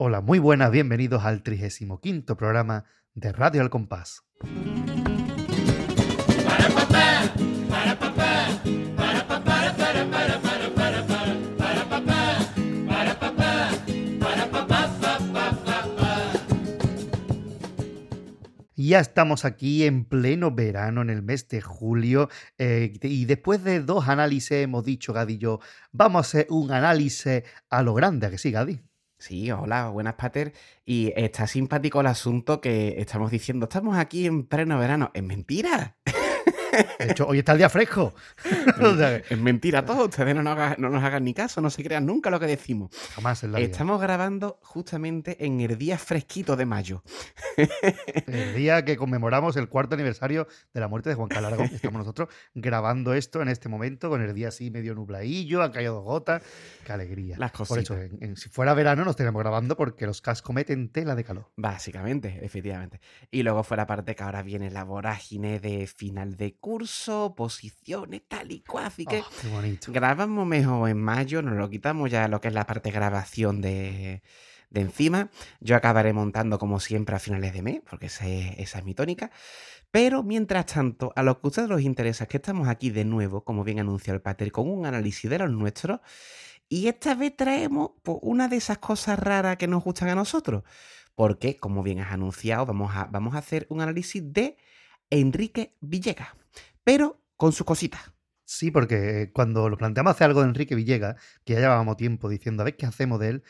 Hola, muy buenas, bienvenidos al 35 programa de Radio Al Compás. Ya estamos aquí en pleno verano, en el mes de julio, eh, y después de dos análisis hemos dicho, Gadi y yo, vamos a hacer un análisis a lo grande, ¿a que sí, Gadi? Sí, hola, buenas Pater. Y está simpático el asunto que estamos diciendo, estamos aquí en pleno verano. Es mentira. De hecho, hoy está el día fresco. es mentira todo. Ustedes no nos, hagan, ni caso, no se crean nunca lo que decimos. Jamás en la Estamos grabando justamente en el día fresquito de mayo. el día que conmemoramos el cuarto aniversario de la muerte de Juan Carlos Aragón. Estamos nosotros grabando esto en este momento, con el día así medio nubladillo, han caído gotas. Qué alegría. Las cosas. Por eso, si fuera verano, nos estaríamos grabando porque los cascos meten tela de calor. Básicamente, efectivamente. Y luego fue la parte que ahora viene la vorágine de final de curso, posiciones, tal y cual. Así que oh, grabamos mejor en mayo, nos lo quitamos ya lo que es la parte de grabación de, encima. Yo acabaré montando como siempre a finales de mes, porque esa es, mi tónica. Pero mientras tanto, a lo que a ustedes les interesa es que estamos aquí de nuevo, como bien anunció el Pater, con un análisis de los nuestros. Y esta vez traemos pues, una de esas cosas raras que nos gustan a nosotros. Porque, como bien has anunciado, vamos a, vamos a hacer un análisis de Enrique Villegas pero con sus cositas. Sí, porque cuando lo planteamos hacer algo de Enrique Villegas, que ya llevábamos tiempo diciendo a ver qué hacemos de él,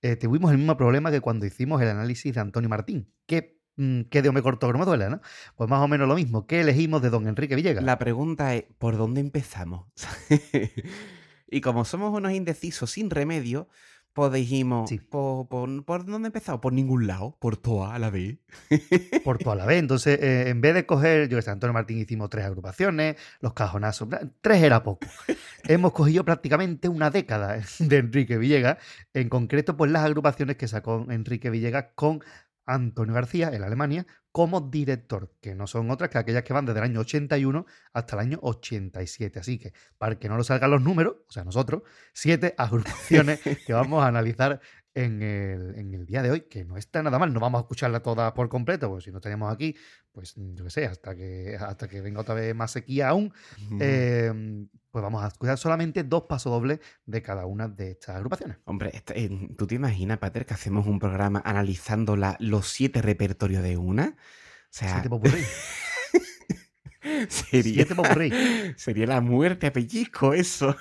eh, tuvimos el mismo problema que cuando hicimos el análisis de Antonio Martín. ¿Qué, mm, qué de me cortó no me duele, ¿no? Pues más o menos lo mismo. ¿Qué elegimos de don Enrique Villegas? La pregunta es, ¿por dónde empezamos? y como somos unos indecisos sin remedio, pues dijimos, ¿por, por, dónde empezado? Por ningún lado, por toda a la vez. por toda la vez. Entonces, eh, en vez de coger, yo que sé, Antonio Martín hicimos tres agrupaciones, los cajonazos, tres era poco. Hemos cogido prácticamente una década de Enrique Villegas, en concreto, pues las agrupaciones que sacó Enrique Villegas con Antonio García en Alemania como director, que no son otras que aquellas que van desde el año 81 hasta el año 87. Así que, para que no nos salgan los números, o sea, nosotros, siete agrupaciones que vamos a analizar en el, día de hoy, que no está nada mal, no vamos a escucharla toda por completo, porque si no tenemos aquí, pues yo qué sé, hasta que, hasta que venga otra vez más sequía aún, em, pues vamos a escuchar solamente dos pasos dobles de cada una de estas agrupaciones. Hombre, este, ¿tú te imaginas, Pater, que hacemos un programa analizando la, los siete repertorios de una? O sea... sería, sería la muerte a pellizco eso.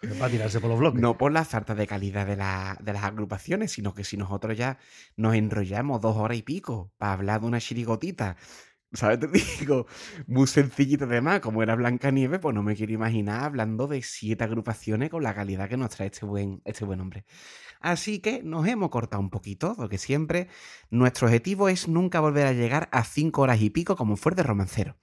Tirarse por los bloques. No por la falta de calidad de, las agrupaciones, sino que si nosotros ya nos enrollamos dos horas y pico para hablar de una chirigotita, ¿sabes? Te digo, muy sencillito además, como era Blanca Nieve, pues no me quiero imaginar hablando de siete agrupaciones con la calidad que nos trae este buen, este buen hombre. Así que nos hemos cortado un poquito, porque siempre nuestro objetivo es nunca volver a llegar a cinco horas y pico como fuerte romancero.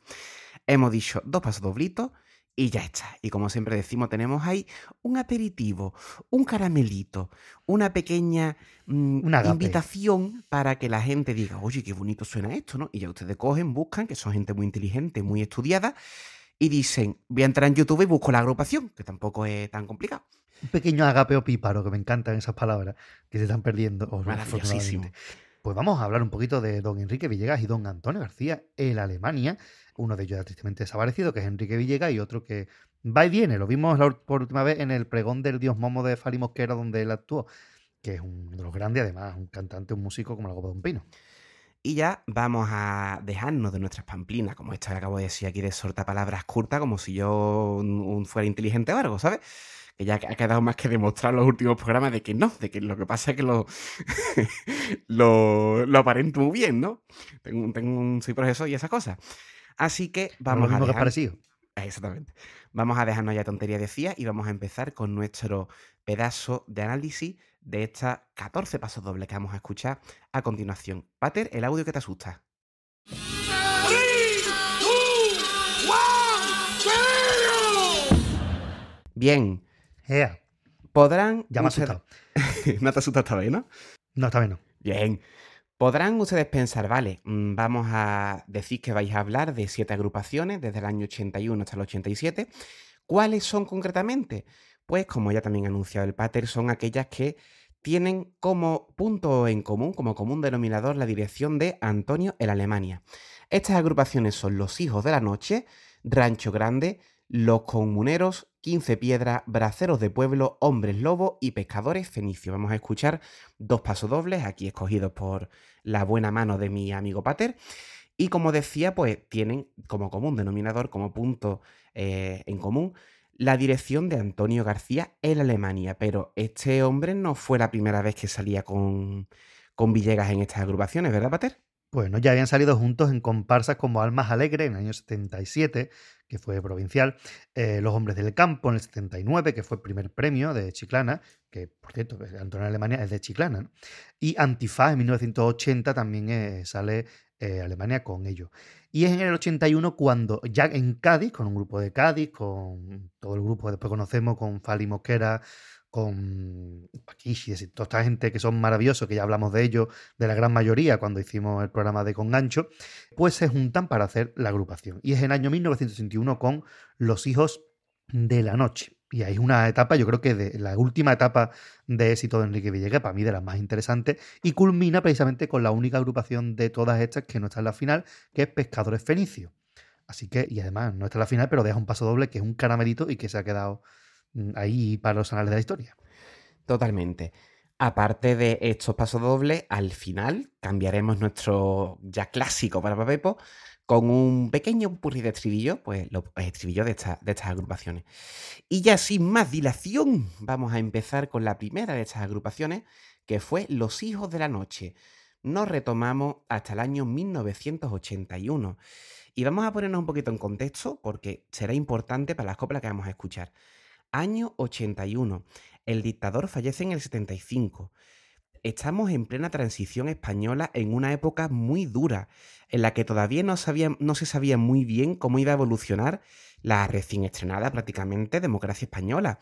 Hemos dicho dos pasos doblitos y ya está. Y como siempre decimos, tenemos ahí un aperitivo, un caramelito, una pequeña mm, invitación para que la gente diga, oye, qué bonito suena esto, ¿no? Y ya ustedes cogen, buscan, que son gente muy inteligente, muy estudiada, y dicen, voy a entrar en YouTube y busco la agrupación, que tampoco es tan complicado. Un pequeño agapeo píparo, que me encantan esas palabras, que se están perdiendo. Maravillosísimo. Pues vamos a hablar un poquito de don Enrique Villegas y don Antonio García en Alemania uno de ellos ya tristemente desaparecido, que es Enrique Villegas, y otro que va y viene. Lo vimos por última vez en el pregón del Dios Momo de Fali Mosquera, donde él actuó, que es uno de los grandes, además, un cantante, un músico como la Copa de un Pino. Y ya vamos a dejarnos de nuestras pamplinas, como esta que acabo de decir aquí de sorta palabras curtas, como si yo fuera inteligente o algo, ¿sabes? que ya ha quedado más que demostrar los últimos programas de que no, de que lo que pasa es que lo, lo, lo aparento muy bien, ¿no? Tengo, tengo un, soy profesor y esas cosas. Así que vamos a dejar... Exactamente. Vamos a dejarnos ya tontería decía y vamos a empezar con nuestro pedazo de análisis de estas 14 pasos dobles que vamos a escuchar a continuación. Pater, el audio que te asusta. Bien. Podrán. Ya me ha asustado. no te asusta esta vez, ¿no? No, esta vez no. Bien. Podrán ustedes pensar, vale, mm, vamos a decir que vais a hablar de siete agrupaciones desde el año 81 hasta el 87. ¿Cuáles son concretamente? Pues como ya también ha anunciado el Pater, son aquellas que tienen como punto en común, como común denominador, la dirección de Antonio el Alemania. Estas agrupaciones son Los Hijos de la Noche, Rancho Grande, Los Comuneros, 15 Piedras, Braceros de Pueblo, Hombres Lobo y Pescadores Fenicios. Vamos a escuchar dos pasodobles aquí escogidos por la buena mano de mi amigo Pater. Y como decía, pues tienen como común denominador, como punto eh, en común, la dirección de Antonio García en Alemania. Pero este hombre no fue la primera vez que salía con, con Villegas en estas agrupaciones, ¿verdad, Pater? Bueno, ya habían salido juntos en comparsas como Almas Alegre en el año 77, que fue provincial, eh, Los Hombres del Campo en el 79, que fue el primer premio de Chiclana, que por cierto, pues, Antonio Alemania es de Chiclana, y Antifaz en 1980 también eh, sale eh, Alemania con ellos. Y es en el 81 cuando ya en Cádiz, con un grupo de Cádiz, con todo el grupo que después conocemos, con Fali Mosquera, con y toda esta gente que son maravillosos, que ya hablamos de ellos, de la gran mayoría cuando hicimos el programa de Congancho, pues se juntan para hacer la agrupación. Y es en el año 1961 con Los Hijos de la Noche. Y hay una etapa, yo creo que de la última etapa de éxito de Enrique Villegas, para mí de las más interesantes, y culmina precisamente con la única agrupación de todas estas que no está en la final, que es Pescadores Fenicios. Así que, y además no está en la final, pero deja un paso doble que es un caramelito y que se ha quedado ahí para los anales de la historia. Totalmente. Aparte de estos pasos dobles, al final cambiaremos nuestro ya clásico para Papepo con un pequeño purri de estribillo, pues los estribillos de, de estas agrupaciones. Y ya sin más dilación, vamos a empezar con la primera de estas agrupaciones, que fue Los Hijos de la Noche. Nos retomamos hasta el año 1981. Y vamos a ponernos un poquito en contexto porque será importante para las coplas que vamos a escuchar. Año 81. El dictador fallece en el 75. Estamos en plena transición española en una época muy dura, en la que todavía no, se sabía muy bien cómo iba a evolucionar la recién estrenada prácticamente democracia española.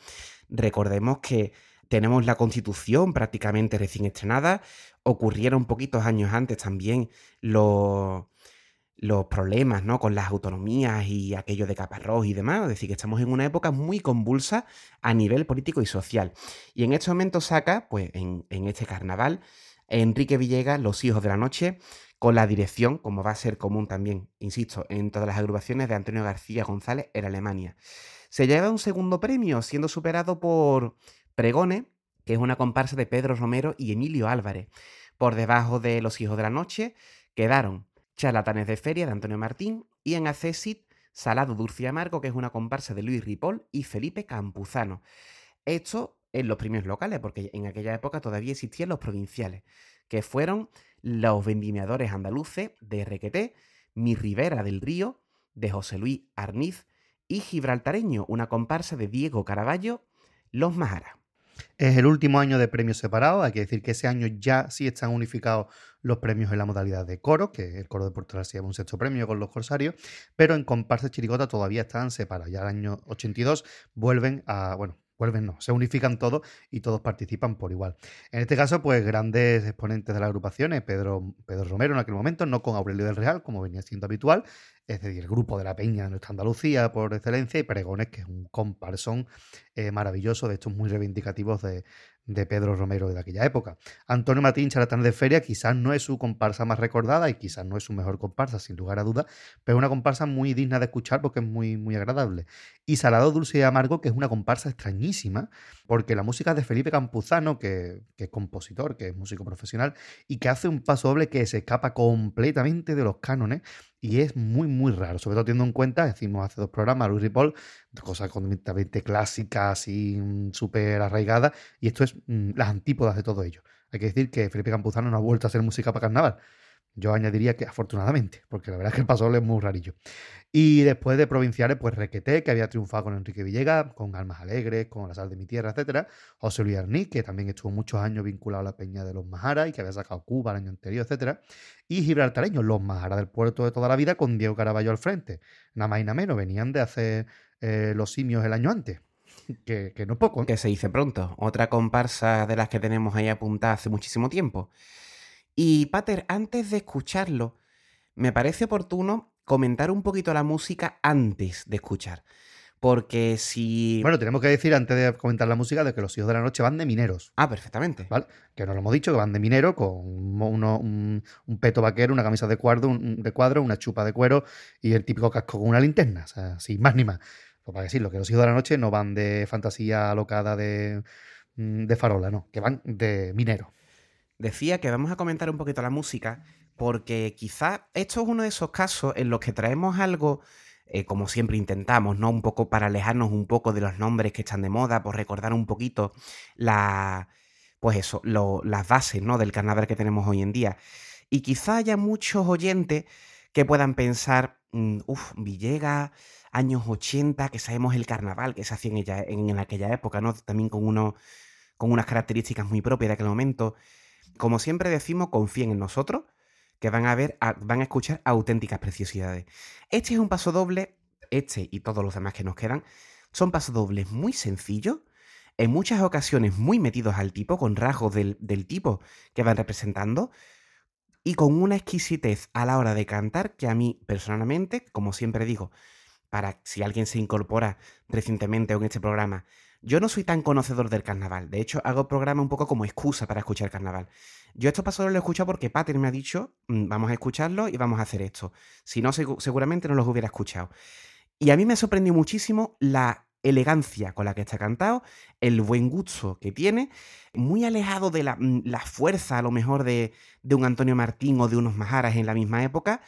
Recordemos que tenemos la constitución prácticamente recién estrenada, ocurrieron poquitos años antes también los los problemas ¿no? con las autonomías y aquello de Caparrós y demás. Es decir, que estamos en una época muy convulsa a nivel político y social. Y en este momento saca, pues en, este carnaval, Enrique Villegas, Los Hijos de la Noche, con la dirección, como va a ser común también, insisto, en todas las agrupaciones de Antonio García González en Alemania. Se lleva un segundo premio, siendo superado por Pregone, que es una comparsa de Pedro Romero y Emilio Álvarez. Por debajo de Los Hijos de la Noche quedaron Charlatanes de Feria de Antonio Martín y en Accesit Salado Dulce Amargo, que es una comparsa de Luis Ripoll y Felipe Campuzano. Esto en los premios locales, porque en aquella época todavía existían los provinciales, que fueron los vendimiadores andaluces de Requeté, Mi Rivera del Río, de José Luis Arniz y Gibraltareño, una comparsa de Diego Caraballo, Los Majara. Es el último año de premios separados, hay que decir que ese año ya sí están unificados los premios en la modalidad de coro, que el coro de Portugal se lleva un sexto premio con los corsarios, pero en comparsa chirigota todavía están separados. Ya el año 82 vuelven a, bueno, vuelven no, se unifican todos y todos participan por igual. En este caso, pues grandes exponentes de las agrupaciones, Pedro, Pedro Romero en aquel momento, no con Aurelio del Real, como venía siendo habitual, es decir, el grupo de la Peña de nuestra Andalucía por excelencia, y Pregones, que es un comparsón eh, maravilloso de estos muy reivindicativos de, de Pedro Romero de aquella época. Antonio Matín, Charatán de Feria, quizás no es su comparsa más recordada y quizás no es su mejor comparsa, sin lugar a dudas, pero es una comparsa muy digna de escuchar porque es muy, muy agradable. Y Salado, Dulce y Amargo, que es una comparsa extrañísima, porque la música es de Felipe Campuzano, que, es compositor, que es músico profesional, y que hace un paso doble que se escapa completamente de los cánones y es muy, muy raro, sobre todo teniendo en cuenta, decimos hace dos programas, Luis Ripoll, cosas completamente clásicas y mm, súper arraigadas, y esto es mm, las antípodas de todo ello. Hay que decir que Felipe Campuzano no ha vuelto a hacer música para carnaval. Yo añadiría que afortunadamente, porque la verdad es que el paso es muy rarillo. Y después de provinciales, pues Requeté, que había triunfado con Enrique Villegas, con Almas Alegres, con La Sal de mi Tierra, etcétera. José Luis Arní, que también estuvo muchos años vinculado a la Peña de los Majara y que había sacado Cuba el año anterior, etcétera. Y Gibraltareños, los Majara del puerto de toda la vida, con Diego Caraballo al frente. Nada más y nada menos, venían de hacer eh, los simios el año antes. Que, no poco. ¿eh? Que se dice pronto. Otra comparsa de las que tenemos ahí apuntada hace muchísimo tiempo. Y Pater, antes de escucharlo, me parece oportuno comentar un poquito la música antes de escuchar. Porque si. Bueno, tenemos que decir antes de comentar la música de que los hijos de la noche van de mineros. Ah, perfectamente. ¿Vale? Que nos lo hemos dicho, que van de minero con uno- un, un peto vaquero, una camisa de cuadro, un- de cuadro, una chupa de cuero y el típico casco con una linterna. O sea, sin más ni más. Pues para decirlo, que los hijos de la noche no van de fantasía alocada de, mm, de farola, no, que van de minero. Decía que vamos a comentar un poquito la música, porque quizá esto es uno de esos casos en los que traemos algo, eh, como siempre intentamos, ¿no? Un poco para alejarnos un poco de los nombres que están de moda, por recordar un poquito la. Pues eso, lo- las bases, ¿no? Del carnaval que tenemos hoy en día. Y quizá haya muchos oyentes que puedan pensar, uff, Villegas, años 80, que sabemos el carnaval que se hacía en aquella época, ¿no? También con, uno, con unas características muy propias de aquel momento. Como siempre decimos, confíen en nosotros, que van a ver, van a escuchar auténticas preciosidades. Este es un paso doble, este y todos los demás que nos quedan, son pasodobles muy sencillos, en muchas ocasiones muy metidos al tipo, con rasgos del, del tipo que van representando, y con una exquisitez a la hora de cantar que a mí personalmente, como siempre digo, para si alguien se incorpora recientemente en este programa, yo no soy tan conocedor del carnaval. De hecho, hago programa un poco como excusa para escuchar carnaval. Yo estos pasos lo he escuchado porque Pater me ha dicho, "Mm, vamos a escucharlo y vamos a hacer esto. Si no, segu- seguramente no los hubiera escuchado. Y a mí me sorprendió muchísimo la elegancia con la que está cantado, el buen gusto que tiene, muy alejado de la, mm, fuerza a lo mejor de, de un Antonio Martín o de unos Majaras en la misma época.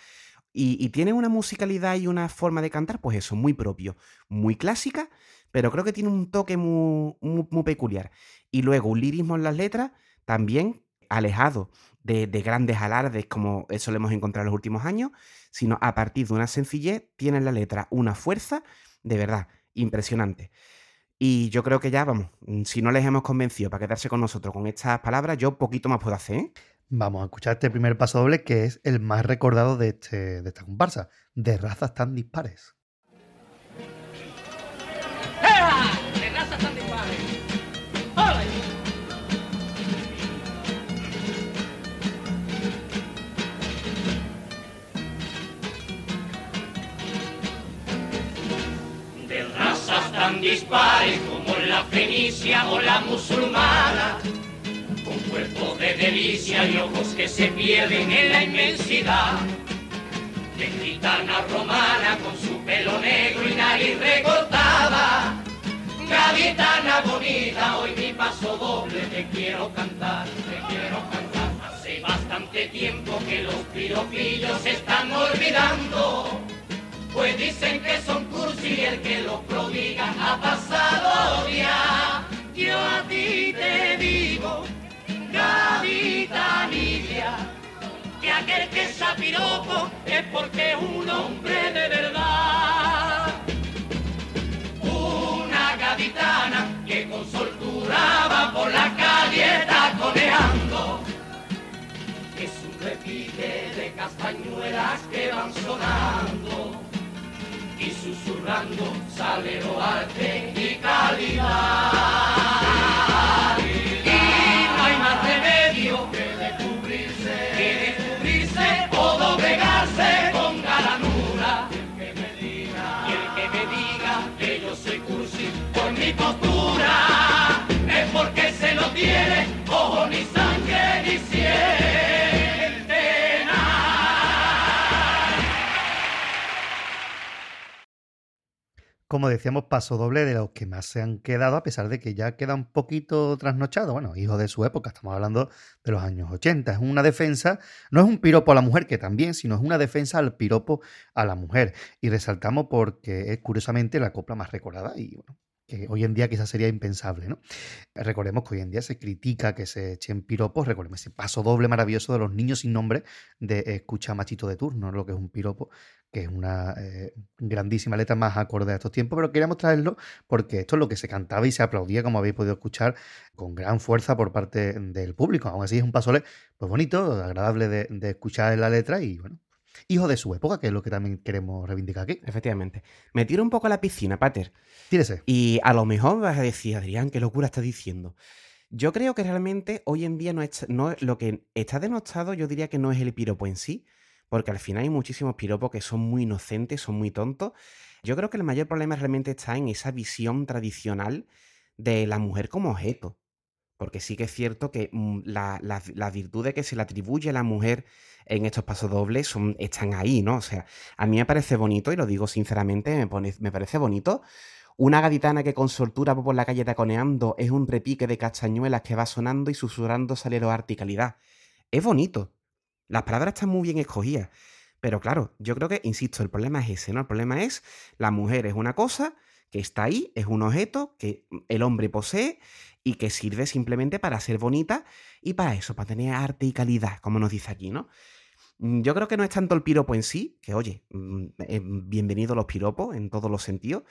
Y, y tiene una musicalidad y una forma de cantar, pues eso, muy propio, muy clásica, pero creo que tiene un toque muy, muy, peculiar. Y luego un lirismo en las letras, también alejado de, de grandes alardes como eso lo hemos encontrado en los últimos años, sino a partir de una sencillez, tiene en la letra una fuerza de verdad impresionante. Y yo creo que ya, vamos, mm, si no les hemos convencido para quedarse con nosotros con estas palabras, yo poquito más puedo hacer. ¿eh? Vamos a escuchar este primer paso doble que es el más recordado de, este, de esta comparsa, de razas tan dispares. ¡De raza tan dispares! ¡Hola! De razas tan dispares como la fenicia o la musulmana, con cuerpos de delicia y ojos que se pierden en la inmensidad de gitana romana con su pelo negro y nariz recortada. Gaditana bonita, hoy mi paso doble te quiero cantar, te quiero cantar. Hace bastante tiempo que los piropillos se están olvidando, pues dicen que son cursi y el que los prodiga ha pasado ya. Yo a ti te digo, Gaditanilla, que aquel que es piropo es porque es un hombre de verdad. Gaditana que con soltura va por la calle taconeando. Es un repique de castañuelas que van sonando y susurrando salero arte y calidad. Tiene, ojo ni sangre ni siente. Como decíamos, paso doble de los que más se han quedado, a pesar de que ya queda un poquito trasnochado. Bueno, hijo de su época, estamos hablando de los años 80. Es una defensa, no es un piropo a la mujer, que también, sino es una defensa al piropo a la mujer. Y resaltamos porque es curiosamente la copla más recordada y bueno, que hoy en día quizás sería impensable, ¿no? Recordemos que hoy en día se critica que se echen piropos, recordemos ese paso doble maravilloso de los niños sin nombre de escucha machito de turno, lo que es un piropo, que es una eh, grandísima letra más acorde a estos tiempos, pero queríamos traerlo porque esto es lo que se cantaba y se aplaudía, como habéis podido escuchar, con gran fuerza por parte del público. Aún así es un pasole pues bonito, agradable de, de escuchar en la letra y bueno, hijo de su época, que es lo que también queremos reivindicar aquí. Efectivamente. Me tiro un poco a la piscina, Pater. Tírese. Y a lo mejor vas a decir, Adrián, qué locura estás diciendo. Yo creo que realmente hoy en día no es, no, lo que está denostado, yo diría que no es el piropo en sí, porque al final hay muchísimos piropos que son muy inocentes, son muy tontos. Yo creo que el mayor problema realmente está en esa visión tradicional de la mujer como objeto. Porque sí que es cierto que mm, la- la- las virtudes que se le atribuye a la mujer en estos pasodobles son, están ahí, ¿no? O sea, a mí me parece bonito, y lo digo sinceramente, me parece bonito. Una gaditana que con soltura va por la calle taconeando es un repique de castañuelas que va sonando y susurrando salero arte y calidad. Es bonito. Las palabras están muy bien escogidas. Pero claro, yo creo que, insisto, el problema es ese, ¿no? El problema es la mujer es una cosa que está ahí, es un objeto que el hombre posee y que sirve simplemente para ser bonita y para eso, para tener arte y calidad, como nos dice aquí, ¿no? Mm, Yo creo que no es tanto el piropo en sí, que oye, mm, eh, bienvenido los piropos en todos los sentidos,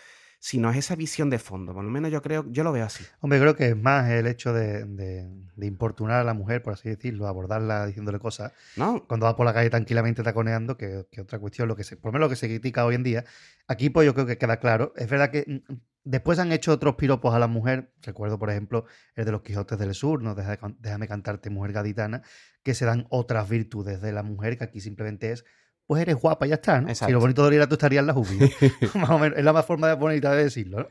sino es esa visión de fondo. Por lo menos yo creo, yo lo veo así. Hombre, creo que es más el hecho de, de- de importunar a la mujer, por así decirlo, abordarla diciéndole cosas ¿No? cuando va por la calle tranquilamente taconeando, que, que otra cuestión, lo que se, por lo menos lo que se critica hoy en día. Aquí, pues yo creo que queda claro. Es verdad que mm, después han hecho otros piropos a la mujer. Recuerdo, por ejemplo, el de los Quijotes del Sur, ¿no? Déjame cantarte, mujer gaditana, que se dan otras virtudes de la mujer, que aquí simplemente es. Pues eres guapa, y ya está, ¿no? Si Exacto. lo bonito doliera, tú estarías en la UBI. ¿no? más o menos. Es la más forma de bonita de decirlo, ¿no?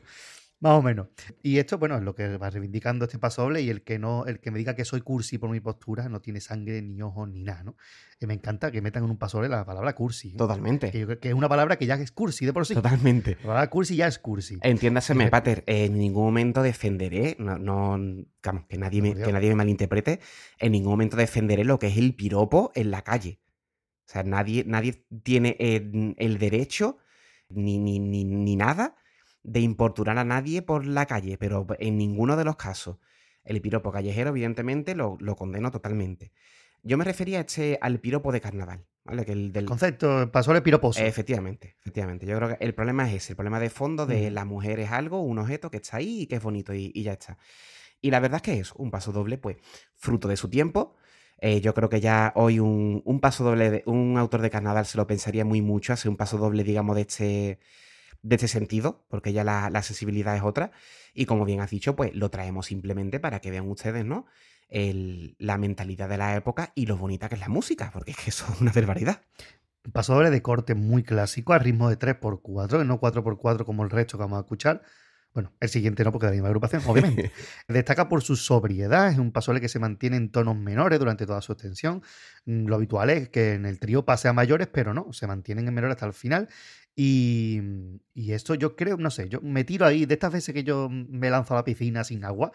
Más o menos. Y esto, bueno, es lo que va reivindicando este pasoble y el que no, el que me diga que soy cursi por mi postura no tiene sangre, ni ojos, ni nada, ¿no? Y me encanta que metan en un pasoble la palabra cursi. ¿no? Totalmente. Que, es una palabra que ya es cursi de por sí. Totalmente. La palabra cursi ya es cursi. Entiéndaseme. Pater, en ningún momento defenderé, no, no, que nadie, me, que nadie me malinterprete, en ningún momento defenderé lo que es el piropo en la calle. O sea, nadie, nadie tiene eh, el derecho ni, ni, ni, ni nada de importunar a nadie por la calle, pero en ninguno de los casos. El piropo callejero, evidentemente, lo, lo condeno totalmente. Yo me refería a este, al piropo de carnaval, ¿vale? Que el del, Concepto, pasoble piroposo. Efectivamente, efectivamente. Yo creo que el problema es ese, el problema de fondo de Ujú. la mujer es algo, un objeto que está ahí y que es bonito y, y ya está. Y la verdad es que es un paso doble, pues, fruto de su tiempo. Eh, yo creo que ya hoy un, un paso doble, de, un autor de carnaval se lo pensaría muy mucho, hacer un paso doble, digamos, de este, de este sentido, porque ya la, la sensibilidad es otra. Y como bien has dicho, pues lo traemos simplemente para que vean ustedes, ¿no? El- la mentalidad de la época y lo bonita que es la música, porque es que eso es una barbaridad. Un pasodoble de corte muy clásico, a ritmo de 3x4, no 4x4 como el resto que vamos a escuchar. Bueno, el siguiente no, porque de la misma agrupación, obviamente. Destaca por su sobriedad, es un pasodoble que se mantiene en tonos menores durante toda su extensión. Mm, Lo habitual es que en el trío pase a mayores, pero no, se mantienen en menores hasta el final. Y, y esto yo creo, no sé, yo me tiro ahí, de estas veces que yo me lanzo a la piscina sin agua,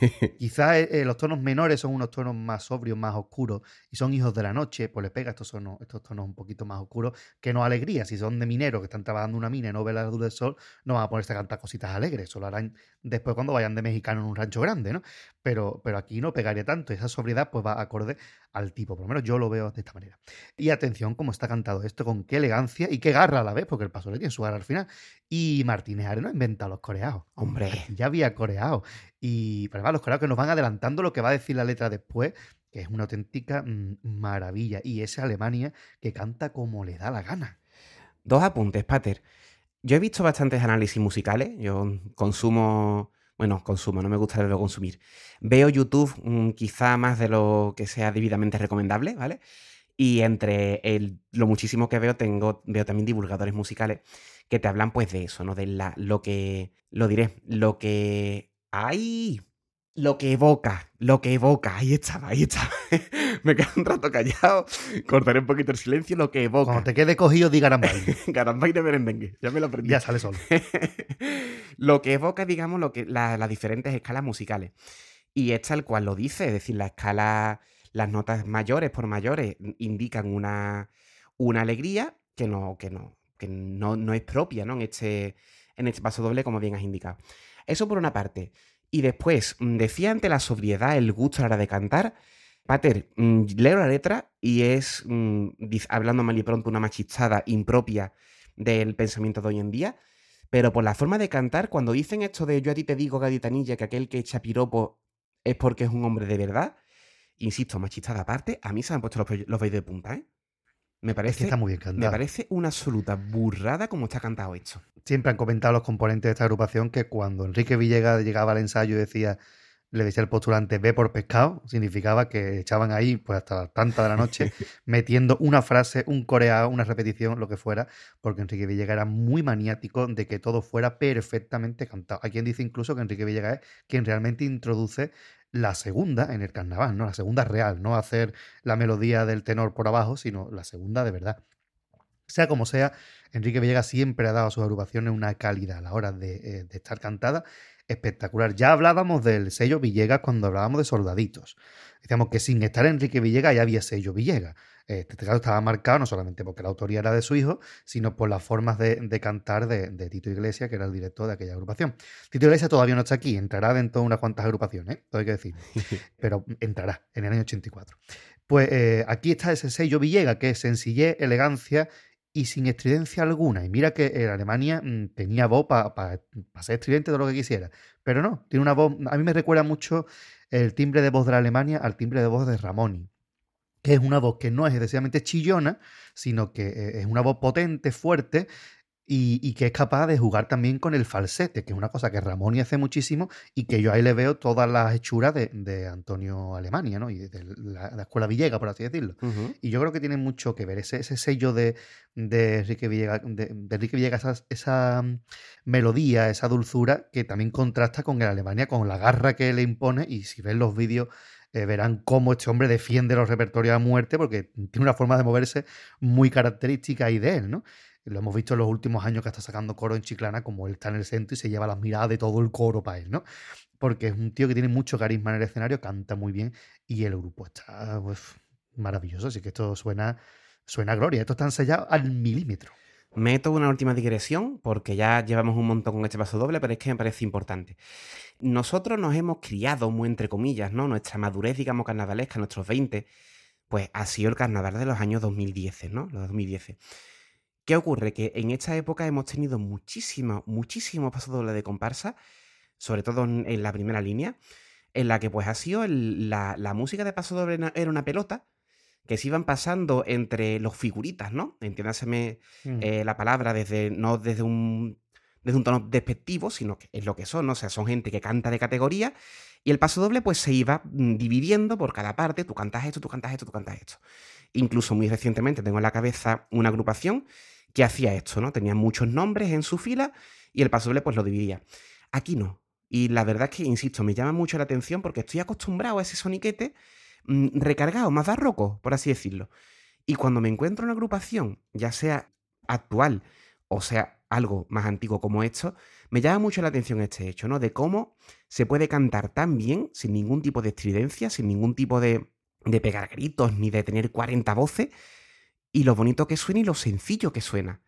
Quizás eh, los tonos menores son unos tonos más sobrios, más oscuros, y son hijos de la noche, pues le pega estos, sonos, estos tonos un poquito más oscuros, que no alegría. Si son de mineros que están trabajando en una mina y no ven la luz del sol, no van a ponerse a cantar cositas alegres, eso lo harán después cuando vayan de mexicano en un rancho grande, ¿no? Pero, pero aquí no pegaría tanto, esa sobriedad pues va acorde al tipo, por lo menos yo lo veo de esta manera. Y atención cómo está cantado esto, con qué elegancia y qué garra a la vez, porque el paso le tiene su garra al final. Y Martínez Areno ha inventado los coreados. Hombre. Ya había coreado. Y pero además los coreados que nos van adelantando lo que va a decir la letra después, que es una auténtica mm, maravilla. Y esa Alemania que canta como le da la gana. Dos apuntes, Pater. Yo he visto bastantes análisis musicales. Yo consumo. Bueno, consumo, no me gusta verlo consumir. Veo YouTube mm, quizá más de lo que sea debidamente recomendable, ¿vale? Y entre lo muchísimo que veo, tengo, veo también divulgadores musicales que te hablan pues de eso, ¿no? De la, lo que. Lo diré. Lo que. ¡Ay! Lo que evoca, lo que evoca. Ahí estaba, ahí estaba. me quedo un rato callado. Cortaré un poquito el silencio. Lo que evoca. Cuando te quede cogido, di Garambay. Garambay de merendengue, ya me lo aprendí. ya sale solo. lo que evoca, digamos, lo que, la- las diferentes escalas musicales. Y es tal cual lo dice, es decir, la escala, las notas mayores por mayores indican una, una alegría que no, que no, que no, no es propia, ¿no? En este, en este paso doble, como bien has indicado. Eso por una parte. Y después, mm, decía ante la sobriedad, el gusto a la hora de cantar. Pater, mm, leo la letra y es, mm, hablando mal y pronto, una machistada impropia del pensamiento de hoy en día. Pero por la forma de cantar, cuando dicen esto de yo a ti te digo, gaditanilla, que aquel que echa piropo es porque es un hombre de verdad, insisto, machistada aparte, a mí se me han puesto los, los de punta, ¿eh? Me Es parece, que está muy bien me parece una absoluta burrada como está cantado esto. Siempre han comentado los componentes de esta agrupación que cuando Enrique Villegas llegaba al ensayo y decía le decía el postulante ve por pescado, significaba que echaban ahí pues hasta las tantas de la noche metiendo una frase, un coreado, una repetición, lo que fuera, porque Enrique Villegas era muy maniático de que todo fuera perfectamente cantado. Hay quien dice incluso que Enrique Villegas es quien realmente introduce la segunda en el carnaval, ¿no? La segunda real, no hacer la melodía del tenor por abajo, sino la segunda de verdad. Sea como sea, Enrique Villegas siempre ha dado a sus agrupaciones una calidad a la hora de, eh, de estar cantada espectacular. Ya hablábamos del sello Villegas cuando hablábamos de soldaditos. Decíamos que sin estar Enrique Villegas ya había sello Villegas. Este caso estaba marcado no solamente porque la autoría era de su hijo, sino por las formas de, cantar de, Tito Iglesias, que era el director de aquella agrupación. Tito Iglesias todavía no está aquí, entrará dentro de unas cuantas agrupaciones, ¿eh? todo hay que decir, pero entrará en el año 84. Pues eh, aquí está ese sello Villegas, que es sencillez, elegancia y sin estridencia alguna. Y mira que en Alemania mm, tenía voz para ser estridente de lo que quisiera. Pero no, tiene una voz. A mí me recuerda mucho el timbre de voz de la Alemania al timbre de voz de Ramoni que es una voz que no es excesivamente chillona, sino que eh, es una voz potente, fuerte, y, que es capaz de jugar también con el falsete, que es una cosa que Ramón hace muchísimo y que yo ahí le veo todas las hechuras de, Antonio Alemania, ¿no? Y de la, escuela Villega, por así decirlo. Y yo creo que tiene mucho que ver ese, sello de, de Enrique Villegas, de, Enrique Villegas esa, mm, melodía, esa dulzura, que también contrasta con el Alemania, con la garra que le impone. Y si ven los vídeos eh, verán cómo este hombre defiende los repertorios a muerte porque tiene una forma de moverse muy característica y de él, ¿no? Lo hemos visto en los últimos años que está sacando coro en Chiclana, como él está en el centro y se lleva las miradas de todo el coro para él, ¿no? Porque es un tío que tiene mucho carisma en el escenario, canta muy bien y el grupo está maravilloso. Así que esto suena, suena a gloria. Esto está ensayado al milímetro. Meto una última digresión porque ya llevamos un montón con este paso doble, pero es que me parece importante. Nosotros nos hemos criado, muy entre comillas, ¿no? Nuestra madurez, digamos, carnavalesca, nuestros 20, pues ha sido el carnaval de los años 2010, ¿no? Los 2010. ¿Qué ocurre? Que en esta época hemos tenido muchísimos, muchísimos pasos dobles de comparsa, sobre todo en, la primera línea, en la que pues ha sido la, música de paso doble era una pelota que se iban pasando entre los figuritas, ¿no? Entiéndaseme mm. eh, la palabra desde, no desde un, desde un tono despectivo, sino que es lo que son, ¿no? O sea, son gente que canta de categoría y el paso doble pues se iba mm, dividiendo por cada parte, tú cantas esto, tú cantas esto, tú cantas esto. Incluso muy recientemente tengo en la cabeza una agrupación que hacía esto, ¿no? Tenía muchos nombres en su fila y el paso doble pues lo dividía. Aquí no. Y la verdad es que, insisto, me llama mucho la atención porque estoy acostumbrado a ese soniquete mm, recargado, más barroco, por así decirlo. Y cuando me encuentro en una agrupación, ya sea actual o sea algo más antiguo como esto, me llama mucho la atención este hecho, ¿no? De cómo se puede cantar tan bien, sin ningún tipo de estridencia, sin ningún tipo de, de pegar gritos, ni de tener 40 voces, y lo bonito que suena y lo sencillo que suena.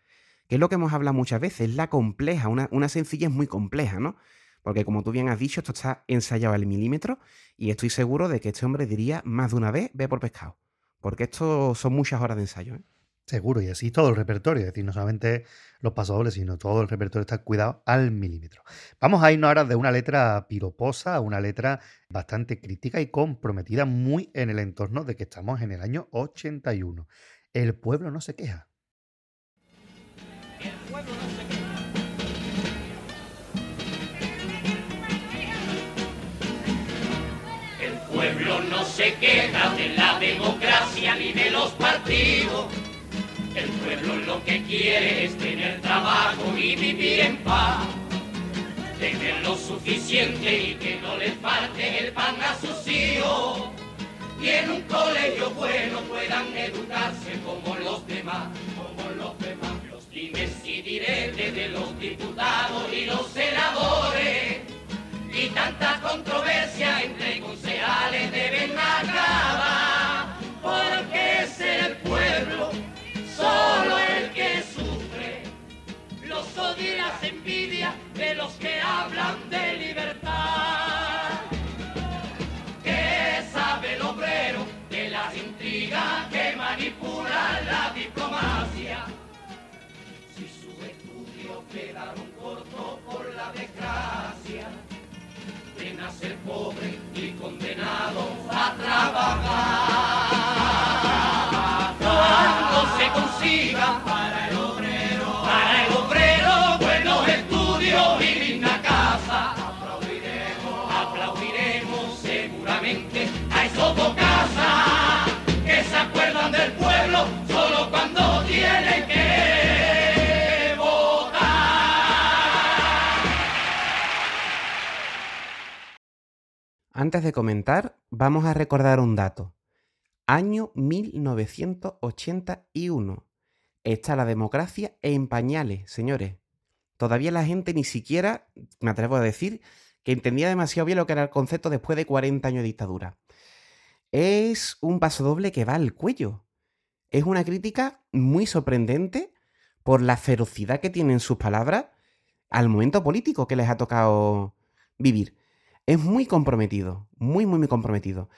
Que es lo que hemos hablado muchas veces, la compleja, una, una sencillez muy compleja, ¿no? Porque como tú bien has dicho, esto está ensayado al milímetro y estoy seguro de que este hombre diría más de una vez, ve por pescado. Porque esto son muchas horas de ensayo. ¿eh? Seguro, y así todo el repertorio, es decir, no solamente los pasodobles, sino todo el repertorio está cuidado al milímetro. Vamos a irnos ahora de una letra piroposa a una letra bastante crítica y comprometida, muy en el entorno de que estamos en el año 81. El pueblo no se queja. El pueblo no se queja. El pueblo no se queja de la democracia ni de los partidos. El pueblo lo que quiere es tener trabajo y vivir en paz. Tener lo suficiente y que no le falte el pan a sus hijos y en un colegio bueno puedan educarse como los demás, como los demás. Los dimes y diretes de los diputados y los senadores y tanta controversia entre concejales deben acabar, porque es el pueblo solo el que sufre los las envidias de los que hablan de libertad. Que manipula la diplomacia. Si sus estudios quedaron cortos por la desgracia de nacer pobre y condenado a trabajar. Cuando se consiga para el obrero, para el obrero, buenos estudios y linda casa, aplaudiremos, aplaudiremos antes de comentar, vamos a recordar un dato. Año 1981. Está la democracia en pañales, señores. Todavía la gente ni siquiera, me atrevo a decir, que entendía demasiado bien lo que era el concepto después de 40 años de dictadura. Es un paso doble que va al cuello. Es una crítica muy sorprendente por la ferocidad que tienen sus palabras al momento político que les ha tocado vivir. Es muy comprometido, muy, muy, muy comprometido.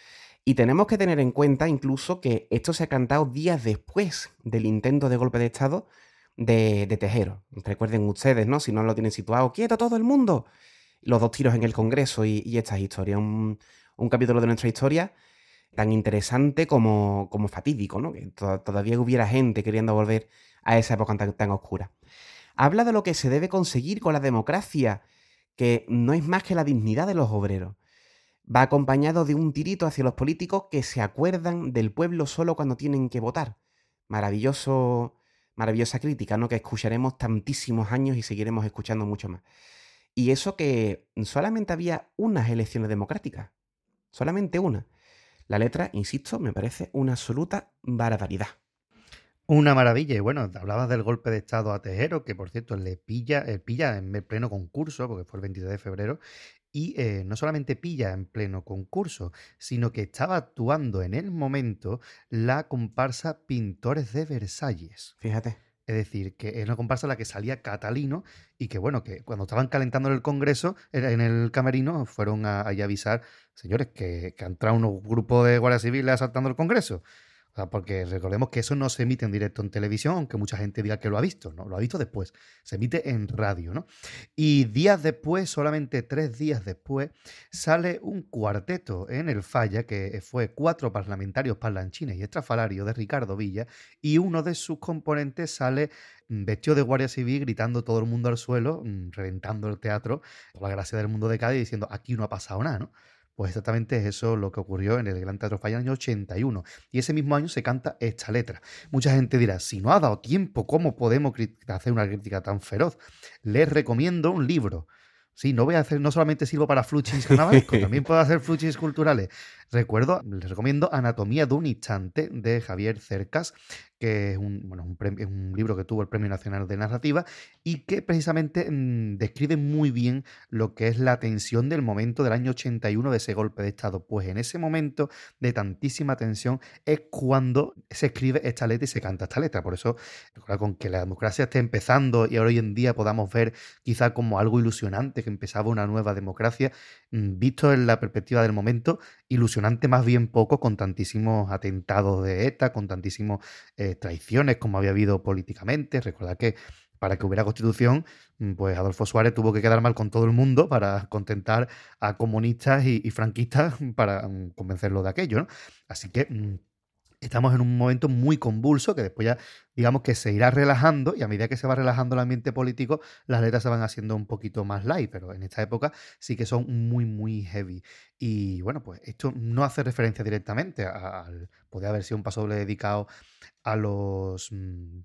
Y tenemos que tener en cuenta incluso que esto se ha cantado días después del intento de golpe de Estado de, Tejero. Recuerden ustedes, ¿no? Si no lo tienen situado, quieto todo el mundo. Los dos tiros en el Congreso y, estas historias. Un, capítulo de nuestra historia tan interesante como, como fatídico, ¿no? Que todavía hubiera gente queriendo volver a esa época tan, tan oscura. Habla de lo que se debe conseguir con la democracia, que no es más que la dignidad de los obreros. Va acompañado de un tirito hacia los políticos que se acuerdan del pueblo solo cuando tienen que votar. Maravilloso, maravillosa crítica, ¿no? Que escucharemos tantísimos años y seguiremos escuchando mucho más. Y eso que solamente había unas elecciones democráticas. Solamente una. La letra, insisto, me parece una absoluta barbaridad. Una maravilla. Y bueno, hablabas del golpe de Estado a Tejero, que por cierto le pilla, eh, pilla en pleno concurso, porque fue el 23 de febrero, y eh, no solamente pilla en pleno concurso, sino que estaba actuando en el momento la comparsa Pintores de Versalles. Fíjate. Es decir, que es una comparsa en la que salía Catalino y que, bueno, que cuando estaban calentando en el Congreso, en el camerino, fueron a, avisar, señores, que, que han entrado unos grupos de guardias civiles asaltando el Congreso porque recordemos que eso no se emite en directo en televisión, aunque mucha gente diga que lo ha visto, ¿no? Lo ha visto después. Se emite en radio, ¿no? Y días después, solamente tres días después, sale un cuarteto en el Falla, que fue cuatro parlamentarios parlanchines y estrafalarios de Ricardo Villa, y uno de sus componentes sale vestido de guardia civil, gritando todo el mundo al suelo, mm, reventando el teatro, por la gracia del mundo de Cádiz, diciendo aquí no ha pasado nada, ¿no? Pues exactamente es eso lo que ocurrió en el Gran Teatro Falla en el año 81. Y ese mismo año se canta esta letra. Mucha gente dirá, si no ha dado tiempo, ¿cómo podemos hacer una crítica tan feroz? Les recomiendo un libro. Sí, no voy a hacer, no solamente sirvo para fluchis carnavalescos, también puedo hacer fluchis culturales. Recuerdo, les recomiendo Anatomía de un instante de Javier Cercas, que es un, bueno, un, libro que tuvo el Premio Nacional de Narrativa y que precisamente mm, describe muy bien lo que es la tensión del momento del año 81 de ese golpe de Estado. Pues en ese momento de tantísima tensión es cuando se escribe esta letra y se canta esta letra. Por eso, con que la democracia esté empezando y ahora hoy en día podamos ver quizá como algo ilusionante que empezaba una nueva democracia, mm, visto en la perspectiva del momento, ilusionante más bien poco con tantísimos atentados de ETA, con tantísimas eh, traiciones como había habido políticamente. Recordad que para que hubiera constitución, mm, pues Adolfo Suárez tuvo que quedar mal con todo el mundo para contentar a comunistas y, franquistas para mm, convencerlo de aquello. Así que estamos en un momento muy convulso que después ya digamos que se irá relajando y a medida que se va relajando el ambiente político las letras se van haciendo un poquito más light, pero en esta época sí que son muy muy heavy. Y bueno, pues esto no hace referencia directamente al... Podría haber sido un paso doble dedicado a los... Mm,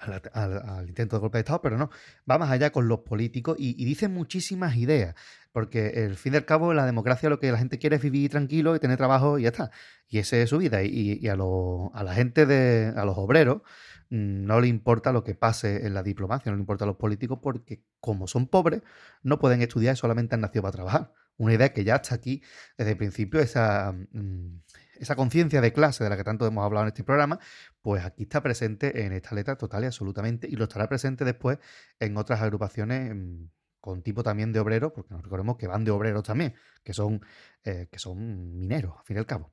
al, intento de golpe de Estado, pero no, va más allá con los políticos y, y dice muchísimas ideas. Porque el fin y al cabo, la democracia lo que la gente quiere es vivir tranquilo y tener trabajo y ya está. Y esa es su vida. Y, a, a, la gente, de, a los obreros, mm, no le importa lo que pase en la diplomacia, no le importa a los políticos, porque como son pobres, no pueden estudiar y solamente han nacido para trabajar. Una idea que ya está aquí desde el principio, esa, mm, esa conciencia de clase de la que tanto hemos hablado en este programa, pues aquí está presente en esta letra total y absolutamente, y lo estará presente después en otras agrupaciones mm, con tipo también de obreros, porque nos recordemos que van de obreros también, que son, eh, que son mineros, al fin y al cabo.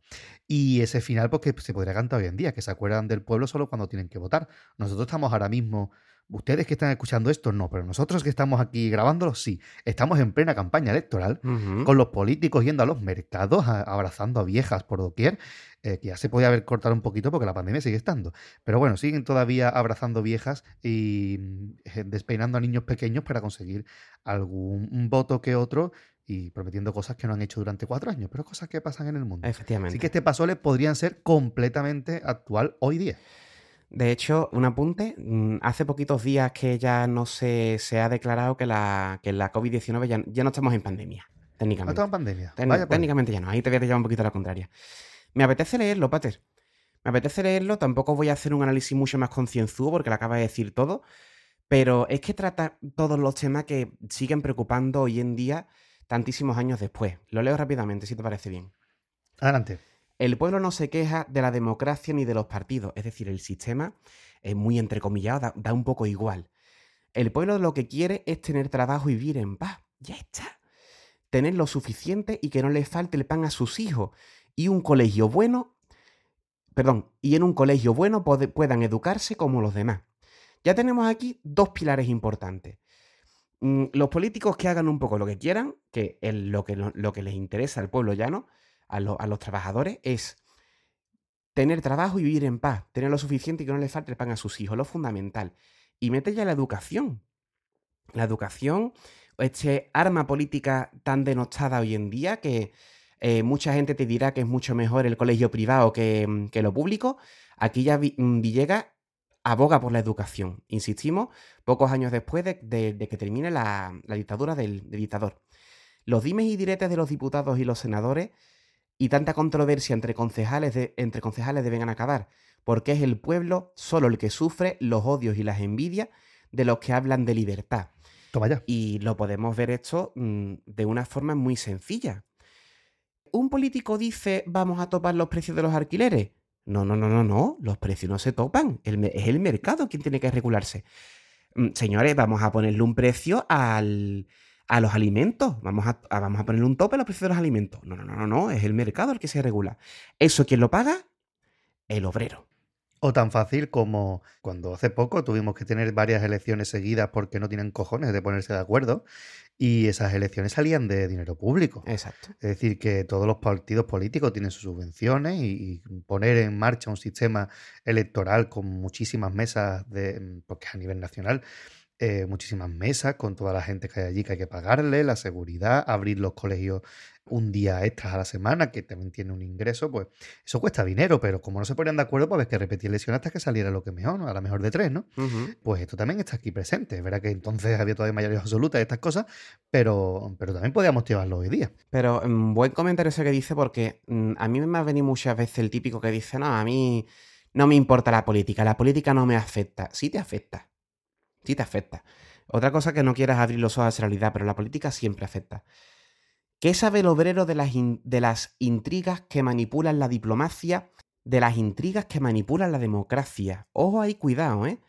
Y ese final, pues que se podría cantar hoy en día, que se acuerdan del pueblo solo cuando tienen que votar. Nosotros estamos ahora mismo Ustedes que están escuchando esto, no, pero nosotros que estamos aquí grabándolo, sí. Estamos en plena campaña electoral, con los políticos yendo a los mercados, abrazando a viejas por doquier, eh, que ya se podía haber cortado un poquito porque la pandemia sigue estando. Pero bueno, siguen todavía abrazando viejas y mm, despeinando a niños pequeños para conseguir algún voto que otro y prometiendo cosas que no han hecho durante cuatro años, pero cosas que pasan en el mundo. Efectivamente. Así que este paso le podrían ser completamente actual hoy día. De hecho, un apunte, mm, hace poquitos días que ya no se, se ha declarado que la, que la COVID-19 ya, ya, no estamos en pandemia. No técnicamente. estamos en pandemia. Vaya ahí. técnicamente ya no, ahí te voy a llevar un poquito a la contraria. Me apetece leerlo, Pater. Me apetece leerlo, tampoco voy a hacer un análisis mucho más concienzudo porque lo acaba de decir todo, pero es que trata todos los temas que siguen preocupando hoy en día tantísimos años después. Lo leo rápidamente, si te parece bien. Adelante. El pueblo no se queja de la democracia ni de los partidos, es decir, el sistema es muy entrecomillado, da, un poco igual. El pueblo lo que quiere es tener trabajo y vivir en paz. Ya está. Tener lo suficiente y que no le falte el pan a sus hijos. Y un colegio bueno, perdón, y en un colegio bueno puedan educarse como los demás. Ya tenemos aquí dos pilares importantes. Mm, Los políticos que hagan un poco lo que quieran, que es lo que, lo que les interesa al pueblo llano, a, lo- a los trabajadores, es tener trabajo y vivir en paz, tener lo suficiente y que no le falte el pan a sus hijos, lo fundamental. Y mete ya la educación. La educación, este arma política tan denostada hoy en día que eh, mucha gente te dirá que es mucho mejor el colegio privado que, mm, que lo público. Aquí ya mm, Villegas aboga por la educación. Insistimos, pocos años después de, que termine la, la dictadura del dictador. Los dimes y diretes de los diputados y los senadores y tanta controversia entre concejales, de- entre concejales deben acabar, porque es el pueblo solo el que sufre los odios y las envidias de los que hablan de libertad. Toma ya. Y lo podemos ver esto mm, de una forma muy sencilla. ¿Un político dice vamos a topar los precios de los alquileres? No, no, no, no, no. Los precios no se topan. El es el mercado quien tiene que regularse. Mm, Señores, vamos a ponerle un precio al, a los alimentos. Vamos a, a- vamos a ponerle un tope a los precios de los alimentos. No, no, no, no, no. Es el mercado el que se regula. ¿Eso quién lo paga? El obrero. O tan fácil como cuando hace poco tuvimos que tener varias elecciones seguidas porque no tienen cojones de ponerse de acuerdo y esas elecciones salían de dinero público. Exacto. Es decir, que todos los partidos políticos tienen sus subvenciones y, y poner en marcha un sistema electoral con muchísimas mesas, de, porque es a nivel nacional, eh, muchísimas mesas con toda la gente que hay allí que hay que pagarle, la seguridad, abrir los colegios un día extras a la semana, que también tiene un ingreso, pues eso cuesta dinero, pero como no se ponían de acuerdo, pues ves que repetir elección hasta que saliera lo que mejor, ¿no? a la mejor de tres, ¿no? Pues esto también está aquí presente. Es verdad que entonces había todavía mayoría absoluta de estas cosas, pero, pero también podíamos llevarlo hoy día. Pero mm, buen comentario ese que dice porque mm, a mí me ha venido muchas veces el típico que dice, no, a mí no me importa la política, la política no me afecta. Sí te afecta, te afecta. Otra cosa que no quieras abrir los ojos a esa realidad, pero la política siempre afecta. ¿Qué sabe el obrero de las, de las intrigas que manipulan la diplomacia, de las intrigas que manipulan la democracia? Ojo ahí, cuidado, ¿eh?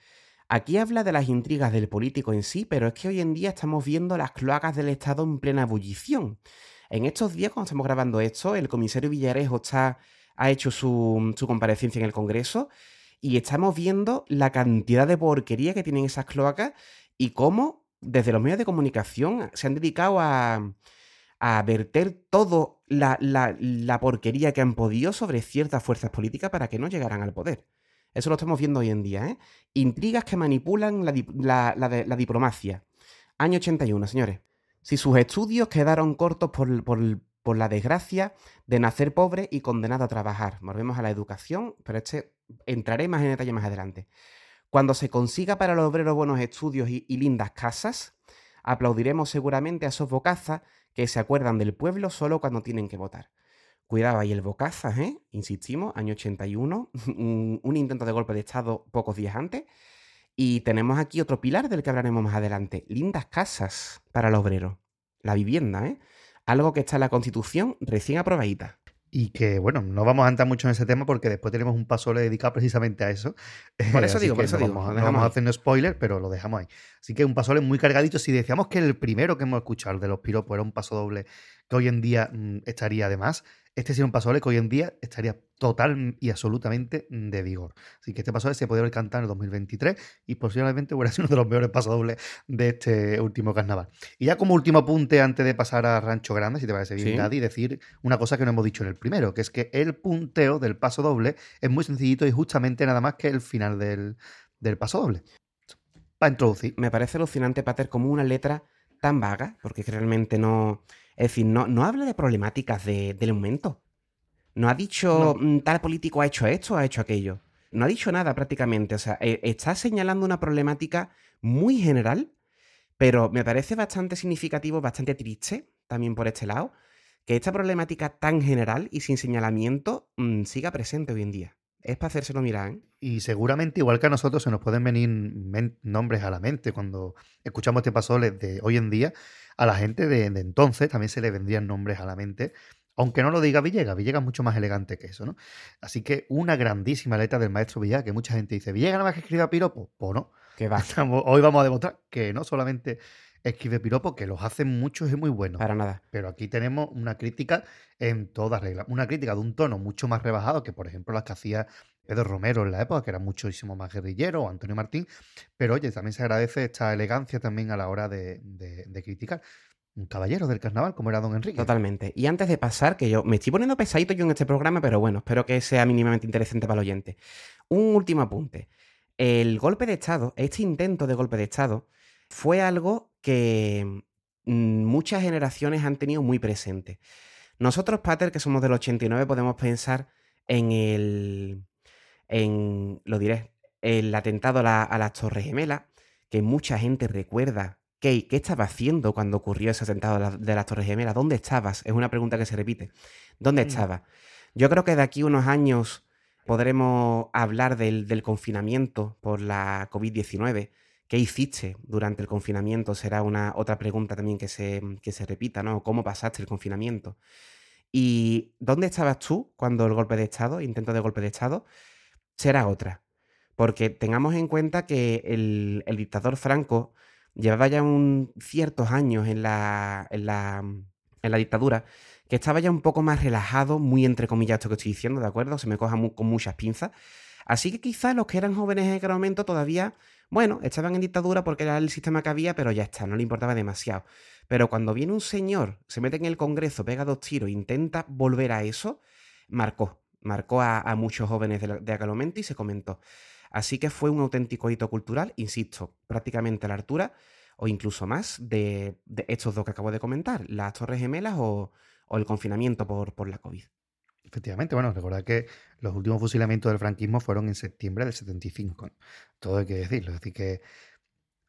Aquí habla de las intrigas del político en sí, pero es que hoy en día estamos viendo las cloacas del Estado en plena ebullición. En estos días, cuando estamos grabando esto, el comisario Villarejo está, ha hecho su, su comparecencia en el Congreso y estamos viendo la cantidad de porquería que tienen esas cloacas y cómo desde los medios de comunicación se han dedicado a, a verter toda la, la- porquería que han podido sobre ciertas fuerzas políticas para que no llegaran al poder. Eso lo estamos viendo hoy en día, ¿eh? Intrigas que manipulan la, la diplomacia. Año 81, señores. Si sus estudios quedaron cortos por, por- por la desgracia de nacer pobre y condenado a trabajar. Volvemos a la educación, pero este entraré más en detalle más adelante. Cuando se consiga para los obreros buenos estudios y, lindas casas, aplaudiremos seguramente a esos bocazas que se acuerdan del pueblo solo cuando tienen que votar. Cuidado ahí el bocazas, ¿eh? Insistimos, año 81, un, un intento de golpe de Estado pocos días antes. Y tenemos aquí otro pilar del que hablaremos más adelante. Lindas casas para el obrero. La vivienda, ¿eh? Algo que está en la Constitución recién aprobadita. Y que, bueno, no vamos a entrar mucho en ese tema porque después tenemos un paso dedicado precisamente a eso. Por eso digo, por eso no digo, Vamos, no vamos a hacer spoiler, pero lo dejamos ahí. Así que un paso doble muy cargadito. Si decíamos que el primero que hemos escuchado, el de los piropos, era un paso doble que hoy en día mm, estaría además, este sería un paso doble que hoy en día estaría total y absolutamente de vigor. Así que este paso doble se podría haber cantado en el 2023 y posiblemente hubiera sido uno de los mejores pasos dobles de este último carnaval. Y ya como último apunte antes de pasar a Rancho Grande, si te parece bien, Sí. Decir una cosa que no hemos dicho en el primero, que es que el punteo del paso doble es muy sencillito y justamente nada más que el final del, del paso doble. Para introducir. Me parece alucinante, Pater, como una letra tan vaga, porque realmente no. Es decir, no, no habla de problemáticas de- del momento. No ha dicho "Mm, tal político ha hecho esto, ha hecho aquello. No ha dicho nada prácticamente. O sea, eh, está señalando una problemática muy general, pero me parece bastante significativo, bastante triste, también por este lado, que esta problemática tan general y sin señalamiento mm, siga presente hoy en día. Es para hacérselo mirar. ¿eh? Y seguramente, igual que a nosotros, se nos pueden venir nombres a la mente cuando escuchamos este paso de hoy en día. A la gente de, de entonces también se le vendrían nombres a la mente aunque no lo diga Villegas, Villegas es mucho más elegante que eso, ¿no? Así que una grandísima letra del maestro Villegas, que mucha gente dice, ¿Villegas nada más que escribe a piropo? Pues no. Que va. Hoy vamos a demostrar que no solamente escribe piropo, que los hace muchos y muy buenos. Para nada. Pero aquí tenemos una crítica en todas reglas. Una crítica de un tono mucho más rebajado que, por ejemplo, las que hacía Pedro Romero en la época, que era muchísimo más guerrillero, o Antonio Martín. Pero oye, también se agradece esta elegancia también a la hora de criticar un caballero del carnaval como era don Enrique. Totalmente. Y antes de pasar, que yo me estoy poniendo pesadito yo en este programa, pero bueno, espero que sea mínimamente interesante para el oyente. Un último apunte. El golpe de Estado, este intento de golpe de Estado, fue algo que mm, muchas generaciones han tenido muy presente. Nosotros, Pater, que somos del 89, podemos pensar en el. en. lo diré. El atentado a, a las Torres Gemelas, que mucha gente recuerda ¿Qué, estaba haciendo cuando ocurrió ese atentado de, las Torres Gemelas? ¿Dónde estabas? Es una pregunta que se repite. ¿Dónde mm. estabas? Yo creo que de aquí a unos años podremos hablar del, confinamiento por la COVID-19. ¿Qué hiciste durante el confinamiento? Será una otra pregunta también que se, que se repita, ¿no? ¿Cómo pasaste el confinamiento? ¿Y dónde estabas tú cuando el golpe de Estado, intento de golpe de Estado? Será otra. Porque tengamos en cuenta que el, el dictador Franco llevaba ya un, ciertos años en la, en la, en la dictadura, que estaba ya un poco más relajado, muy entre comillas esto que estoy diciendo, ¿de acuerdo? Se me coja con muchas pinzas. Así que quizás los que eran jóvenes en aquel momento todavía, bueno, estaban en dictadura porque era el sistema que había, pero ya está, no le importaba demasiado. Pero cuando viene un señor, se mete en el Congreso, pega dos tiros, intenta volver a eso, marcó, marcó a, muchos jóvenes de, de aquel momento y se comentó. Así que fue un auténtico hito cultural, insisto, prácticamente a la altura o incluso más de, estos dos que acabo de comentar, las Torres Gemelas o, el confinamiento por la COVID. Efectivamente, bueno, recordad que los últimos fusilamientos del franquismo fueron en septiembre del 75. Todo hay que decirlo. Es decir, que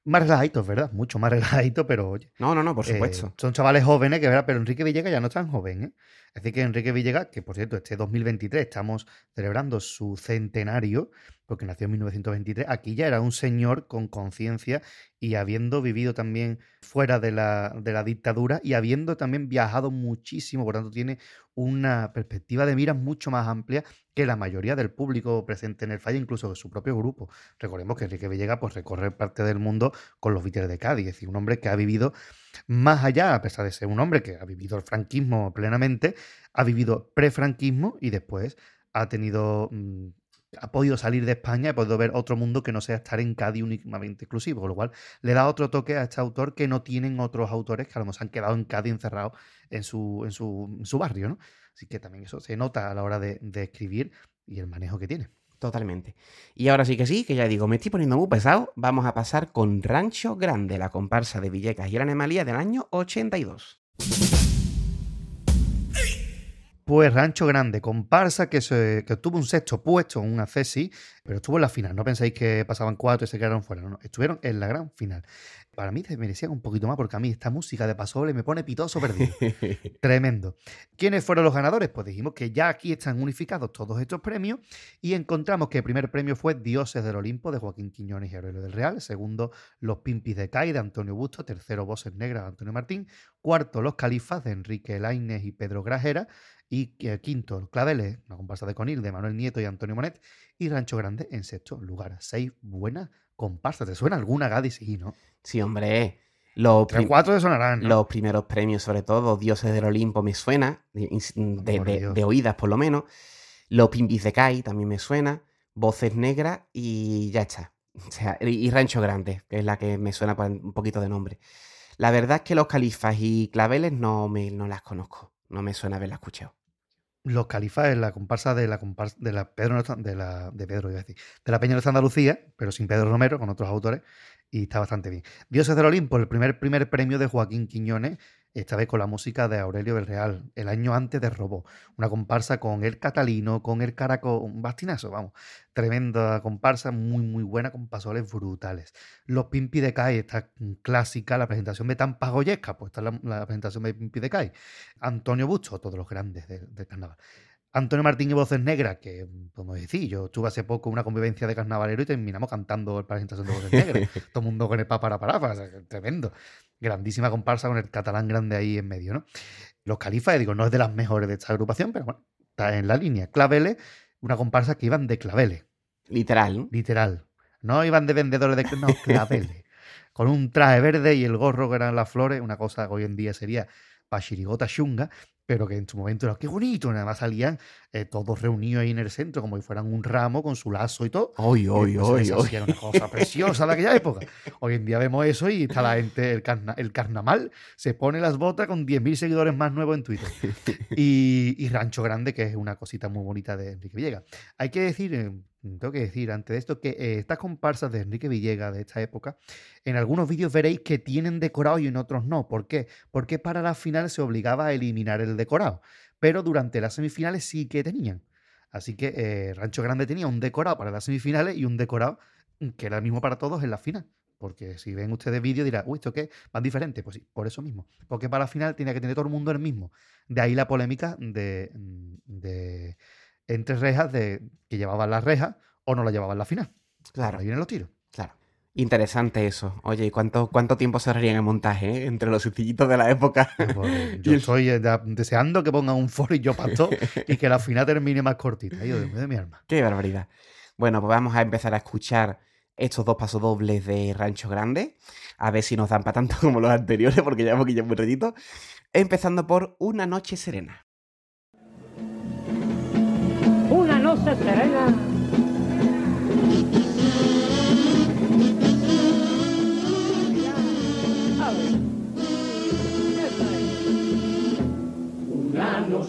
más relajaditos, ¿verdad? Mucho más relajaditos, pero oye. No, no, no, por eh, supuesto. son chavales jóvenes que, ¿verdad? Pero Enrique Villegas ya no es tan joven, ¿eh? Decir, que Enrique Villegas, que por cierto, este 2023 estamos celebrando su centenario, porque nació en 1923, aquí ya era un señor con conciencia y habiendo vivido también fuera de la, de la, dictadura y habiendo también viajado muchísimo, por tanto tiene una perspectiva de miras mucho más amplia que la mayoría del público presente en el Falla, incluso de su propio grupo. Recordemos que Enrique Villegas pues, recorre parte del mundo con los Víters de Cádiz, es decir, un hombre que ha vivido más allá, a pesar de ser un hombre que ha vivido el franquismo plenamente, ha vivido pre-franquismo y después ha tenido mm, ha podido salir de España, ha podido ver otro mundo que no sea estar en Cádiz únicamente exclusivo, con lo cual le da otro toque a este autor que no tienen otros autores que a lo mejor se han quedado en Cádiz encerrados en su, en su, barrio, ¿no? Así que también eso se nota a la hora de, escribir y el manejo que tiene. Totalmente. Y ahora sí que sí, que ya digo, me estoy poniendo muy pesado. Vamos a pasar con Rancho Grande, la comparsa de Villecas y la Anemalía del año 82. Pues Rancho Grande, comparsa que, se, que tuvo un sexto puesto en una CESI, pero estuvo en la final. No penséis que pasaban cuatro y se quedaron fuera. No, estuvieron en la gran final. Para mí se merecían un poquito más porque a mí esta música de Pasole me pone pitoso perdido. Tremendo. ¿Quiénes fueron los ganadores? Pues dijimos que ya aquí están unificados todos estos premios y encontramos que el primer premio fue Dioses del Olimpo de Joaquín Quiñones y Aurelio del Real. Segundo, Los Pimpis de Cai de Antonio Busto. Tercero, Voces Negras de Antonio Martín. Cuarto, Los Califas de Enrique Lainez y Pedro Grajera. Y eh, quinto, Claveles, una comparsa de Conil de Manuel Nieto y Antonio Monet. Y Rancho Grande en sexto lugar. Seis buenas comparsas. ¿Te suena alguna, Gadi? Sí, ¿no? Sí, hombre. Los cuatro te sonarán. Los primeros premios, sobre todo, Dioses del Olimpo, me suena. De, oídas, por lo menos. Los Pimpis de Kai también me suena. Voces Negras y ya está. O sea, y Rancho Grande, que es la que me suena un poquito de nombre. La verdad es que los califas y claveles no, me, no las conozco. No me suena haberlas escuchado. Los califas es la comparsa de la comparsa de la Pedro de la de Pedro, de la Peña de Andalucía, pero sin Pedro Romero, con otros autores. y está bastante bien. Dioses del Olimpo, el primer, primer premio de Joaquín Quiñones, esta vez con la música de Aurelio Belreal, el año antes de Robo. Una comparsa con el Catalino, con el Caraco, un bastinazo, vamos. Tremenda comparsa, muy, muy buena, con pasoles brutales. Los Pimpi de Kai, esta clásica, la presentación de Tampa Goyesca, pues esta es la, presentación de Pimpi de Kai. Antonio Busto, todos los grandes del carnaval. Antonio Martín y Voces Negras, que podemos decir, yo tuve hace poco una convivencia de carnavalero y terminamos cantando la presentación de Voces Negras. Todo el mundo con el papá para para, tremendo. Grandísima comparsa con el catalán grande ahí en medio, ¿no? Los califas, digo, no es de las mejores de esta agrupación, pero bueno, está en la línea. Claveles, una comparsa que iban de claveles. Literal, ¿no? Literal. No iban de vendedores de no, claveles. con un traje verde y el gorro que eran las flores, una cosa que hoy en día sería para chirigota chunga, pero que en su momento era, qué bonito, nada más salían eh, todos reunidos ahí en el centro, como si fueran un ramo con su lazo y todo. Hoy, hoy, hoy. Era una cosa preciosa de aquella época. Hoy en día vemos eso y está la gente, el, el carnaval, se pone las botas con 10.000 seguidores más nuevos en Twitter. Y, Rancho Grande, que es una cosita muy bonita de Enrique Villegas. Hay que decir, eh, tengo que decir antes de esto que eh, estas comparsas de Enrique Villegas de esta época, en algunos vídeos veréis que tienen decorado y en otros no. ¿Por qué? Porque para la final se obligaba a eliminar el decorado, pero durante las semifinales sí que tenían. Así que eh, Rancho Grande tenía un decorado para las semifinales y un decorado que era el mismo para todos en la final. Porque si ven ustedes vídeos dirán, uy, ¿esto qué? ¿Van diferentes? Pues sí, por eso mismo. Porque para la final tenía que tener todo el mundo el mismo. De ahí la polémica de, de entre rejas de que llevaban la reja o no la llevaban la final. Claro. Ahí vienen los tiros. Interesante eso. Oye, ¿y cuánto, cuánto tiempo se en el montaje eh? entre los sencillitos de la época? Pues, yo estoy eh, deseando que pongan un foro y yo pasto y que la final termine más cortita. Dios de mi alma. Qué barbaridad. Bueno, pues vamos a empezar a escuchar estos dos pasos dobles de Rancho Grande. A ver si nos dan para tanto como los anteriores, porque ya hemos ya muy ratito. Empezando por Una Noche Serena. Una noche serena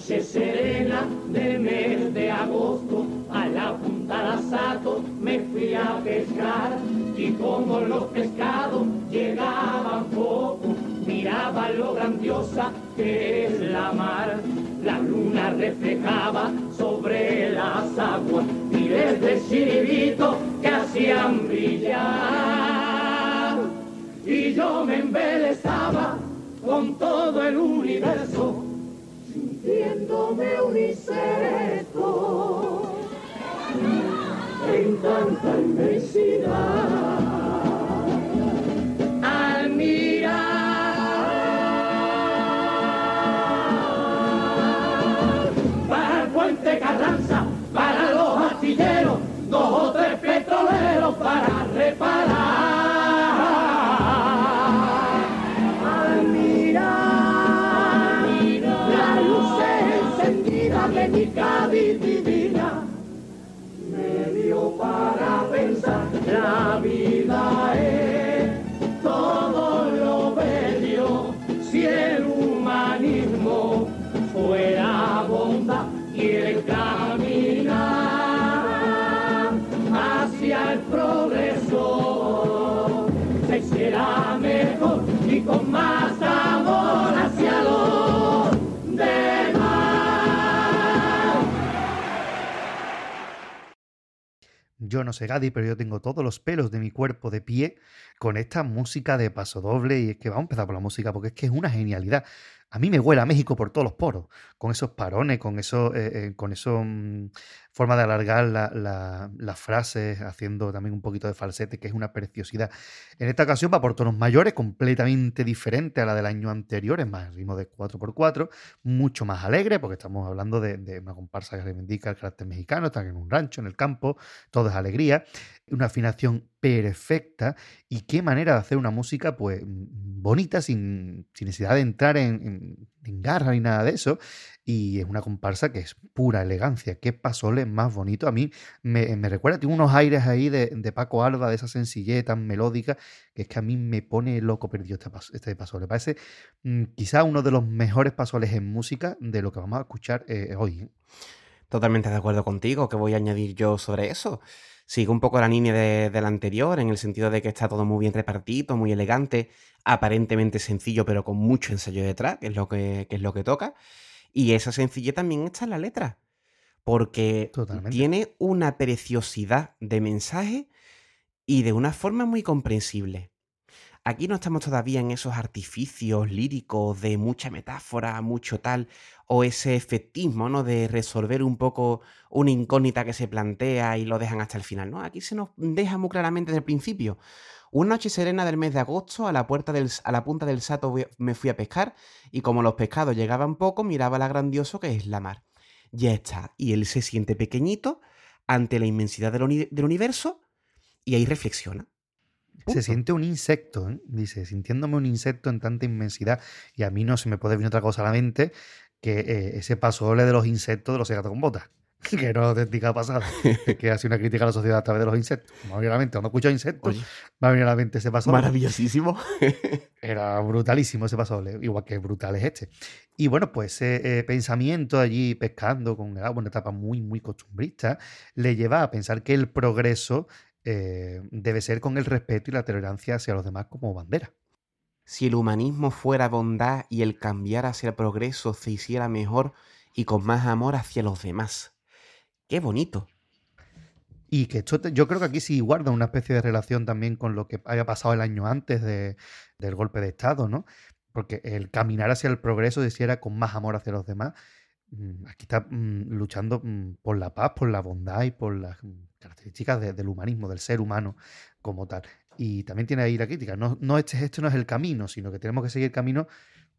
noche serena del mes de agosto, a la punta de Sato me fui a pescar y como los pescados llegaban poco, miraba lo grandiosa que es la mar. La luna reflejaba sobre las aguas y desde chiribito que hacían brillar. Y yo me embelezaba con todo el universo sintiéndome un insecto en tanta inmensidad. Yo no sé Gadi, pero yo tengo todos los pelos de mi cuerpo de pie con esta música de paso doble. Y es que vamos a empezar por la música porque es que es una genialidad. A mí me huele a México por todos los poros, con esos parones, con eso, eh, eh, con eso mm, forma de alargar la- la- las frases, haciendo también un poquito de falsete, que es una preciosidad. En esta ocasión va por tonos mayores, completamente diferente a la del año anterior, es más ritmo de 4x4, mucho más alegre, porque estamos hablando de, una comparsa que reivindica el carácter mexicano, están en un rancho, en el campo, todo es alegría, una afinación perfecta y qué manera de hacer una música pues mm, bonita sin, necesidad de entrar en, en- en garra ni nada de eso y es una comparsa que es pura elegancia qué pasoles más bonito a mí me, me recuerda tiene unos aires ahí de, de Paco Alba de esa sencillez tan melódica que es que a mí me pone loco perdido este, este pasole parece mm, quizá uno de los mejores pasoles en música de lo que vamos a escuchar eh, hoy ¿eh? Totalmente de acuerdo contigo. ¿Qué voy a añadir yo sobre eso? Sigue un poco la línea de, de la anterior, en el sentido de que está todo muy bien repartido, muy elegante, aparentemente sencillo, pero con mucho ensayo detrás, que es lo que, que es lo que toca. Y esa sencillez también está en la letra, porque Totalmente. tiene una preciosidad de mensaje y de una forma muy comprensible. Aquí no estamos todavía en esos artificios líricos de mucha metáfora, mucho tal, o ese efectismo, ¿no? De resolver un poco una incógnita que se plantea y lo dejan hasta el final, ¿no? Aquí se nos deja muy claramente desde el principio. Una noche serena del mes de agosto, a la, puerta del, a la punta del Sato me fui a pescar y como los pescados llegaban poco, miraba la grandioso que es la mar. Ya está. Y él se siente pequeñito ante la inmensidad del, uni- del universo y ahí reflexiona. Se siente un insecto, ¿eh? dice, sintiéndome un insecto en tanta inmensidad. Y a mí no se me puede venir otra cosa a la mente que eh, ese paso doble de los insectos de los gatos con botas. Que no auténtica pasada. Es que hace una crítica a la sociedad a través de los insectos. Me va a venir a la mente, cuando escucho insectos, Oye, me va a venir a la mente ese paso maravillosísimo. Era brutalísimo ese paso igual que brutal es este. Y bueno, pues ese eh, pensamiento allí pescando con el agua, una etapa muy, muy costumbrista, le lleva a pensar que el progreso eh, debe ser con el respeto y la tolerancia hacia los demás como bandera. Si el humanismo fuera bondad y el cambiar hacia el progreso se hiciera mejor y con más amor hacia los demás. Qué bonito. Y que esto, yo creo que aquí sí guarda una especie de relación también con lo que haya pasado el año antes de- del golpe de Estado, ¿no? Porque el caminar hacia el progreso, si era con más amor hacia los demás, mm, aquí está mm, luchando mm, por la paz, por la bondad y por las características de- del humanismo, del ser humano como tal. Y también tiene ahí la crítica. No, no este, este no es el camino, sino que tenemos que seguir el camino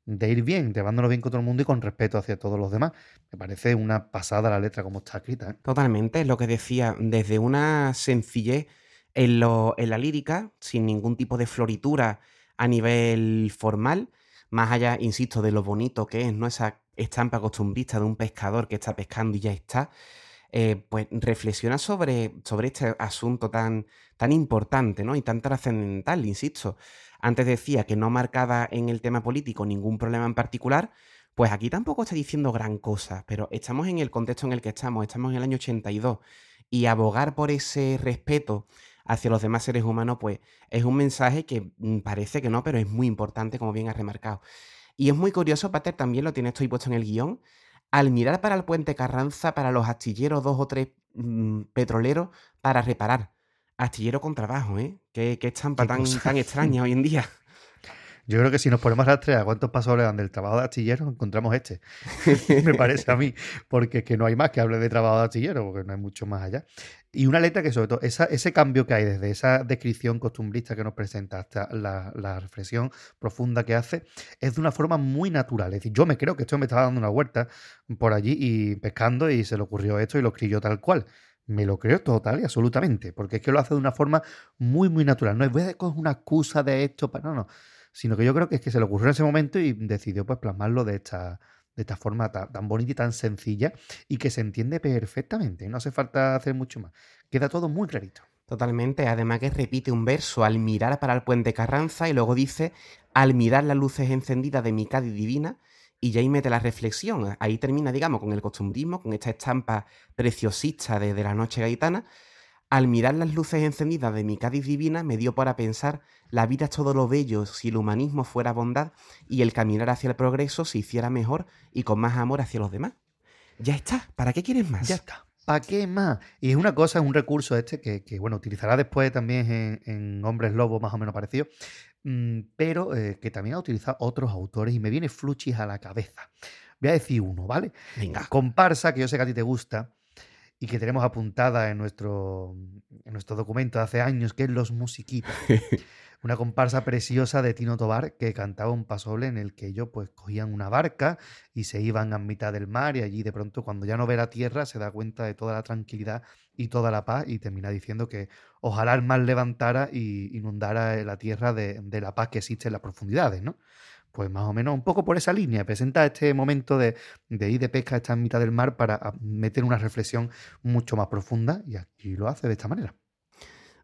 de ir bien, llevándonos bien con todo el mundo y con respeto hacia todos los demás. Me parece una pasada la letra como está escrita. ¿eh? Totalmente, es lo que decía, desde una sencillez en, lo- en la lírica, sin ningún tipo de floritura a nivel formal, más allá, insisto, de lo bonito que es, ¿no? Esa estampa costumbrista de un pescador que está pescando y ya está, eh, pues reflexiona sobre, sobre este asunto tan, tan importante, ¿no? Y tan trascendental, insisto. Antes decía que no marcaba en el tema político ningún problema en particular, pues aquí tampoco está diciendo gran cosa, pero estamos en el contexto en el que estamos, estamos en el año 82, y abogar por ese respeto hacia los demás seres humanos, pues es un mensaje que mm, parece que no, pero es muy importante, como bien has remarcado. Y es muy curioso, Pater, también lo tienes estoy puesto en el guion, al mirar para el puente Carranza, para los astilleros, dos o tres mm, petroleros, para reparar. Astillero con trabajo, ¿eh? Qué, qué estampa Qué tan, extraña hoy en día. Yo creo que si nos ponemos a rastrear cuántos pasos dan del trabajo de astillero, encontramos este. Me parece a mí, porque es que no hay más que hable de trabajo de astillero, porque no hay mucho más allá. Y una letra que sobre todo, esa- ese cambio que hay desde esa descripción costumbrista que nos presenta hasta la, reflexión profunda que hace, es de una forma muy natural. Es decir, yo me creo que esto me estaba dando una vuelta por allí y pescando y se le ocurrió esto y lo escribió tal cual. Me lo creo total y absolutamente, porque es que lo hace de una forma muy, muy natural. No es voy a coger una excusa de esto, para... no, no sino que yo creo que es que se le ocurrió en ese momento y decidió pues plasmarlo de esta, de esta forma tan, bonita y tan sencilla y que se entiende perfectamente. No hace falta hacer mucho más. Queda todo muy clarito. Totalmente, además que repite un verso al mirar para el puente Carranza y luego dice al mirar las luces encendidas de mi Cádiz divina y ya ahí mete la reflexión. Ahí termina, digamos, con el costumbrismo, con esta estampa preciosista de, de la noche gaitana. Al mirar las luces encendidas de mi Cádiz divina me dio para pensar la vida es todo lo bello si el humanismo fuera bondad y el caminar hacia el progreso se hiciera mejor y con más amor hacia los demás. Ya está, ¿para qué quieres más? Ya está. ¿Para qué más? Y es una cosa, es un recurso este que, que, bueno, utilizará después también en, en Hombres Lobo, más o menos parecido, mm, pero eh, que también ha utilizado otros autores y me viene fluchis a la cabeza. Voy a decir uno, ¿vale? Venga. Comparsa, que yo sé que a ti te gusta y que tenemos apuntada en nuestro, en nuestro documento de hace años, que es Los Musiquitas. Una comparsa preciosa de Tino Tobar que cantaba un pasoble en el que ellos pues cogían una barca y se iban a mitad del mar y allí de pronto cuando ya no ve la tierra se da cuenta de toda la tranquilidad y toda la paz y termina diciendo que ojalá el mar levantara y inundara la tierra de, la paz que existe en las profundidades, ¿no? Pues más o menos un poco por esa línea, presenta este momento de, ir de pesca, estar en mitad del mar para meter una reflexión mucho más profunda y aquí lo hace de esta manera.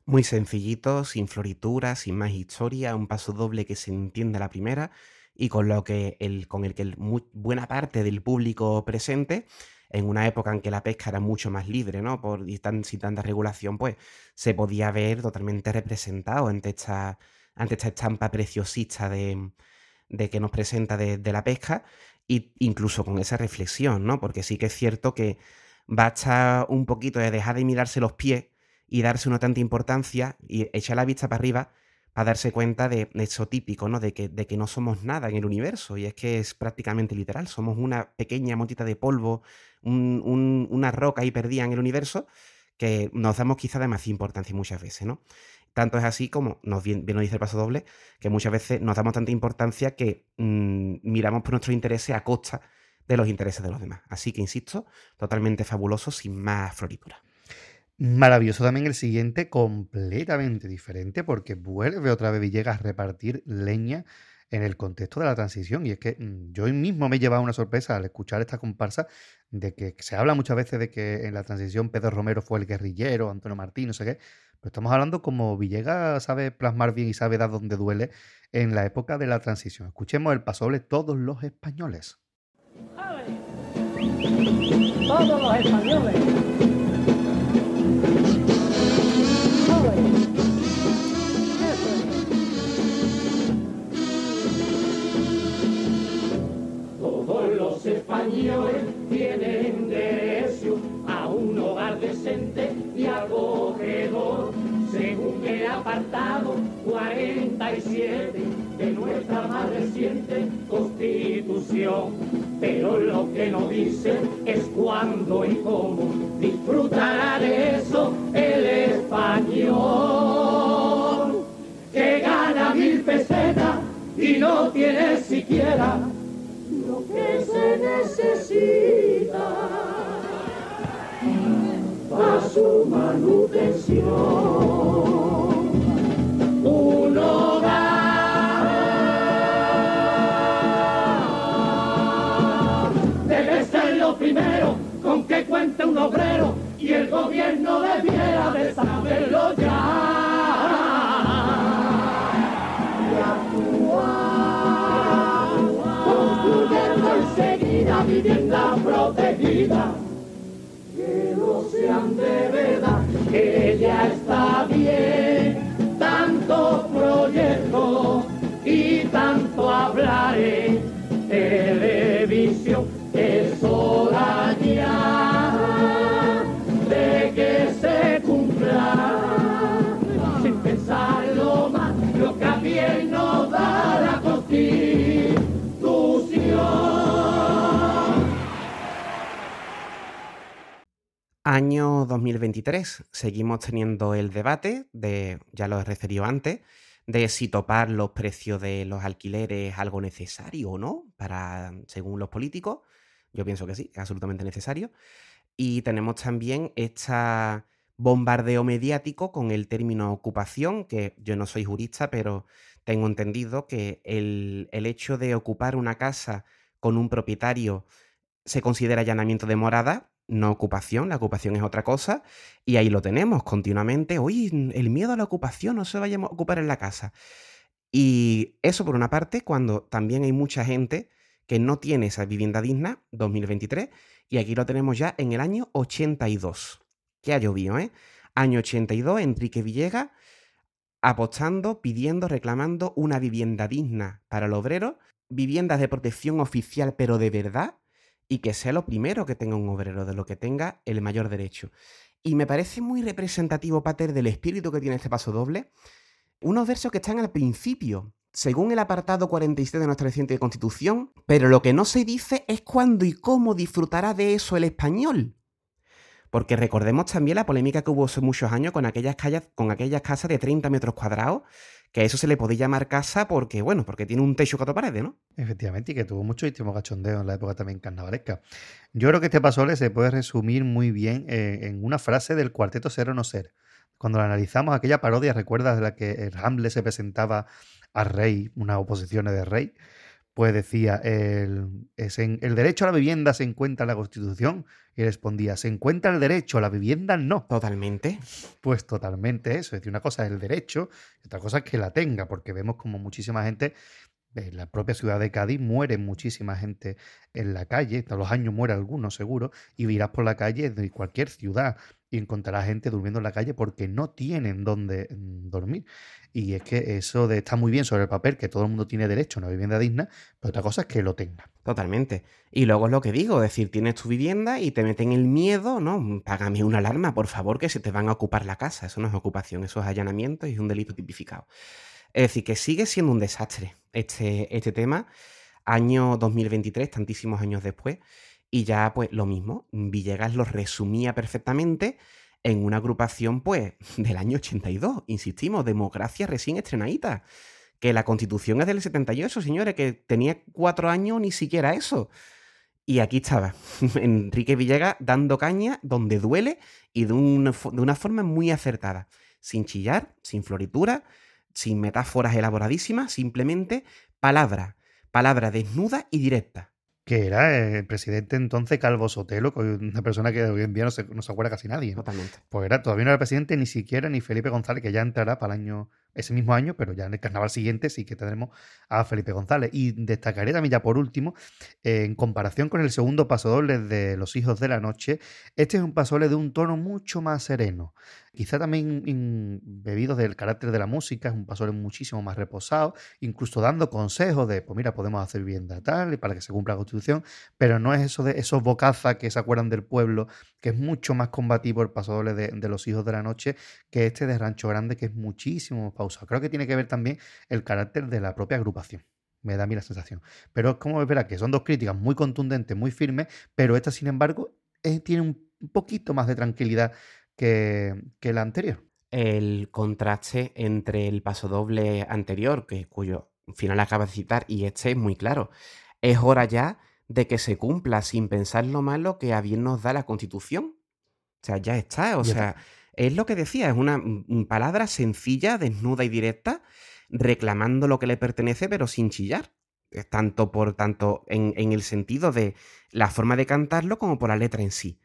Muy sencillito, sin florituras, sin más historia, un paso doble que se entiende a la primera y con lo que el, con el que buena parte del público presente en una época en que la pesca era mucho más libre, ¿no? Por, y tan, sin tanta regulación, pues se podía ver totalmente representado ante esta, ante esta estampa preciosista de, de que nos presenta de, de la pesca, e incluso con esa reflexión, ¿no? Porque sí que es cierto que basta un poquito de dejar de mirarse los pies y darse una tanta importancia y echar la vista para arriba para darse cuenta de eso típico, ¿no? De que, de que no somos nada en el universo. Y es que es prácticamente literal. Somos una pequeña motita de polvo, un- un- una roca ahí perdida en el universo que nos damos quizá demasiada importancia muchas veces, ¿no? Tanto es así como nos bien, bien dice el paso doble, que muchas veces nos damos tanta importancia que mm, miramos por nuestros intereses a costa de los intereses de los demás. Así que, insisto, totalmente fabuloso, sin más floritura. Maravilloso también el siguiente, completamente diferente, porque vuelve otra vez Villegas a repartir leña en el contexto de la transición. Y es que mm, yo mismo me he llevado una sorpresa al escuchar esta comparsa de que se habla muchas veces de que en la transición Pedro Romero fue el guerrillero, Antonio Martín, no sé qué. Pero estamos hablando como Villegas sabe plasmar bien y sabe dar donde duele en la época de la transición. Escuchemos el pasoble Todos los españoles. Todos los españoles. Españoles tienen derecho a un hogar decente y acogedor, según el apartado 47 de nuestra más reciente constitución. Pero lo que no dicen es cuándo y cómo disfrutará de eso el español que gana mil pesetas y no tiene siquiera que se necesita para su manutención. Un hogar debe ser lo primero con que cuenta un obrero y el gobierno debiera de saberlo ya enseguida vivienda protegida, que no sean de verdad, que ya está bien, tanto proyecto y tanto hablar en televisión, es hora Año 2023. Seguimos teniendo el debate de, ya lo he referido antes, de si topar los precios de los alquileres es algo necesario o no, para, según los políticos. Yo pienso que sí, es absolutamente necesario. Y tenemos también este bombardeo mediático con el término ocupación, que yo no soy jurista, pero tengo entendido que el, el hecho de ocupar una casa con un propietario se considera allanamiento de morada, no ocupación, la ocupación es otra cosa, y ahí lo tenemos continuamente. Oye, el miedo a la ocupación, no se vaya a ocupar en la casa. Y eso por una parte, cuando también hay mucha gente que no tiene esa vivienda digna, 2023, y aquí lo tenemos ya en el año 82. Que ha llovido, ¿eh? Año 82, Enrique Villegas apostando, pidiendo, reclamando una vivienda digna para el obrero, viviendas de protección oficial, pero de verdad, y que sea lo primero que tenga un obrero, de lo que tenga el mayor derecho. Y me parece muy representativo, Pater, del espíritu que tiene este paso doble, unos versos que están al principio, según el apartado 47 de nuestra reciente Constitución, pero lo que no se dice es cuándo y cómo disfrutará de eso el español. Porque recordemos también la polémica que hubo hace muchos años con aquellas, calles, con aquellas casas de 30 metros cuadrados, que a eso se le podía llamar casa porque, bueno, porque tiene un techo cuatro paredes, ¿no? Efectivamente, y que tuvo muchísimo cachondeo en la época también carnavalesca. Yo creo que este pasole se puede resumir muy bien eh, en una frase del cuarteto Ser o No Ser. Cuando la analizamos, aquella parodia, ¿recuerdas de la que el Hamlet se presentaba a Rey, unas oposiciones de Rey? Pues decía, el, es en- el derecho a la vivienda se encuentra en la Constitución. Y respondía, ¿se encuentra el derecho a la vivienda? No. Totalmente. Pues totalmente eso. Es decir, una cosa es el derecho y otra cosa es que la tenga, porque vemos como muchísima gente en la propia ciudad de Cádiz muere muchísima gente en la calle, todos los años muere alguno seguro, y irás por la calle de cualquier ciudad y encontrarás gente durmiendo en la calle porque no tienen dónde mm, dormir. Y es que eso de, está muy bien sobre el papel, que todo el mundo tiene derecho a una vivienda digna, pero otra cosa es que lo tenga. Totalmente. Y luego es lo que digo, es decir, tienes tu vivienda y te meten el miedo, ¿no? Págame una alarma, por favor, que se te van a ocupar la casa. Eso no es ocupación, eso es allanamiento y es un delito tipificado. Es decir, que sigue siendo un desastre este, este tema. Año 2023, tantísimos años después. Y ya, pues lo mismo, Villegas lo resumía perfectamente en una agrupación, pues, del año 82. Insistimos, democracia recién estrenadita. Que la constitución es del 78, señores, que tenía cuatro años ni siquiera eso. Y aquí estaba, Enrique Villegas dando caña donde duele y de una, de una forma muy acertada. Sin chillar, sin floritura, sin metáforas elaboradísimas, simplemente palabra, palabra desnuda y directa. Que era el presidente entonces Calvo Sotelo, una persona que hoy en día no se, no se acuerda casi nadie. ¿no? Totalmente. Pues era, todavía no era presidente ni siquiera ni Felipe González, que ya entrará para el año, ese mismo año, pero ya en el carnaval siguiente sí que tendremos a Felipe González. Y destacaré también ya por último, en comparación con el segundo pasodoble de Los Hijos de la Noche, este es un pasodoble de un tono mucho más sereno. Quizá también in- bebido del carácter de la música, es un pasodoble muchísimo más reposado, incluso dando consejos de, pues mira, podemos hacer vivienda tal y para que se cumpla la Constitución, pero no es eso de esos bocazas que se acuerdan del pueblo, que es mucho más combativo el pasodoble de, de Los Hijos de la Noche que este de Rancho Grande, que es muchísimo más Creo que tiene que ver también el carácter de la propia agrupación. Me da a mí la sensación. Pero es como verdad que son dos críticas muy contundentes, muy firmes, pero esta, sin embargo, eh, tiene un poquito más de tranquilidad que, que la anterior. el contraste entre el pasodoble anterior, que, cuyo final acaba de citar, y este es muy claro. Es hora ya de que se cumpla sin pensar lo malo que a bien nos da la Constitución. O sea, ya está. O sea, es lo que decía, es una mm, palabra sencilla, desnuda y directa, reclamando lo que le pertenece, pero sin chillar. Tanto por tanto en, en el sentido de la forma de cantarlo como por la letra en sí.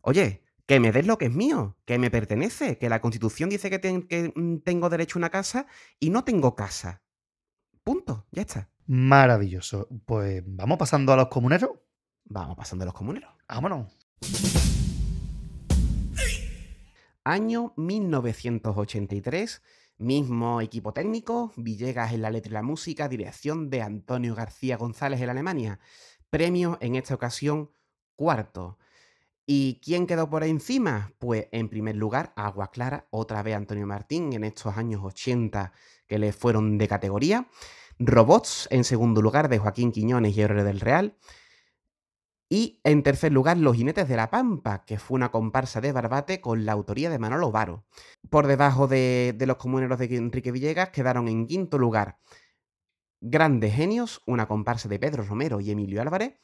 Oye, que me des lo que es mío, que me pertenece, que la Constitución dice que, ten- que, mm, tengo derecho a una casa y no tengo casa. Punto, ya está. Maravilloso. Pues vamos pasando a los comuneros. Vamos pasando a los comuneros. Vámonos. Año 1983, mismo equipo técnico, Villegas en la letra y la música, dirección de Antonio García González en Alemania. Premio en esta ocasión cuarto. ¿Y quién quedó por encima? Pues en primer lugar, Agua Clara, otra vez Antonio Martín en estos años 80 que le fueron de categoría. Robots en segundo lugar de Joaquín Quiñones y Héroe del Real. Y en tercer lugar, Los Jinetes de la Pampa, que fue una comparsa de Barbate con la autoría de Manolo Varo. Por debajo de, los comuneros de Enrique Villegas quedaron en quinto lugar Grandes Genios, una comparsa de Pedro Romero y Emilio Álvarez.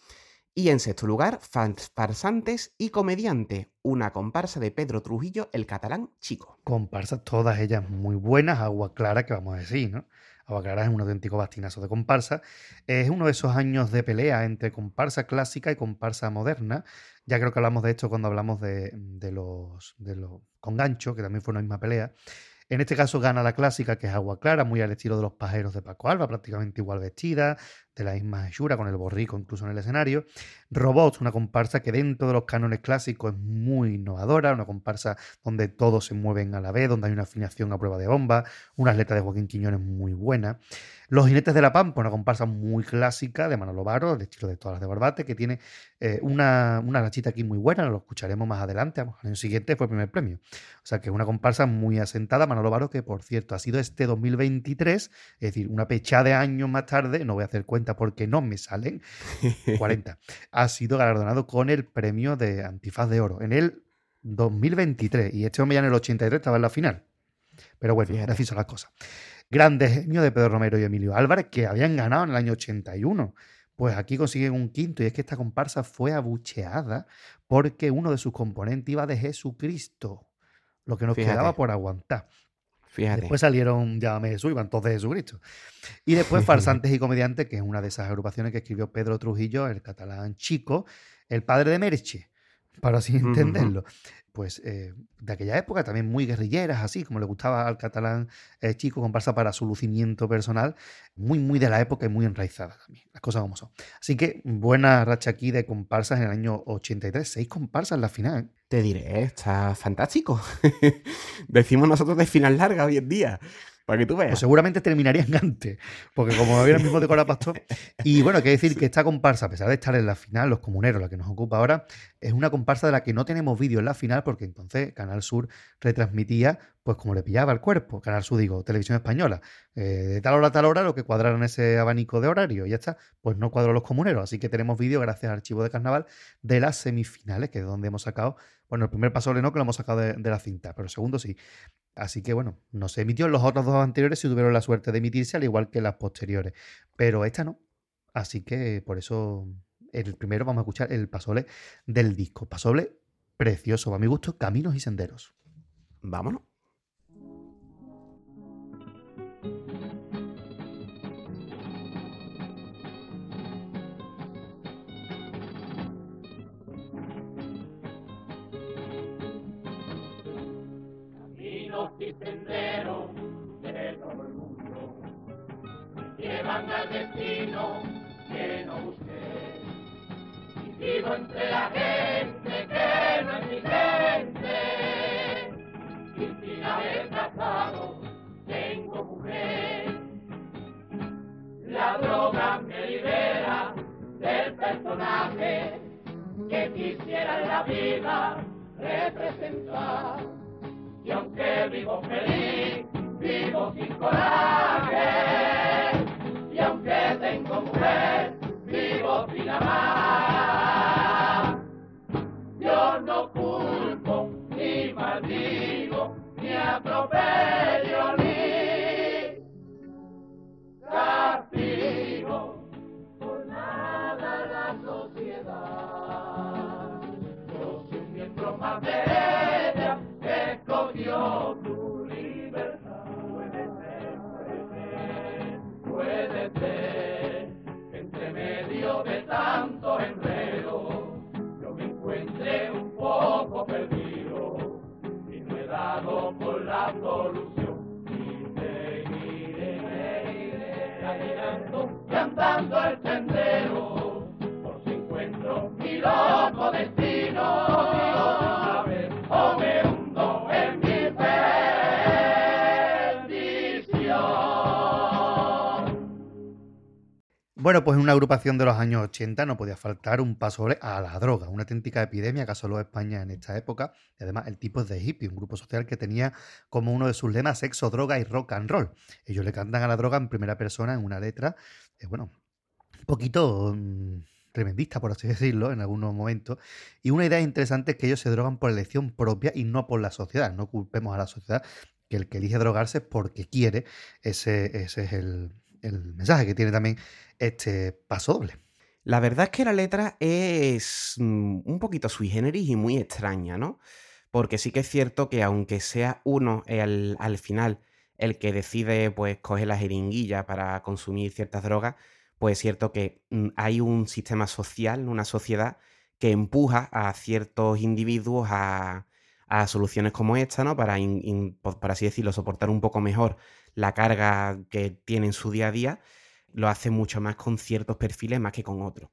Y en sexto lugar, Farsantes y Comediante, una comparsa de Pedro Trujillo, el catalán chico. Comparsas, todas ellas muy buenas. Agua Clara, que vamos a decir, ¿no? Agua Clara es un auténtico bastinazo de comparsa. Es uno de esos años de pelea entre comparsa clásica y comparsa moderna. Ya creo que hablamos de esto cuando hablamos de, de los, de los con gancho, que también fue una misma pelea. En este caso gana la clásica, que es Agua Clara, muy al estilo de los pajeros de Paco Alba, prácticamente igual vestida, de la misma hechura, con el borrico incluso en el escenario. Robots, una comparsa que dentro de los cánones clásicos es muy innovadora, una comparsa donde todos se mueven a la vez, donde hay una afinación a prueba de bomba, unas letras de Joaquín Quiñones muy buenas. Los Jinetes de la Pampa, una comparsa muy clásica de Manolo Varo, de estilo de todas las de Barbate, que tiene eh, una, una rachita aquí muy buena, lo escucharemos más adelante, al año siguiente fue el primer premio. O sea que es una comparsa muy asentada, Manolo Varo, que por cierto ha sido este 2023, es decir, una pechada de años más tarde, no voy a hacer cuenta porque no me salen, 40, ha sido galardonado con el premio de Antifaz de Oro en el 2023 y este hombre ya en el 83 estaba en la final. Pero bueno, Fíjate. así son las cosas. Grandes genios de Pedro Romero y Emilio Álvarez que habían ganado en el año 81. Pues aquí consiguen un quinto y es que esta comparsa fue abucheada porque uno de sus componentes iba de Jesucristo, lo que nos Fíjate. quedaba por aguantar. Fíjate. Después salieron Llámame Jesús, iban todos de Jesucristo. Y después Farsantes y Comediantes, que es una de esas agrupaciones que escribió Pedro Trujillo, el catalán chico, el padre de Merche. Para así entenderlo. Pues eh, de aquella época, también muy guerrilleras, así como le gustaba al catalán eh, chico, comparsa para su lucimiento personal, muy, muy de la época y muy enraizada también, las cosas como son. Así que buena racha aquí de comparsas en el año 83, seis comparsas en la final. Te diré, está fantástico. Decimos nosotros de final larga hoy en día. Para que tú Pues veas. seguramente terminarían antes, porque como había el mismo decorado pastor. Y bueno, hay que decir que esta comparsa, a pesar de estar en la final, los comuneros, la que nos ocupa ahora, es una comparsa de la que no tenemos vídeo en la final, porque entonces Canal Sur retransmitía, pues como le pillaba el cuerpo. Canal Sur, digo, televisión española. eh, de tal hora a tal hora, lo que cuadraron ese abanico de horario, y ya está. Pues no cuadró los comuneros. Así que tenemos vídeo, gracias al archivo de carnaval, de las semifinales, que es donde hemos sacado. Bueno, el primer paso no, que lo hemos sacado de, de la cinta, pero el segundo sí. Así que bueno, no se emitió. Los otros dos anteriores sí tuvieron la suerte de emitirse, al igual que las posteriores. Pero esta no. Así que por eso el primero vamos a escuchar el pasole del disco. Pasole precioso, a mi gusto, Caminos y Senderos. Vámonos. Caminos y senderos de todo el mundo me llevan al destino que no busqué. Y vivo entre la gente que no es mi gente. Y sin haber casado tengo mujer. La droga me libera del personaje que quisiera en la vida representar. Y aunque vivo feliz, vivo sin coraje. Y aunque tengo mujer, vivo sin amar. Yo no culpo, ni maldigo, ni atropello, el sendero por si encuentro mi loco destino. Bueno, pues en una agrupación de los años 80 no podía faltar un pasole a la droga, una auténtica epidemia que asoló España en esta época. Y además, el tipo es de hippie, un grupo social que tenía como uno de sus lemas sexo, droga y rock and roll. Ellos le cantan a la droga en primera persona en una letra, eh, bueno, un poquito mm, tremendista, por así decirlo, en algunos momentos. Y una idea interesante es que ellos se drogan por elección propia y no por la sociedad. No culpemos a la sociedad que el que elige drogarse es porque quiere. Ese, es el, mensaje que tiene también este paso doble. La verdad es que la letra es mm, un poquito sui generis y muy extraña, ¿no? Porque sí que es cierto que aunque sea uno al final el que decide pues coger la jeringuilla para consumir ciertas drogas, pues es cierto que mm, hay un sistema social, una sociedad que empuja a ciertos individuos a, soluciones como esta, ¿no? Para, in- así decirlo, soportar un poco mejor la carga que tiene en su día a día, lo hace mucho más con ciertos perfiles más que con otros.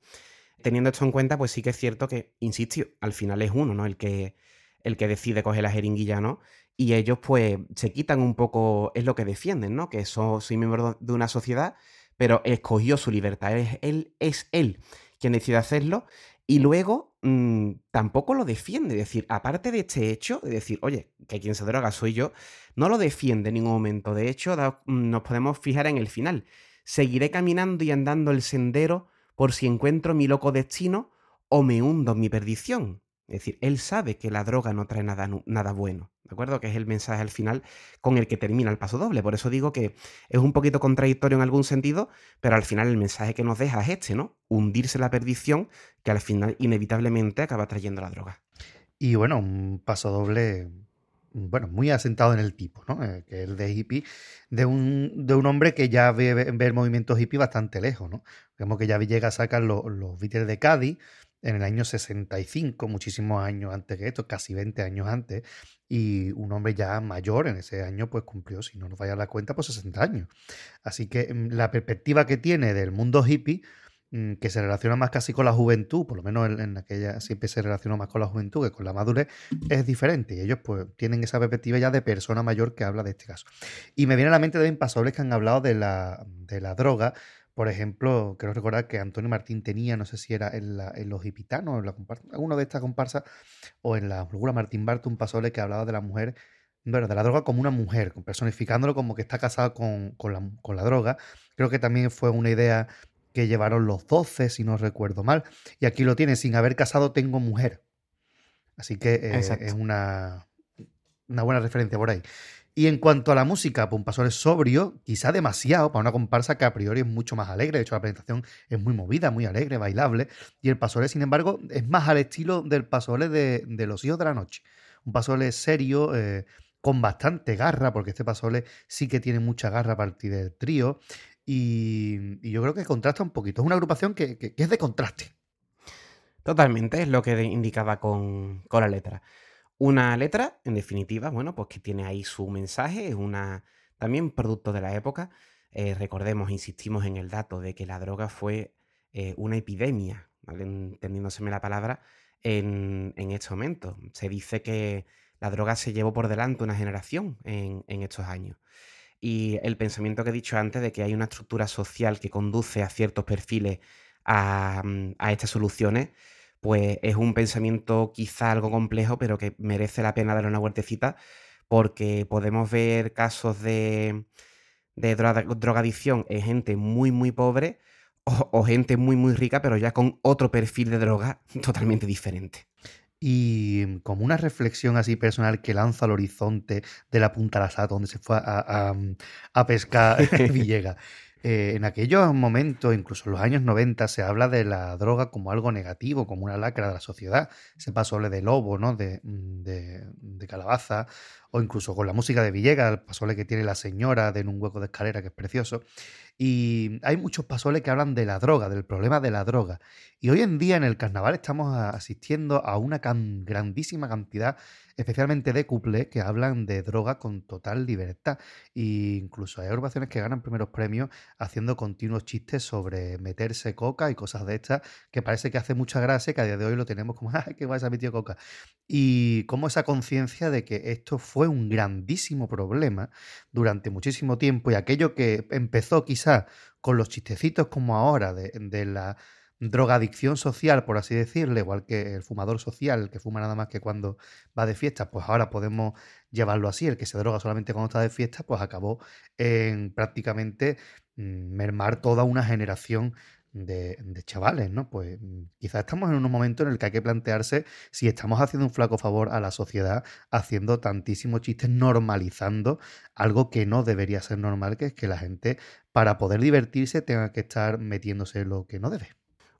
Teniendo esto en cuenta, pues sí que es cierto que, insisto, al final es uno, ¿no? El que, el que decide coger la jeringuilla, ¿no? Y ellos, pues, se quitan un poco, es lo que defienden, ¿no? Que so- soy miembro de una sociedad, pero escogió su libertad. Es él, es él quien decide hacerlo. Y luego mm, tampoco lo defiende. Es decir, aparte de este hecho, de decir, oye, que quien se droga soy yo, no lo defiende en ningún momento. De hecho, mm, nos podemos fijar en el final. Seguiré caminando y andando el sendero por si encuentro mi loco destino o me hundo en mi perdición. Es decir, él sabe que la droga no trae nada, nada bueno. ¿De acuerdo? Que es el mensaje al final con el que termina el paso doble. Por eso digo que es un poquito contradictorio en algún sentido, pero al final el mensaje que nos deja es este, ¿no? Hundirse la perdición que al final inevitablemente acaba trayendo la droga. Y bueno, un paso doble, bueno, muy asentado en el tipo, ¿no? Eh, que es el de hippie, de un, de un hombre que ya ve, ve el movimiento hippie bastante lejos, ¿no? Vemos que ya llega a sacar los, los Beatles de Cádiz, en el año 65, muchísimos años antes que esto, casi 20 años antes, y un hombre ya mayor en ese año pues cumplió, si no nos vaya a la cuenta, pues 60 años. Así que mm, la perspectiva que tiene del mundo hippie mm, que se relaciona más casi con la juventud, por lo menos en, aquella siempre se relacionó más con la juventud que con la madurez, es diferente. Y ellos pues tienen esa perspectiva ya de persona mayor que habla de este caso. Y me viene a la mente también pasadores que han hablado de la, de la droga. Por ejemplo, quiero recordar que Antonio Martín tenía, no sé si era en, la- en Los Gitanos, en la comparsa, alguna de estas comparsas, o en la figura Martín Barto, un pasole que hablaba de la mujer, bueno, de la droga como una mujer, personificándolo como que está casado con, con la, con la droga. Creo que también fue una idea que llevaron los 12, si no recuerdo mal. Y aquí lo tiene, sin haber casado tengo mujer. Así que eh, es una, una buena referencia por ahí. Y en cuanto a la música, pues un paso es sobrio, quizá demasiado para una comparsa que a priori es mucho más alegre. De hecho, la presentación es muy movida, muy alegre, bailable. Y el pasole, sin embargo, es más al estilo del pasole de, Los Hijos de la Noche. Un pasole serio, eh, con bastante garra, porque este pasole sí que tiene mucha garra a partir del trío. Y, yo creo que contrasta un poquito. Es una agrupación que, es de contraste. Totalmente, es lo que indicaba con la letra. Una letra, en definitiva, bueno, pues que tiene ahí su mensaje, es una también producto de la época. Eh, recordemos, insistimos en el dato de que la droga fue eh, una epidemia, ¿vale? entendiéndoseme la palabra, en, en este momento. Se dice que la droga se llevó por delante una generación en, en estos años. Y el pensamiento que he dicho antes de que hay una estructura social que conduce a ciertos perfiles a, mm, a estas soluciones, pues es un pensamiento quizá algo complejo, pero que merece la pena darle una vueltecita, porque podemos ver casos de, de droga- drogadicción en gente muy, muy pobre o, o gente muy, muy rica, pero ya con otro perfil de droga totalmente diferente. Y como una reflexión así personal que lanza al horizonte de la Punta Lasata, donde se fue a, a- a pescar Villegas. Eh, en aquellos momentos, incluso en los años 90, se habla de la droga como algo negativo, como una lacra de la sociedad. Se pasó de lobo, ¿no? De, de, de calabaza, o incluso con la música de Villegas, el pasole que tiene la señora de en un hueco de escalera, que es precioso. Y hay muchos pasoles que hablan de la droga, del problema de la droga. Y hoy en día en el carnaval estamos asistiendo a una grandísima cantidad, especialmente de cuplés, que hablan de droga con total libertad. E incluso hay agrupaciones que ganan primeros premios haciendo continuos chistes sobre meterse coca y cosas de estas, que parece que hace mucha gracia, que a día de hoy lo tenemos como, ¡ay, qué guay se ha metido coca! Y como esa conciencia de que esto fue un grandísimo problema durante muchísimo tiempo y aquello que empezó quizá con los chistecitos como ahora de, de la drogadicción social, por así decirle, igual que el fumador social, el que fuma nada más que cuando va de fiesta, pues ahora podemos llevarlo así, el que se droga solamente cuando está de fiesta, pues acabó en prácticamente mm, mermar toda una generación de, chavales, ¿no? Pues mm, quizás estamos en un momento en el que hay que plantearse si estamos haciendo un flaco favor a la sociedad haciendo tantísimos chistes normalizando algo que no debería ser normal, que es que la gente para poder divertirse tenga que estar metiéndose lo que no debe.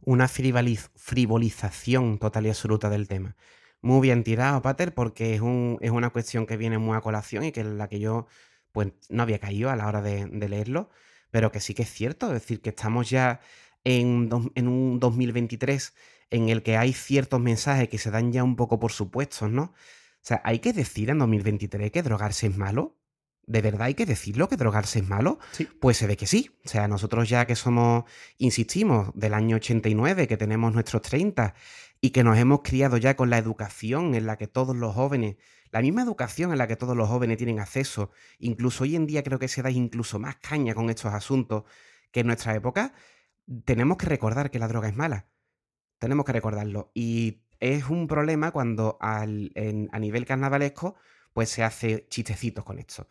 Una frivoliz- frivolización total y absoluta del tema. Muy bien tirado, Pater, porque es, un, es una cuestión que viene muy a colación y que en la que yo pues, no había caído a la hora de, de leerlo, pero que sí que es cierto, es decir, que estamos ya en, dos- en un 2023 en el que hay ciertos mensajes que se dan ya un poco por supuestos, ¿no? O sea, hay que decir en 2023 que drogarse es malo. ¿De verdad hay que decirlo que drogarse es malo? Sí. Pues se ve que sí. O sea, nosotros ya que somos, insistimos, del año 89, que tenemos nuestros 30 y que nos hemos criado ya con la educación en la que todos los jóvenes, la misma educación en la que todos los jóvenes tienen acceso, incluso hoy en día creo que se da incluso más caña con estos asuntos que en nuestra época, tenemos que recordar que la droga es mala. Tenemos que recordarlo. Y es un problema cuando a nivel carnavalesco pues se hace chistecitos con esto.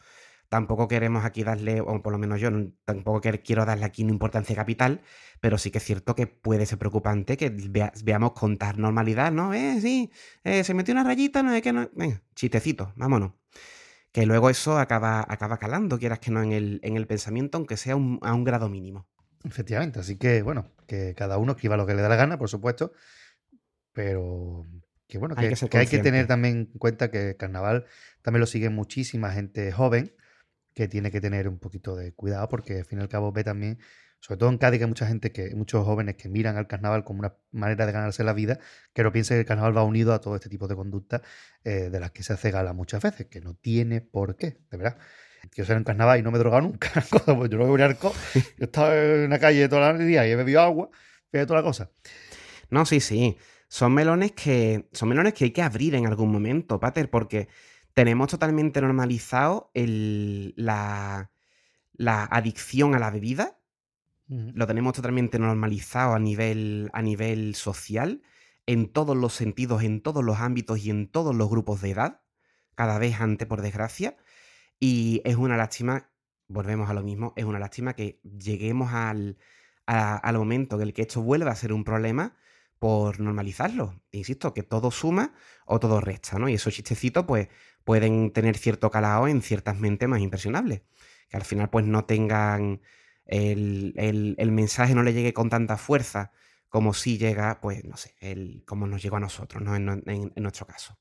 Tampoco queremos aquí darle, o por lo menos yo tampoco quiero darle aquí una importancia capital, pero sí que es cierto que puede ser preocupante que vea- veamos contar normalidad, ¿no? Eh, sí, eh, se metió una rayita, no es que no. Venga, chistecitos, vámonos. Que luego eso acaba, acaba calando, quieras que no, en el, en el pensamiento, aunque sea a un grado mínimo. Efectivamente, así que bueno, que cada uno escriba lo que le da la gana, por supuesto, pero que bueno, Hay que, que ser que hay que tener también en cuenta que el carnaval también lo sigue muchísima gente joven que tiene que tener un poquito de cuidado porque al fin y al cabo ve también sobre todo en Cádiz, que hay mucha gente, que muchos jóvenes que miran al carnaval como una manera de ganarse la vida, que no piensen que el carnaval va unido a todo este tipo de conductas eh, de las que se hace gala muchas veces, que no tiene por qué, de verdad. Yo soy en carnaval y no me he drogado nunca. pues yo no voy a arco. Yo he estado en la calle toda la día y he bebido agua, fíjate toda la cosa. No, sí, sí. Son melones que. Son melones que hay que abrir en algún momento, Pater, porque tenemos totalmente normalizado el, la, la adicción a la bebida. Lo tenemos totalmente normalizado a nivel, a nivel social, en todos los sentidos, en todos los ámbitos y en todos los grupos de edad, cada vez antes, por desgracia. Y es una lástima, volvemos a lo mismo, es una lástima que lleguemos al, al momento en el que esto vuelva a ser un problema por normalizarlo. Insisto, que todo suma o todo resta, ¿no? Y esos chistecitos, pues, pueden tener cierto calado en ciertas mentes más impresionables. Que al final, pues, no tengan. El, el- mensaje no le llegue con tanta fuerza como si llega, pues, no sé, el, como nos llegó a nosotros, ¿no? En nuestro caso.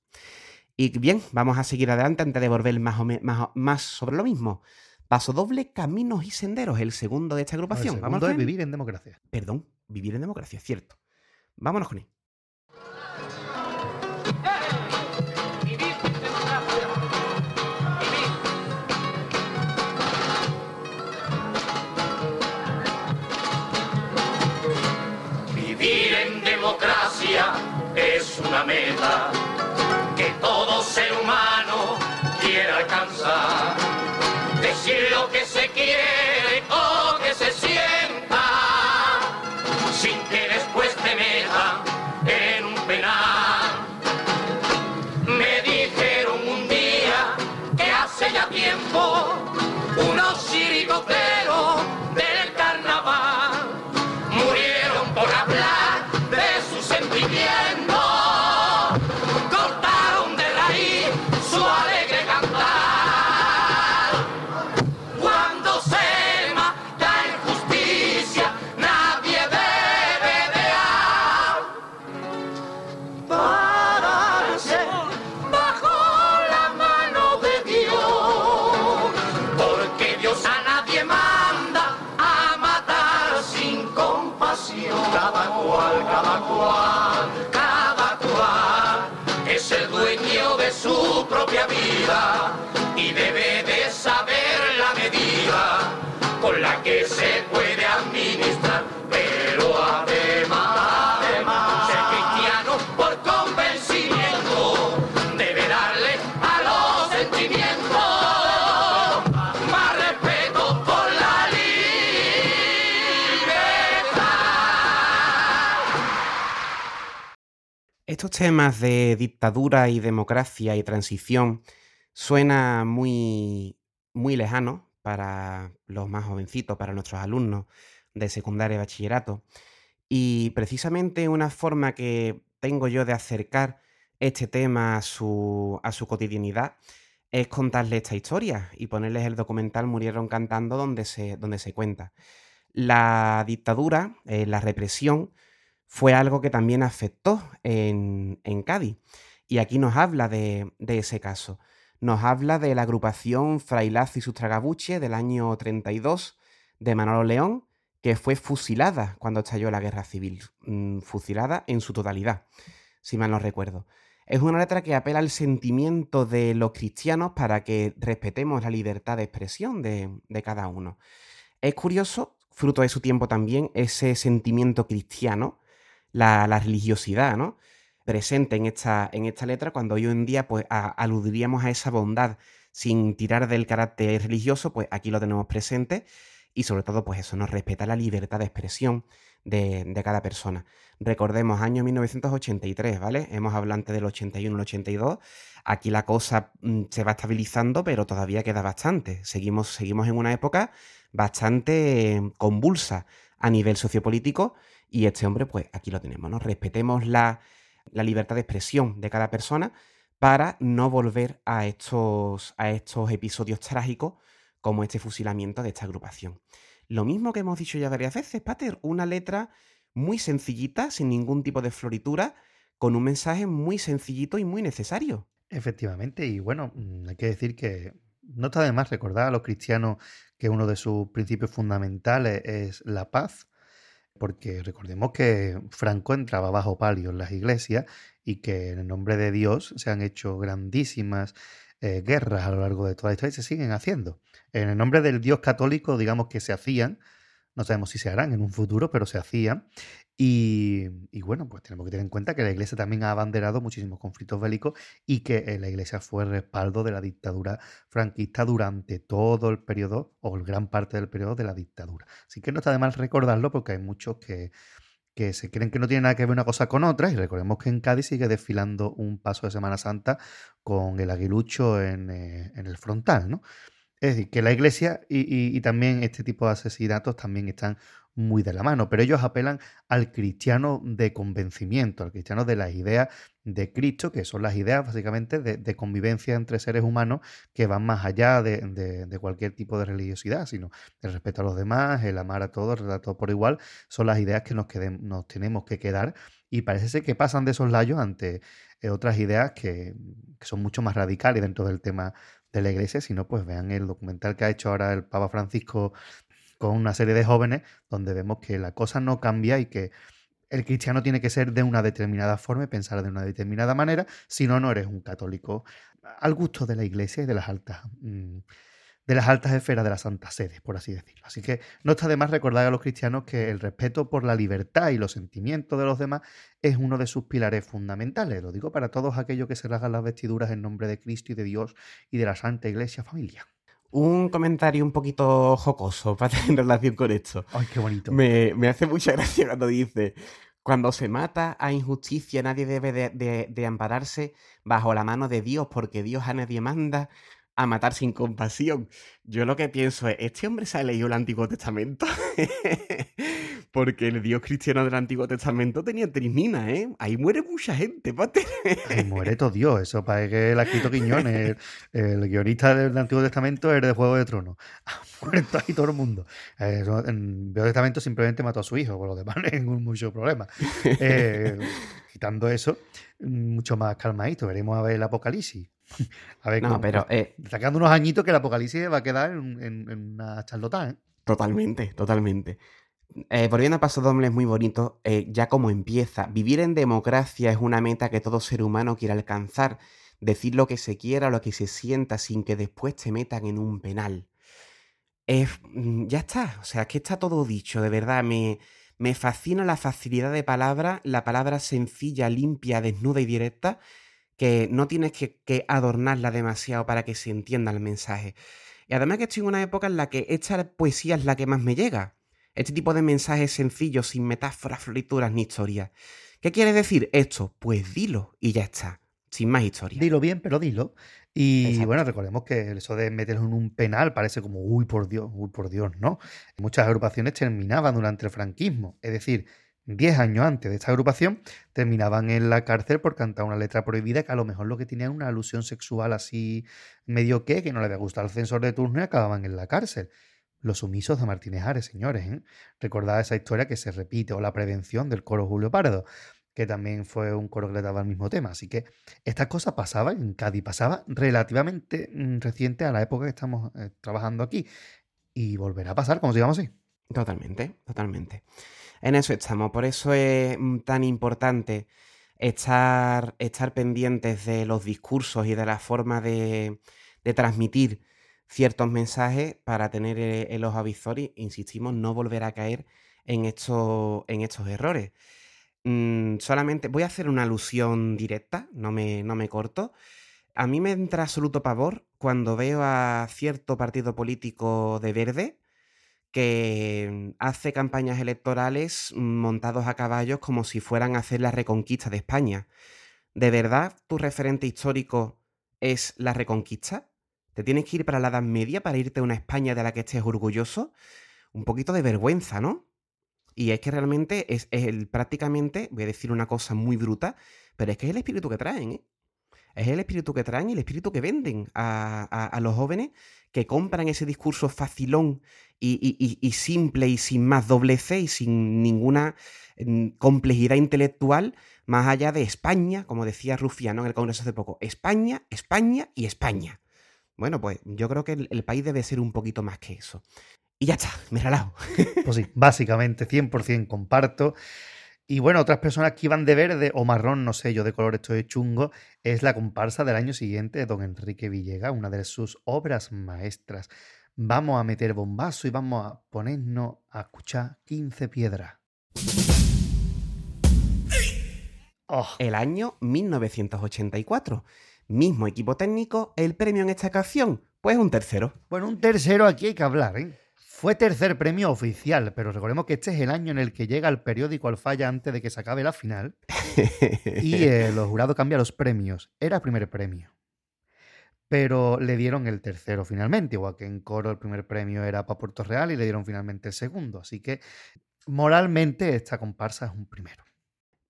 Y bien, vamos a seguir adelante antes de volver más, o me- más, más sobre lo mismo. Paso doble, caminos y senderos, el segundo de esta El agrupación. segundo Vamos él. vivir en democracia. Perdón, vivir en democracia, cierto. Vámonos con él. Vivir en democracia. Vivir. Vivir en democracia es una meta todo ser humano quiere alcanzar. Decir lo que se quiere o que se sienta, y debe de saber la medida con la que se puede administrar, pero además, además, ser cristiano por convencimiento debe darle a los sentimientos más respeto por la libertad. Estos temas de dictadura y democracia y transición suenan muy, muy lejanos para los más jovencitos, para nuestros alumnos de secundaria y bachillerato. Y precisamente una forma que tengo yo de acercar este tema a su, a su cotidianidad es contarles esta historia y ponerles el documental Murieron cantando donde se, donde se cuenta. La dictadura, eh, la represión, fue algo que también afectó en, en Cádiz. Y aquí nos habla de, de ese caso. Nos habla de la agrupación Frailazo y sus tragabuches del año 32 de Manolo León, que fue fusilada cuando estalló la guerra civil. Mm, fusilada en su totalidad, si mal no recuerdo. Es una letra que apela al sentimiento de los cristianos para que respetemos la libertad de expresión de, de cada uno. Es curioso, fruto de su tiempo también, ese sentimiento cristiano, la religiosidad, ¿no? Presente en esta, en esta letra, cuando hoy en día pues, aludiríamos a esa bondad sin tirar del carácter religioso, pues aquí lo tenemos presente y sobre todo, pues eso nos respeta la libertad de expresión de, de cada persona. Recordemos, año 1983, ¿vale? Hemos hablado del 81 el 82. Aquí la cosa mm, se va estabilizando, pero todavía queda bastante. Seguimos, seguimos en una época bastante eh, convulsa a nivel sociopolítico y este hombre, pues aquí lo tenemos, ¿no? Respetemos la, la libertad de expresión de cada persona para no volver a estos, a estos episodios trágicos como este fusilamiento de esta agrupación. Lo mismo que hemos dicho ya varias veces, Pater, una letra muy sencillita, sin ningún tipo de floritura, con un mensaje muy sencillito y muy necesario. Efectivamente, y bueno, mm, hay que decir que no está de más recordar a los cristianos que uno de sus principios fundamentales es la paz, porque recordemos que Franco entraba bajo palio en las iglesias y que en el nombre de Dios se han hecho grandísimas eh, guerras a lo largo de toda la historia y se siguen haciendo. En el nombre del Dios católico, digamos que se hacían, no sabemos si se harán en un futuro, pero se hacían. Y, bueno, pues tenemos que tener en cuenta que la Iglesia también ha abanderado muchísimos conflictos bélicos y que eh, la Iglesia fue respaldo de la dictadura franquista durante todo el periodo o gran parte del periodo de la dictadura. Así que no está de mal recordarlo porque hay muchos que, que se creen que no tiene nada que ver una cosa con otra y recordemos que en Cádiz sigue desfilando un paso de Semana Santa con el aguilucho en, eh, en el frontal, ¿no? Es decir, que la iglesia y, y, también este tipo de asesinatos también están muy de la mano, pero ellos apelan al cristiano de convencimiento, al cristiano de las ideas de Cristo, que son las ideas básicamente de, convivencia entre seres humanos que van más allá de, de, cualquier tipo de religiosidad, sino el respeto a los demás, el amar a todos, el todos por igual, son las ideas que nos, queden, nos tenemos que quedar. Y parece ser que pasan de esos layos ante eh, otras ideas que, que son mucho más radicales dentro del tema de la iglesia, si no, pues vean el documental que ha hecho ahora el Papa Francisco con una serie de jóvenes, donde vemos que la cosa no cambia y que el cristiano tiene que ser de una determinada forma y pensar de una determinada manera, si no, no eres un católico al gusto de la iglesia y de las altas. Mmm, de las altas esferas de la Santa Sede, por así decirlo. Así que no está de más recordar a los cristianos que el respeto por la libertad y los sentimientos de los demás es uno de sus pilares fundamentales. Lo digo para todos aquellos que se rasgan las vestiduras en nombre de Cristo y de Dios y de la Santa Iglesia Familia. Un comentario un poquito jocoso para tener relación con esto. Ay, qué bonito. Me, me hace mucha gracia cuando dice, cuando se mata a injusticia nadie debe de, de, de ampararse bajo la mano de Dios porque Dios a nadie manda a matar sin compasión. Yo lo que pienso es, ¿este hombre se ha leído el Antiguo Testamento? Porque el Dios cristiano del Antiguo Testamento tenía trismina, ¿eh? Ahí muere mucha gente, pate. Ahí muere todo Dios, eso para que el escrito Quiñones, el, guionista del Antiguo Testamento es de Juego de Tronos. Ha muerto ahí todo el mundo. En el Antiguo Testamento simplemente mató a su hijo, por lo demás ningún mucho problema. Eh, quitando eso, mucho más calmadito, veremos a ver el Apocalipsis. A ver, no, cómo, pero. Eh, sacando unos añitos que el apocalipsis va a quedar en, en, en una charlotán, ¿eh? Totalmente, totalmente. Eh, volviendo a Paso Doble es muy bonito, eh, ya como empieza. Vivir en democracia es una meta que todo ser humano quiere alcanzar. Decir lo que se quiera, lo que se sienta, sin que después te metan en un penal. Mm, ya está, o sea, es que está todo dicho, de verdad. Me, me fascina la facilidad de palabra, la palabra sencilla, limpia, desnuda y directa que no tienes que, que, adornarla demasiado para que se entienda el mensaje. Y además que estoy en una época en la que esta poesía es la que más me llega. Este tipo de mensajes sencillos, sin metáforas, florituras ni historias. ¿Qué quiere decir esto? Pues dilo y ya está. Sin más historia. Dilo bien, pero dilo. Y Exacto. bueno, recordemos que eso de meterlo en un penal parece como, uy, por Dios, uy, por Dios, ¿no? Muchas agrupaciones terminaban durante el franquismo. Es decir, 10 años antes de esta agrupación, terminaban en la cárcel por cantar una letra prohibida que a lo mejor lo que tenía una alusión sexual así medio que, que no le había gustado al censor de turno y acababan en la cárcel. Los sumisos de Martínez Ares, señores. ¿eh? Recordad esa historia que se repite, o la prevención del coro Julio Pardo, que también fue un coro que daba el mismo tema. Así que estas cosas pasaban en Cádiz, pasaba relativamente mm, reciente a la época que estamos eh, trabajando aquí. Y volverá a pasar, como digamos así. Totalmente, totalmente. En eso estamos. Por eso es tan importante estar, estar pendientes de los discursos y de la forma de, de transmitir ciertos mensajes para tener el ojo avisor y, insistimos, no volver a caer en, esto, en estos errores. Mm, solamente voy a hacer una alusión directa, no me, no me corto. A mí me entra absoluto pavor cuando veo a cierto partido político de verde que hace campañas electorales montados a caballos como si fueran a hacer la reconquista de España. ¿De verdad tu referente histórico es la reconquista? ¿Te tienes que ir para la Edad Media para irte a una España de la que estés orgulloso? Un poquito de vergüenza, ¿no? Y es que realmente es, es el, prácticamente, voy a decir una cosa muy bruta, pero es que es el espíritu que traen, ¿eh? Es el espíritu que traen y el espíritu que venden a, los jóvenes que compran ese discurso facilón y, simple y sin más doblece y sin ninguna mm, complejidad intelectual más allá de España, como decía Rufiano en el Congreso hace poco. España, España y España. Bueno, pues yo creo que el, el país debe ser un poquito más que eso. Y ya está, me relajo. Pues sí, básicamente 100% comparto. Y bueno, otras personas que iban de verde o marrón, no sé, yo de color estoy chungo, es la comparsa del año siguiente de don Enrique Villega, una de sus obras maestras. Vamos a meter bombazo y vamos a ponernos a escuchar 15 piedras. Oh, El año 1984. Mismo equipo técnico, el premio en esta canción, pues un tercero. Bueno, un tercero aquí hay que hablar, ¿eh? Fue tercer premio oficial, pero recordemos que este es el año en el que llega el periódico al falla antes de que se acabe la final y eh, los jurados cambian los premios. Era primer premio. Pero le dieron el tercero finalmente, igual que en coro el primer premio era para Puerto Real y le dieron finalmente el segundo. Así que moralmente esta comparsa es un primero.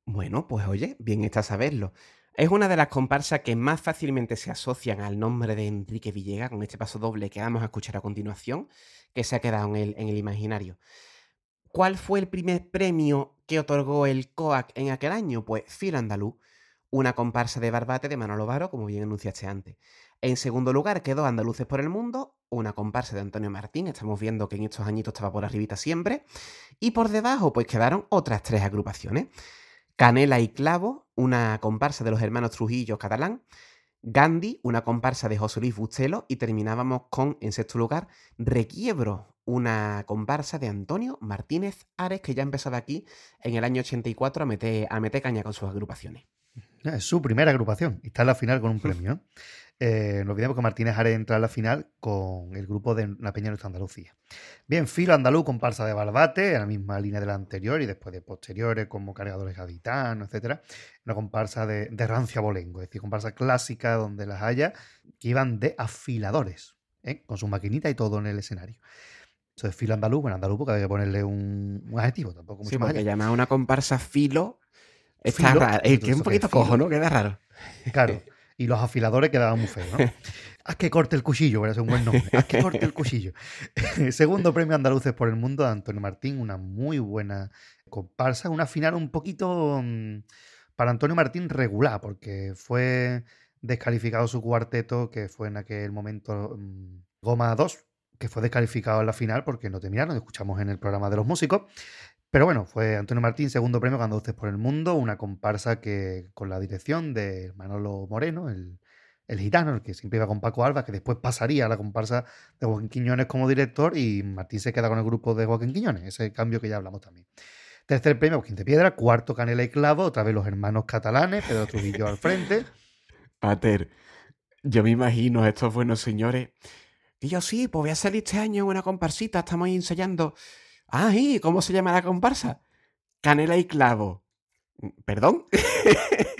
Bueno, pues oye, bien está saberlo. Es una de las comparsas que más fácilmente se asocian al nombre de Enrique Villega, con este paso doble que vamos a escuchar a continuación, que se ha quedado en el, en el imaginario. ¿Cuál fue el primer premio que otorgó el COAC en aquel año? Pues Filo Andaluz, una comparsa de Barbate de Manolo Varo, como bien anunciaste antes. En segundo lugar quedó Andaluces por el Mundo, una comparsa de Antonio Martín, estamos viendo que en estos añitos estaba por arribita siempre. Y por debajo pues quedaron otras tres agrupaciones. Canela y Clavo, una comparsa de los hermanos Trujillo catalán. Gandhi, una comparsa de José Luis Bustelo. Y terminábamos con, en sexto lugar, Requiebro, una comparsa de Antonio Martínez Ares, que ya empezaba aquí en el año 84 a meter, a meter caña con sus agrupaciones. Es su primera agrupación y está en la final con un premio. Eh, no olvidemos que Martínez Ares entra en la final con el grupo de La Peña Nuestra Andalucía. Bien, Filo Andaluz, comparsa de Barbate, en la misma línea de la anterior y después de posteriores como Cargadores Gaditanos, etcétera. Una comparsa de, de rancia bolengo, es decir, comparsa clásica donde las haya, que iban de afiladores, ¿eh? con su maquinita y todo en el escenario. Eso es Filo Andaluz, bueno, Andaluz porque hay que ponerle un, un adjetivo, tampoco mucho Sí, más allá. llamar a una comparsa filo está Filo, raro. Es que es un poquito cojo, ¿no? Queda raro. Claro. Y los afiladores quedaban muy feos, ¿no? Haz que corte el cuchillo, es un buen nombre. Haz que corte el cuchillo. Segundo premio Andaluces por el Mundo de Antonio Martín, una muy buena comparsa. Una final un poquito mm, para Antonio Martín regular, porque fue descalificado su cuarteto, que fue en aquel momento mm, Goma 2, que fue descalificado en la final porque no terminaron. Escuchamos en el programa de los músicos. Pero bueno, fue Antonio Martín, segundo premio Andaluces por el Mundo, una comparsa que con la dirección de Manolo Moreno, el, el gitano, el que siempre iba con Paco Alba, que después pasaría a la comparsa de Joaquín Quiñones como director y Martín se queda con el grupo de Joaquín Quiñones, ese cambio que ya hablamos también. Tercer premio, Quinte Piedra, cuarto Canela y Clavo, otra vez los hermanos catalanes, Pedro Trujillo al frente. Pater, yo me imagino estos buenos señores. Y yo sí, pues voy a salir este año una comparsita, estamos ahí ensayando. Ah, ¿y cómo se llama la comparsa? Canela y clavo. ¿Perdón?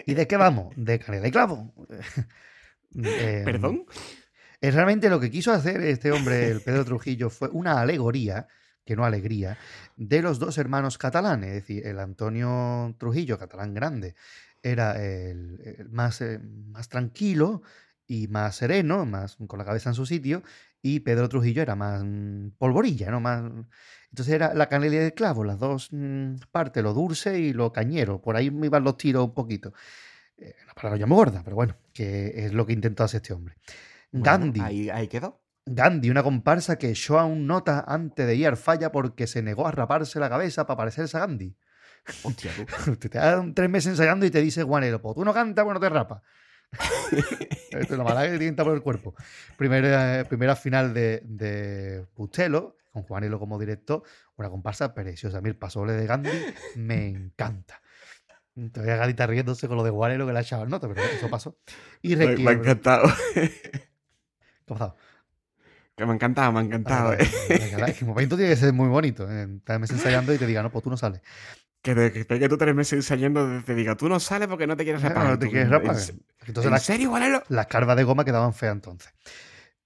¿Y de qué vamos? De Canela y Clavo. Eh, ¿Perdón? Eh, Realmente lo que quiso hacer este hombre, el Pedro Trujillo, fue una alegoría, que no alegría, de los dos hermanos catalanes. Es decir, el Antonio Trujillo, catalán grande, era el, el más, eh, más tranquilo y más sereno, más con la cabeza en su sitio, y Pedro Trujillo era más mm, polvorilla, ¿no? Más, entonces era la canela y el clavo, las dos mm, partes, lo dulce y lo cañero. Por ahí me iban los tiros un poquito. Eh, la palabra ya muy gorda, pero bueno, que es lo que intentó hacer este hombre. Bueno, Gandhi. ahí, ahí quedó. Gandhi, una comparsa que echó a un nota antes de ir al falla porque se negó a raparse la cabeza para parecerse a Gandhi. Hostia, tú. Te, dan tres meses ensayando y te dice Guanelo, pues tú no cantas, pues no te rapas. Esto es lo mala que tienta por el cuerpo. Primera, primera final de, de Bustelo, con Juanelo como director, una comparsa preciosa. A mí el pasoble de Gandhi me encanta. Todavía Gadita riéndose con lo de Juanelo que le ha echado el nota, pero eso pasó. Y Me, me ha Requiebro. ¿Qué encantado. ha pasado? Que me ha encantado, me ha encantado. Ah, eh. El momento tiene que ser muy bonito. ¿eh? Estar meses ensayando y te diga, no, pues tú no sales. Que de que tú tres meses ensayando te diga, tú no sales porque no te quieres rapar. No te Tú, quieres rapar. ¿En, Entonces ¿en las, serio, Guanelo? las carvas de goma quedaban feas entonces.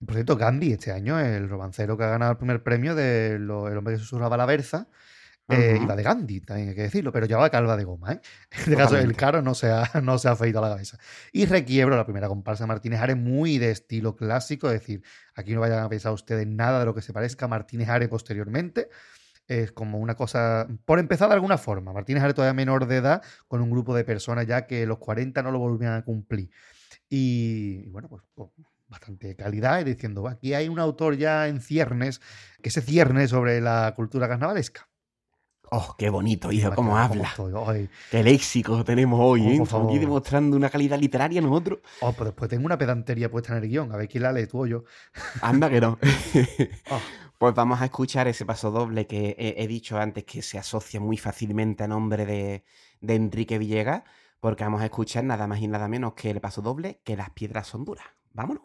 Por cierto, Gandhi este año, el romancero que ha ganado el primer premio de lo- El hombre que susurraba la versa, eh, iba de Gandhi, también hay que decirlo, pero llevaba calva de goma. ¿eh? En este caso, el caro no se, ha, no se ha afeitado la cabeza. Y Requiebro, la primera comparsa de Martínez Ares, muy de estilo clásico, es decir, aquí no vayan a pensar ustedes nada de lo que se parezca a Martínez Ares posteriormente. Es como una cosa, por empezar de alguna forma, Martínez Ares todavía menor de edad, con un grupo de personas ya que los 40 no lo volvían a cumplir. Y, y bueno, pues, pues, bastante calidad y diciendo, aquí hay un autor ya en ciernes, que se cierne sobre la cultura carnavalesca. Oh, qué bonito, hijo, cómo ¿Cómo habla. Qué léxico tenemos hoy, Oh, ¿eh? por Estamos aquí demostrando una calidad literaria nosotros. oh, pues después tengo una pedantería puesta en el guion, a ver quién la lee, tú o yo. Anda que no. Oh. Pues vamos a escuchar ese paso doble que he, he dicho antes que se asocia muy fácilmente a nombre de, de Enrique Villegas, porque vamos a escuchar nada más y nada menos que el paso doble que las piedras son duras. Vámonos.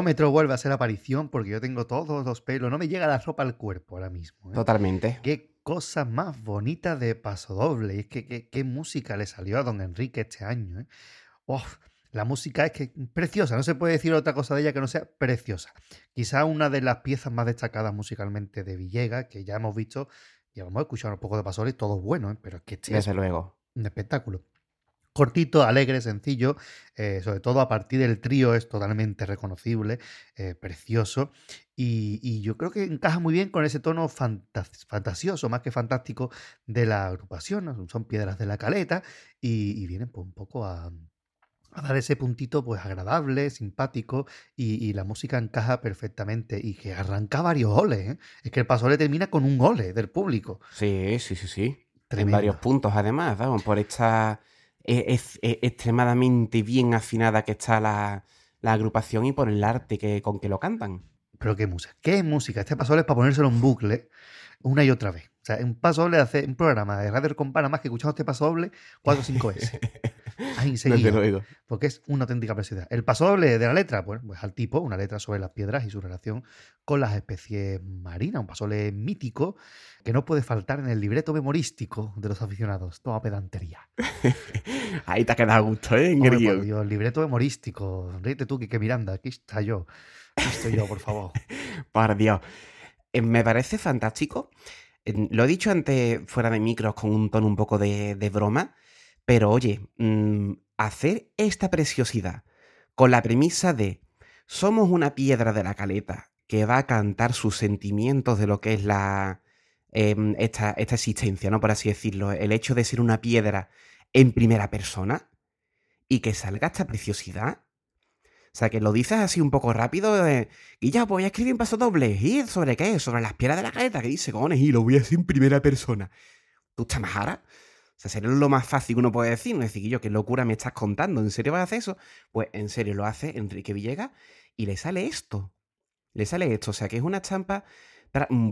El vellómetro vuelve a hacer aparición porque yo tengo todos los pelos, no me llega la ropa al cuerpo ahora mismo. ¿eh? Totalmente. Qué cosa más bonita de Paso Doble. Y es que qué, qué música le salió a don Enrique este año. ¿eh? Uf, la música es que preciosa, no se puede decir otra cosa de ella que no sea preciosa. Quizá una de las piezas más destacadas musicalmente de Villegas, que ya hemos visto, ya hemos escuchado un poco de Paso Doble, y todo es bueno, ¿eh? pero es que este es luego. un espectáculo. Cortito, alegre, sencillo, eh, sobre todo a partir del trío es totalmente reconocible, eh, precioso y, y yo creo que encaja muy bien con ese tono fantas- fantasioso, más que fantástico, de la agrupación. ¿no? Son piedras de la caleta y, y vienen pues, un poco a, a dar ese puntito pues agradable, simpático y, y la música encaja perfectamente y que arranca varios oles. ¿eh? Es que el paso le termina con un ole del público. Sí, sí, sí, sí. En varios puntos, además, por esta es- extremadamente bien afinada que está la, la agrupación y por el arte que, con que lo cantan. Pero qué música, qué música. Este paso es para ponérselo en bucle una y otra vez. O sea, un paso doble hace un programa de Radio Compara más que escuchamos este paso doble cuatro o cinco veces. Ahí. Porque es una auténtica preciosidad. El paso doble de la letra, pues, pues al tipo, una letra sobre las piedras y su relación con las especies marinas. Un paso doble mítico que no puede faltar en el libreto memorístico de los aficionados. Toda pedantería. Ahí te ha quedado a gusto, ¿eh? En Hombre, por. Dios, libreto memorístico. Ríete tú, que Miranda. Aquí está yo. Aquí estoy yo, por favor. Por Dios. Eh, Me parece fantástico. Eh, Lo he dicho antes fuera de micros con un tono un poco de, de broma, pero oye, mm, hacer esta preciosidad con la premisa de somos una piedra de la caleta que va a cantar sus sentimientos de lo que es la em, esta, esta existencia, ¿no? Por así decirlo. El hecho de ser una piedra en primera persona y que salga esta preciosidad. O sea, que lo dices así un poco rápido. eh, y ya, pues voy a escribir un paso doble. ¿Y sobre qué? Sobre las piedras de la caleta. que dice, cojones? Y lo voy a hacer en primera persona. ¿Tú estás majara? O sea, sería lo más fácil que uno puede decir. No decir, yo, qué locura me estás contando. ¿En serio vas a hacer eso? Pues en serio lo hace Enrique Villegas y le sale esto. Le sale esto. O sea, que es una estampa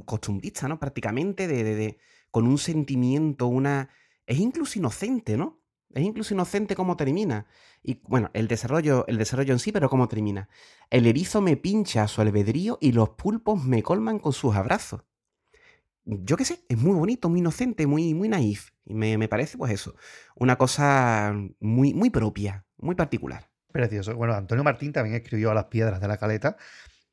costumbrista, ¿no? Prácticamente de, de- de- con un sentimiento, una... Es incluso inocente, ¿no? Es incluso inocente cómo termina. Y bueno, el desarrollo, el desarrollo en sí, pero cómo termina. El erizo me pincha a su albedrío y los pulpos me colman con sus abrazos. Yo qué sé, es muy bonito, muy inocente, muy, muy naif. Y me, me parece, pues eso, una cosa muy, muy propia, muy particular. Precioso. Bueno, Antonio Martín también escribió a las piedras de la caleta,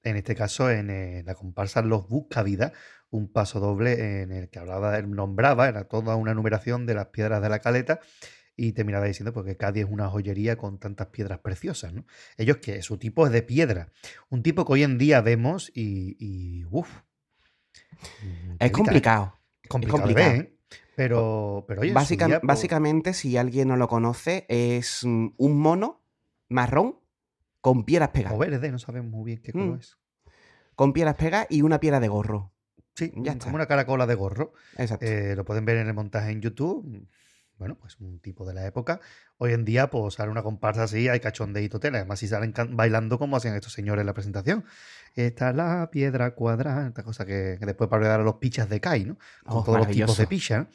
en este caso en eh, la comparsa Los Buscavidas, un paso doble en el que hablaba, nombraba, era toda una numeración de las piedras de la caleta y terminaba diciendo porque que Cádiz es una joyería con tantas piedras preciosas, ¿no? Ellos que su tipo es de piedra, un tipo que hoy en día vemos y, y uff. Es complicado. Es complicado, ¿eh? Pero, pero oye, Básica- día, pues, Básicamente, si alguien no lo conoce, es mm, un mono marrón con piedras o pegadas. verde, no sabemos muy bien qué color Mm. es. Con piedras pegadas y una piedra de gorro. Sí, Ya como está. una caracola de gorro. Exacto. Eh, lo pueden ver en el montaje en YouTube. Bueno, pues un tipo de la época. Hoy en día, pues sale una comparsa así, hay cachondeíto tela. Además, si salen bailando como hacían estos señores en la presentación. Esta es la piedra cuadrada, esta cosa que, que después para dar a los pichas de Kai, ¿no? Con Oh, todos los tipos de picha. ¿no?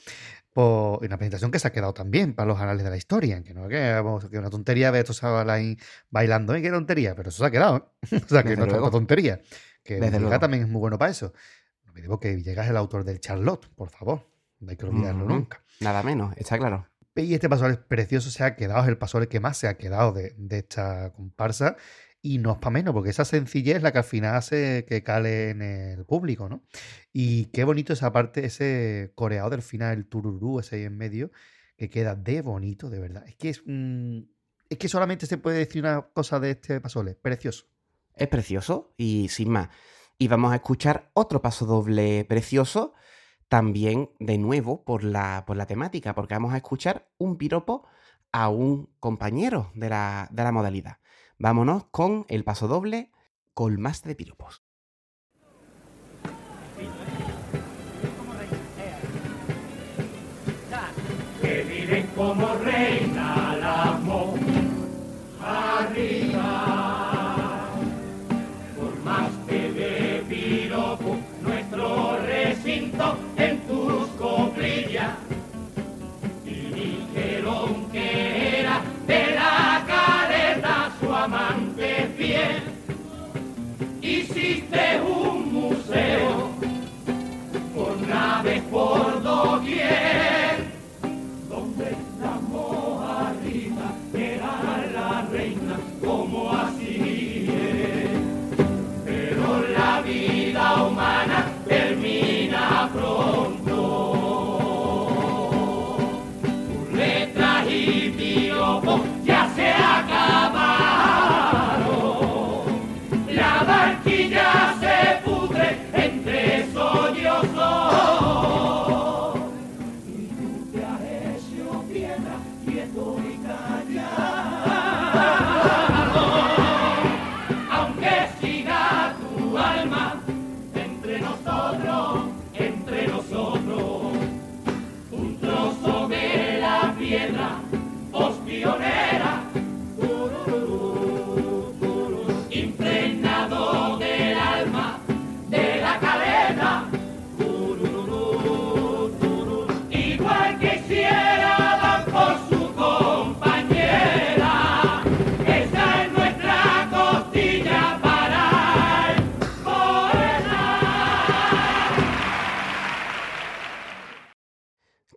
Pues, y una presentación que se ha quedado también para los anales de la historia. Que no que, que una tontería ver estos ahí bailando, ¿eh? Qué tontería, pero eso se ha quedado. ¿eh? o sea, que Desde no es luego. tontería. Que Desde Villegas luego. también es muy bueno para eso. No me digo que Villegas es el autor del Charlotte, por favor. No hay que olvidarlo nunca. Nada menos, está claro. Y este pasole es precioso, se ha quedado, es el pasole que más se ha quedado de, de esta comparsa. Y no es para menos, porque esa sencillez es la que al final hace que cale en el público, ¿no? Y qué bonito esa parte, ese coreado del final, el tururú ese ahí en medio, que queda de bonito, de verdad. Es que es, es que solamente se puede decir una cosa de este pasole, precioso. Es precioso y sin más. Y vamos a escuchar otro paso doble precioso, también de nuevo por la, por la temática, porque vamos a escuchar un piropo a un compañero de la, de la modalidad. Vámonos con el paso doble colmaste de piropos. Hiciste un museo por naves por doquier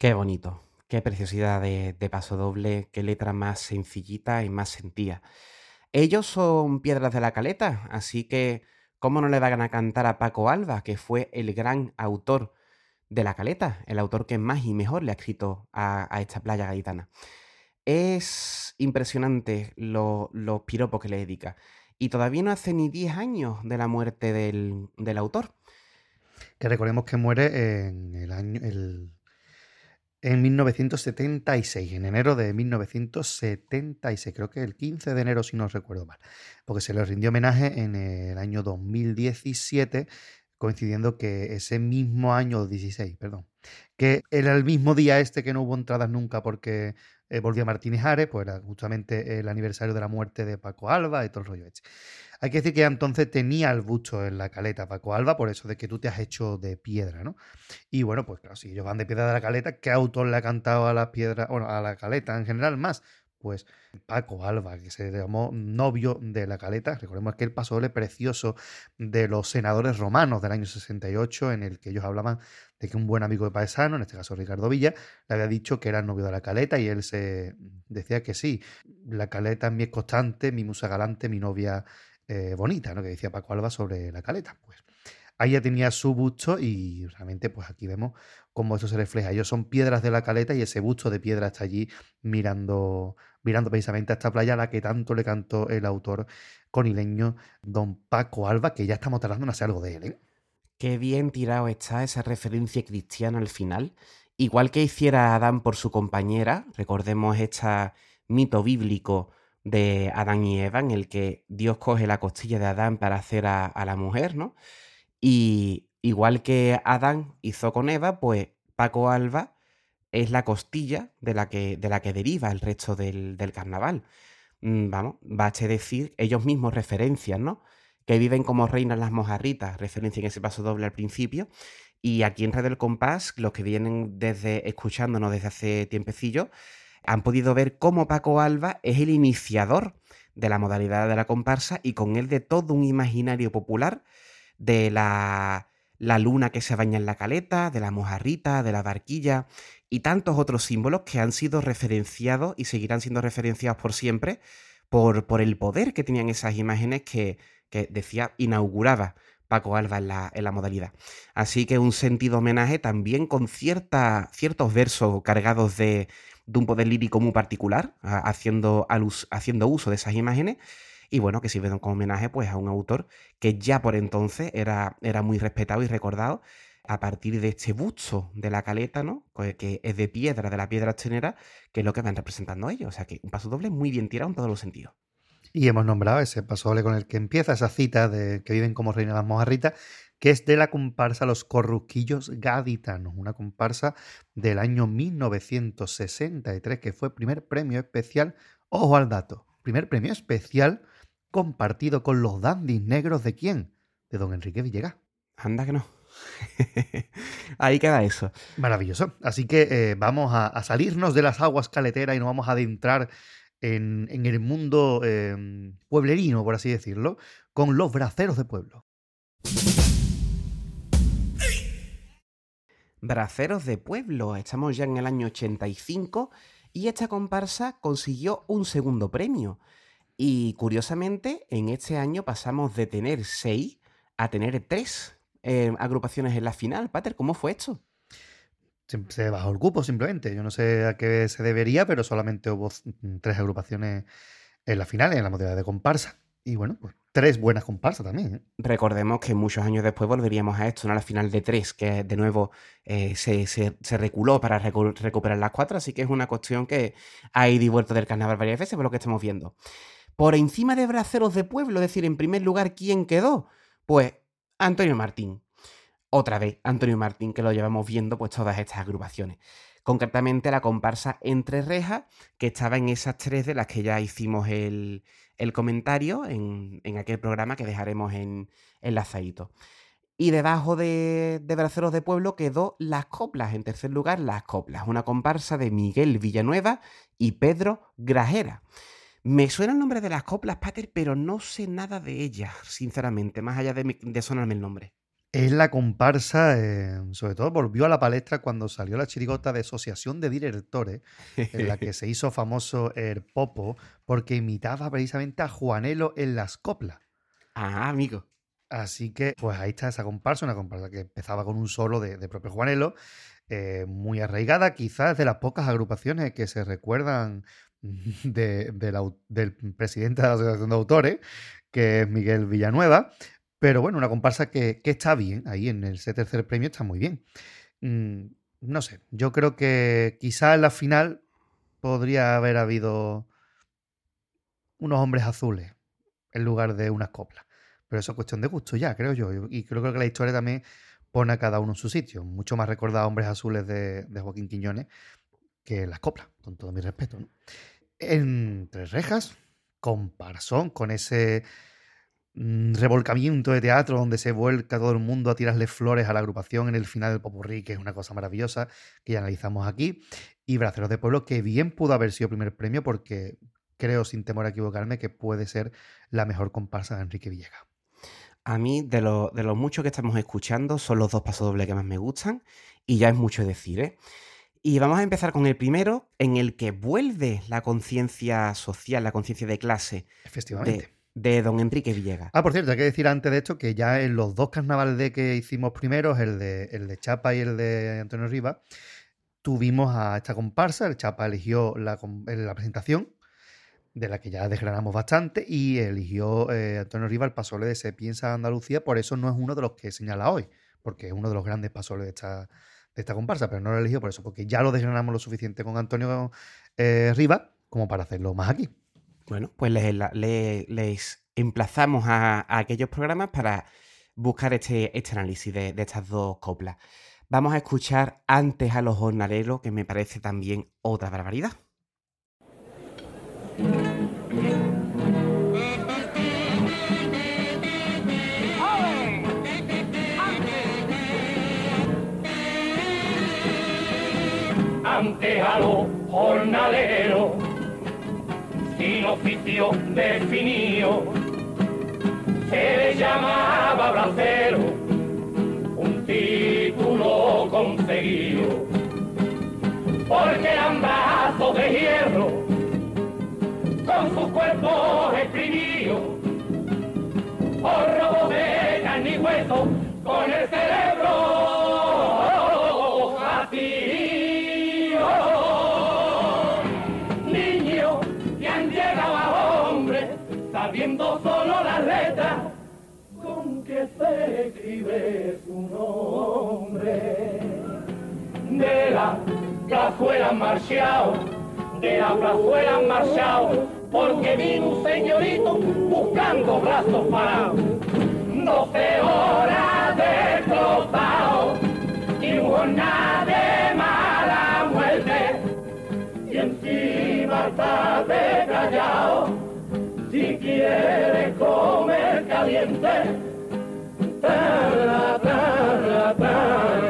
Qué bonito, qué preciosidad de, de paso doble, qué letra más sencillita y más sentida. Ellos son piedras de la caleta, así que ¿cómo no le van a cantar a Paco Alba, que fue el gran autor de la caleta, el autor que más y mejor le ha escrito a, esta playa gaditana? Es impresionante lo- los piropos que le dedica. Y todavía no hace ni 10 años de la muerte del, del autor. Que recordemos que muere en el año. el- en 1976, en enero de 1976, creo que el 15 de enero, si no recuerdo mal, porque se le rindió homenaje en el año 2017, coincidiendo que ese mismo año, 16, perdón, que era el mismo día este que no hubo entradas nunca porque eh, volvía Martínez Ares, pues era justamente el aniversario de la muerte de Paco Alba y todo el rollo este. Hay que decir que entonces tenía el busto en la caleta Paco Alba, por eso de que tú te has hecho de piedra, ¿no? Y bueno, pues claro, si ellos van de piedra de la caleta, ¿qué autor le ha cantado a la piedra, bueno, a la caleta en general más? Pues Paco Alba, que se llamó novio de la caleta. Recordemos aquel pasodoble precioso de los senadores romanos del año 68, en el que ellos hablaban de que un buen amigo de Paesano, en este caso Ricardo Villa, le había dicho que era novio de la caleta y él se decía que sí, la caleta es mi constante, mi musa galante, mi novia eh, bonita, ¿no? Que decía Paco Alba sobre la caleta. Pues ahí ya tenía su busto y realmente pues aquí vemos cómo eso se refleja. Ellos son piedras de la caleta y ese busto de piedra está allí mirando, mirando precisamente a esta playa a la que tanto le cantó el autor conileño don Paco Alba, que ya estamos tardando en hacer algo de él. ¿eh? Qué bien tirado está esa referencia cristiana al final. Igual que hiciera Adán por su compañera, recordemos este mito bíblico de Adán y Eva, en el que Dios coge la costilla de Adán para hacer a la mujer, ¿no? Y igual que Adán hizo con Eva, pues Paco Alba es la costilla de la que, de la que deriva el resto del, del carnaval. Mm, Vamos, baste decir, ellos mismos referencian, ¿no? Que viven como reinas las mojarritas, referencia en ese paso doble al principio. Y aquí en Red del Compás, los que vienen desde escuchándonos desde hace tiempecillo, han podido ver cómo Paco Alba es el iniciador de la modalidad de la comparsa y con él de todo un imaginario popular de la, la luna que se baña en la caleta, de la mojarrita, de la barquilla y tantos otros símbolos que han sido referenciados y seguirán siendo referenciados por siempre por, por el poder que tenían esas imágenes que, que decía, inauguraba Paco Alba en la, en la modalidad. Así que un sentido homenaje también con cierta, ciertos versos cargados de, de un poder lírico muy particular, haciendo, haciendo uso de esas imágenes. Y bueno, que sirven como homenaje pues, a un autor que ya por entonces era, era muy respetado y recordado a partir de este busto de la caleta, ¿no? Que- Que es de piedra, de la piedra escenera, que es lo que van representando ellos. O sea que un paso doble muy bien tirado en todos los sentidos. Y hemos nombrado ese pasodoble con el que empieza esa cita de que viven como reinas las mojarritas, que es de la comparsa Los Corruquillos Gaditanos, una comparsa del año 1963, que fue primer premio especial, ojo al dato, primer premio especial compartido con los dandis negros de quién? De don Enrique Villegas. Anda que no. Ahí queda eso. Maravilloso. Así que eh, vamos a, a salirnos de las aguas caleteras y nos vamos a adentrar en, en el mundo eh, pueblerino, por así decirlo, con los braceros de pueblo. Braceros de Pueblo. Estamos ya en el año 85 y esta comparsa consiguió un segundo premio. Y curiosamente, en este año pasamos de tener seis a tener tres eh, agrupaciones en la final. Pater, ¿cómo fue esto? Se, se bajó el cupo simplemente. Yo no sé a qué se debería, pero solamente hubo mm, tres agrupaciones en la final, en la modalidad de comparsa. Y bueno, pues tres buenas comparsas también. ¿eh? Recordemos que muchos años después volveríamos a esto, ¿no? a la final de tres, que de nuevo eh, se, se- se reculó para recu- recuperar las cuatro, así que es una cuestión que ha ido y vuelto del carnaval varias veces, por lo que estamos viendo. Por encima de Braceros de Pueblo, es decir, en primer lugar, ¿quién quedó? Pues Antonio Martín. Otra vez, Antonio Martín, que lo llevamos viendo pues todas estas agrupaciones. Concretamente la comparsa Entre Rejas, que estaba en esas tres de las que ya hicimos el, el comentario en, en aquel programa que dejaremos en enlazadito. Y debajo de, de Braceros de Pueblo quedó Las Coplas. En tercer lugar, Las Coplas, una comparsa de Miguel Villanueva y Pedro Grajera. Me suena el nombre de Las Coplas, Pater, pero no sé nada de ellas, sinceramente, más allá de, mi- de sonarme el nombre. Es la comparsa, eh, sobre todo volvió a la palestra cuando salió la chirigota de Asociación de Directores, en la que se hizo famoso el Popo, porque imitaba precisamente a Juanelo en las coplas. ah, amigo. Así que, pues ahí está esa comparsa, una comparsa que empezaba con un solo de, de propio Juanelo, eh, muy arraigada, quizás de las pocas agrupaciones que se recuerdan de- del presidente de la Asociación de Autores, que es Miguel Villanueva. Pero bueno, una comparsa que, está bien, ahí en ese tercer premio está muy bien. Mm, no sé, yo creo que quizás en la final podría haber habido unos hombres azules en lugar de unas coplas. Pero eso es cuestión de gusto ya, creo yo. Y creo que la historia también pone a cada uno en su sitio. Mucho más recordado Hombres Azules de, de Joaquín Quiñones que las coplas, con todo mi respeto. ¿no? En Tres Rejas, comparsón con ese mm, revolcamiento de teatro donde se vuelca todo el mundo a tirarle flores a la agrupación en el final del Popurrí, que es una cosa maravillosa que ya analizamos aquí. Y Braceros de Pueblo, que bien pudo haber sido primer premio porque creo, sin temor a equivocarme, que puede ser la mejor comparsa de Enrique Villegas. A mí, de los muchos que estamos escuchando, son los dos pasodobles que más me gustan y ya es mucho decir, ¿eh? Y vamos a empezar con el primero, en el que vuelve la conciencia social, la conciencia de clase Efectivamente. de, de don Enrique Villegas. Ah, por cierto, hay que decir antes de esto que ya en los dos carnavales de que hicimos primeros, el de, el de Chapa y el de Antonio Rivas, tuvimos a esta comparsa. El Chapa eligió la, en la presentación, de la que ya desgranamos bastante, y eligió eh, Antonio Rivas el pasole de Se piensa Andalucía, por eso no es uno de los que señala hoy, porque es uno de los grandes pasoles de esta, de esta comparsa, pero no lo eligió por eso, porque ya lo desgranamos lo suficiente con Antonio eh, Rivas como para hacerlo más aquí. Bueno, pues les, les emplazamos a, a aquellos programas para buscar este, este análisis de, de estas dos coplas. Vamos a escuchar antes a los jornaleros, que me parece también otra barbaridad. Ante a los sin oficio definido se le llamaba bracero. Un título conseguido porque eran brazos de hierro. Con sus cuerpos exprimidos por robo de carne y hueso con el cerebro escribe su nombre. De la plazuela han marchado, de la plazuela han marchado, porque vino un señorito buscando brazos parados. Doce horas destrozado y una de mala muerte y encima está de callado si quieres comer caliente Shabbat.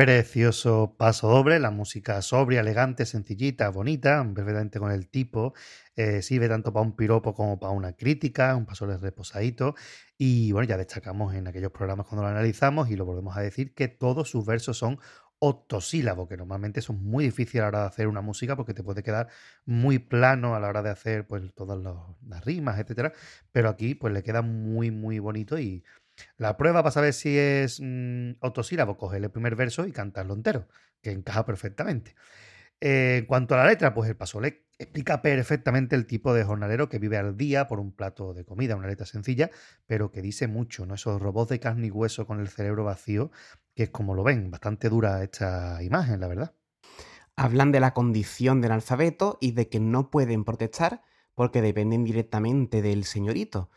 Precioso paso doble, la música sobria, elegante, sencillita, bonita, perfectamente con el tipo. eh, sirve tanto para un piropo como para una crítica, un paso reposadito. Y bueno, ya destacamos en aquellos programas cuando lo analizamos y lo volvemos a decir que todos sus versos son octosílabos, que normalmente son muy difíciles a la hora de hacer una música porque te puede quedar muy plano a la hora de hacer pues todas los- las rimas, etcétera. Pero aquí pues le queda muy, muy bonito y la prueba para saber si es mm, octosílabo, coger el primer verso y cantarlo entero, que encaja perfectamente. Eh, en cuanto a la letra, pues el pasole explica perfectamente el tipo de jornalero que vive al día por un plato de comida, una letra sencilla, pero que dice mucho, ¿no? Esos robots de carne y hueso con el cerebro vacío, que es como lo ven, bastante dura esta imagen, la verdad. Hablan de la condición del alfabeto y de que no pueden protestar porque dependen directamente del señorito.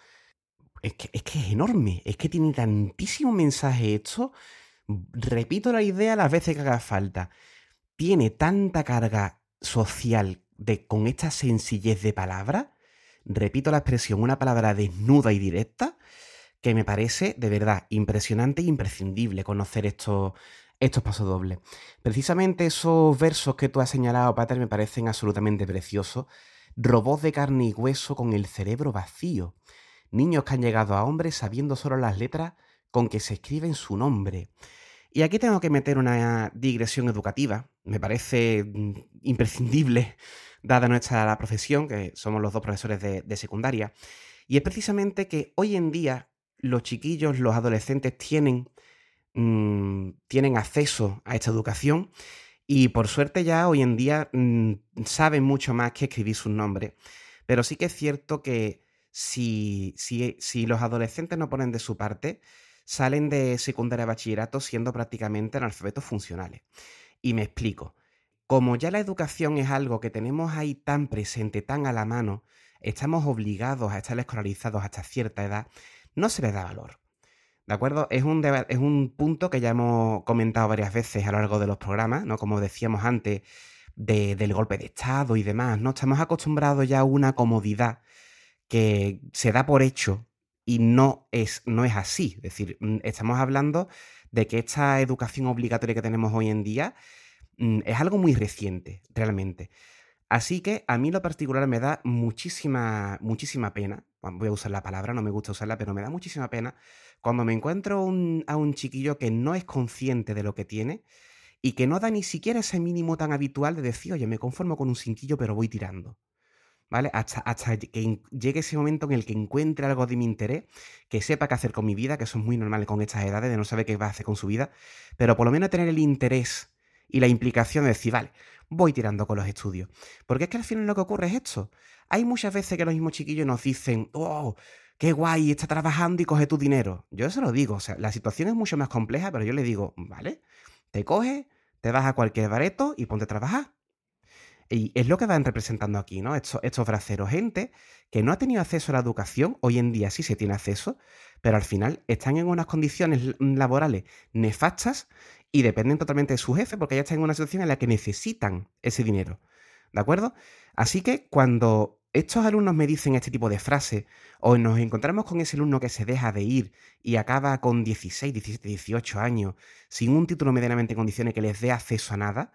Es que, es enorme, es que tiene tantísimo mensaje esto. Repito la idea las veces que haga falta. Tiene tanta carga social de, con esta sencillez de palabra. Repito la expresión, una palabra desnuda y directa, que me parece de verdad impresionante e imprescindible conocer estos, estos pasodobles. Precisamente esos versos que tú has señalado, Pater, me parecen absolutamente preciosos. Robots de carne y hueso con el cerebro vacío. Niños que han llegado a hombres sabiendo solo las letras con que se escriben su nombre. Y aquí tengo que meter una digresión educativa. Me parece mm, imprescindible, dada nuestra la profesión, que somos los dos profesores de, secundaria. Y es precisamente que hoy en día los chiquillos, los adolescentes tienen, mm, tienen acceso a esta educación Y por suerte ya hoy en día mm, saben mucho más que escribir sus nombres. Pero sí que es cierto que si, si, si los adolescentes no ponen de su parte, salen de secundaria bachillerato siendo prácticamente analfabetos funcionales. Y me explico. Como ya la educación es algo que tenemos ahí tan presente, tan a la mano, estamos obligados a estar escolarizados hasta cierta edad, no se les da valor. ¿De acuerdo? Es un, es un punto que ya hemos comentado varias veces a lo largo de los programas, ¿no? Como decíamos antes, del golpe de Estado y demás, ¿no? Estamos acostumbrados ya a una comodidad que se da por hecho y no es, no es así. Es decir, mm, estamos hablando de que esta educación obligatoria que tenemos hoy en día mm, es algo muy reciente, realmente. Así que a mí lo particular me da muchísima, muchísima pena. Voy a usar la palabra, no me gusta usarla, pero me da muchísima pena cuando me encuentro a un chiquillo que no es consciente de lo que tiene y que no da ni siquiera ese mínimo tan habitual de decir, oye, me conformo con un cinquillo, pero voy tirando. ¿Vale? Hasta, que llegue ese momento en el que encuentre algo de mi interés, que sepa qué hacer con mi vida, que eso es muy normal con estas edades, de no saber qué va a hacer con su vida, pero por lo menos tener el interés y la implicación de decir, vale, voy tirando con los estudios. Porque es que al final lo que ocurre es esto. Hay muchas veces que los mismos chiquillos nos dicen, oh, qué guay, está trabajando y coge tu dinero. Yo se lo digo, o sea, la situación es mucho más compleja, pero yo le digo, vale, te coges, te vas a cualquier bareto y ponte a trabajar. Y es lo que van representando aquí, ¿no? Estos, estos braceros, gente que no ha tenido acceso a la educación, hoy en día sí se tiene acceso, pero al final están en unas condiciones laborales nefastas y dependen totalmente de su jefe porque ya están en una situación en la que necesitan ese dinero. ¿De acuerdo? Así que cuando estos alumnos me dicen este tipo de frases o nos encontramos con ese alumno que se deja de ir y acaba con 16, 17, 18 años sin un título medianamente en condiciones que les dé acceso a nada,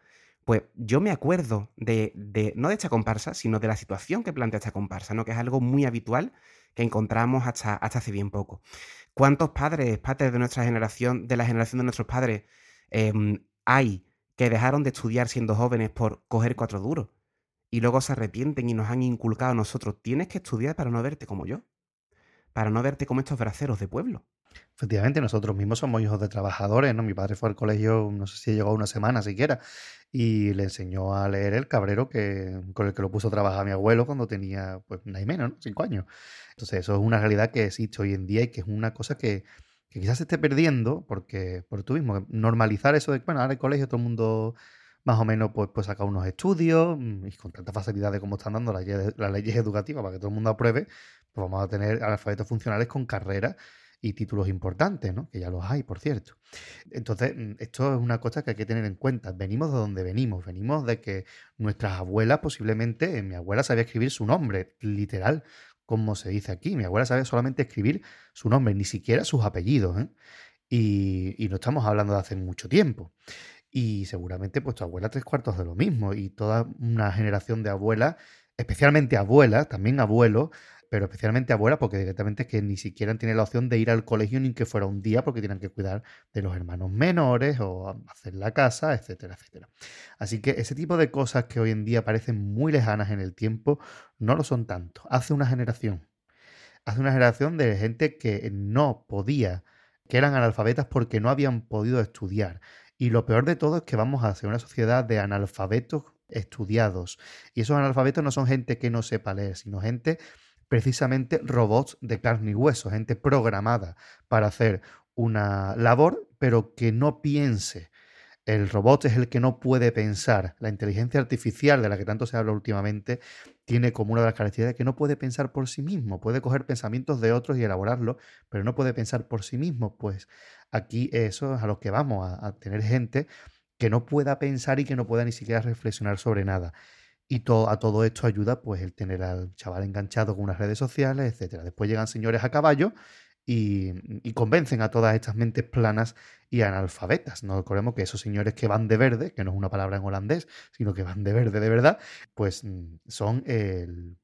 pues yo me acuerdo de, no de esta comparsa, sino de la situación que plantea esta comparsa, ¿no? que es algo muy habitual que encontramos hasta, hace bien poco. ¿Cuántos padres, padres de nuestra generación, de la generación de nuestros padres, em, hay que dejaron de estudiar siendo jóvenes por coger cuatro duros? Y luego se arrepienten y nos han inculcado a nosotros, tienes que estudiar para no verte como yo, para no verte como estos braceros de pueblo. Efectivamente, nosotros mismos somos hijos de trabajadores, ¿no? Mi padre fue al colegio, no sé si llegó una semana siquiera, y le enseñó a leer el cabrero que, con el que lo puso a trabajar mi abuelo cuando tenía, pues, nada y menos, ¿no? Cinco años. Entonces, eso es una realidad que existe hoy en día y que es una cosa que, quizás se esté perdiendo, porque, por tú mismo, normalizar eso de, bueno, ahora el colegio todo el mundo más o menos pues, pues saca unos estudios mm, y con tanta facilidad de cómo están dando las leyes educativas para que todo el mundo apruebe, pues vamos a tener alfabetos funcionales con carreras y títulos importantes, ¿no? Que ya los hay, por cierto. Entonces, mm, esto es una cosa que hay que tener en cuenta. Venimos de donde venimos. Venimos de que nuestras abuelas, posiblemente, eh, mi abuela sabía escribir su nombre, literal, como se dice aquí. Mi abuela sabía solamente escribir su nombre, ni siquiera sus apellidos, ¿eh? Y, y no estamos hablando de hace mucho tiempo. Y seguramente, pues tu abuela tres cuartos de lo mismo. Y toda una generación de abuelas, especialmente abuelas, también abuelos, pero especialmente abuelas, porque directamente es que ni siquiera tienen la opción de ir al colegio ni que fuera un día, porque tienen que cuidar de los hermanos menores o hacer la casa, etcétera, etcétera. Así que ese tipo de cosas que hoy en día parecen muy lejanas en el tiempo, no lo son tanto. Hace una generación. Hace una generación de gente que no podía, que eran analfabetas porque no habían podido estudiar. Y lo peor de todo es que vamos hacia una sociedad de analfabetos estudiados. Y esos analfabetos no son gente que no sepa leer, sino gente precisamente robots de carne y hueso, gente programada para hacer una labor, pero que no piense. El robot es el que no puede pensar. La inteligencia artificial, de la que tanto se habla últimamente, tiene como una de las características que no puede pensar por sí mismo. Puede coger pensamientos de otros y elaborarlos, pero no puede pensar por sí mismo. Pues aquí eso es a lo que vamos, a, a tener gente que no pueda pensar y que no pueda ni siquiera reflexionar sobre nada. Y a todo esto ayuda pues el tener al chaval enganchado con unas redes sociales, etcétera. Después llegan señores a caballo y, convencen a todas estas mentes planas y analfabetas. No recordemos que esos señores que van de verde, que no es una palabra en holandés, sino que van de verde de verdad, pues mm, son el,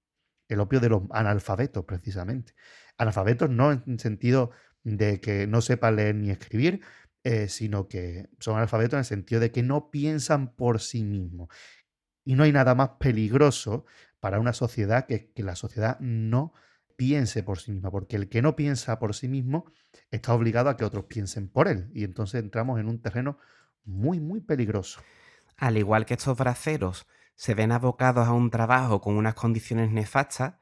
opio de los analfabetos, precisamente. Analfabetos no en sentido de que no sepan leer ni escribir, eh, sino que son analfabetos en el sentido de que no piensan por sí mismos, y no hay nada más peligroso para una sociedad que que la sociedad no piense por sí misma, porque el que no piensa por sí mismo está obligado a que otros piensen por él. Y entonces entramos en un terreno muy, muy peligroso. al igual que estos braceros se ven abocados a un trabajo con unas condiciones nefastas,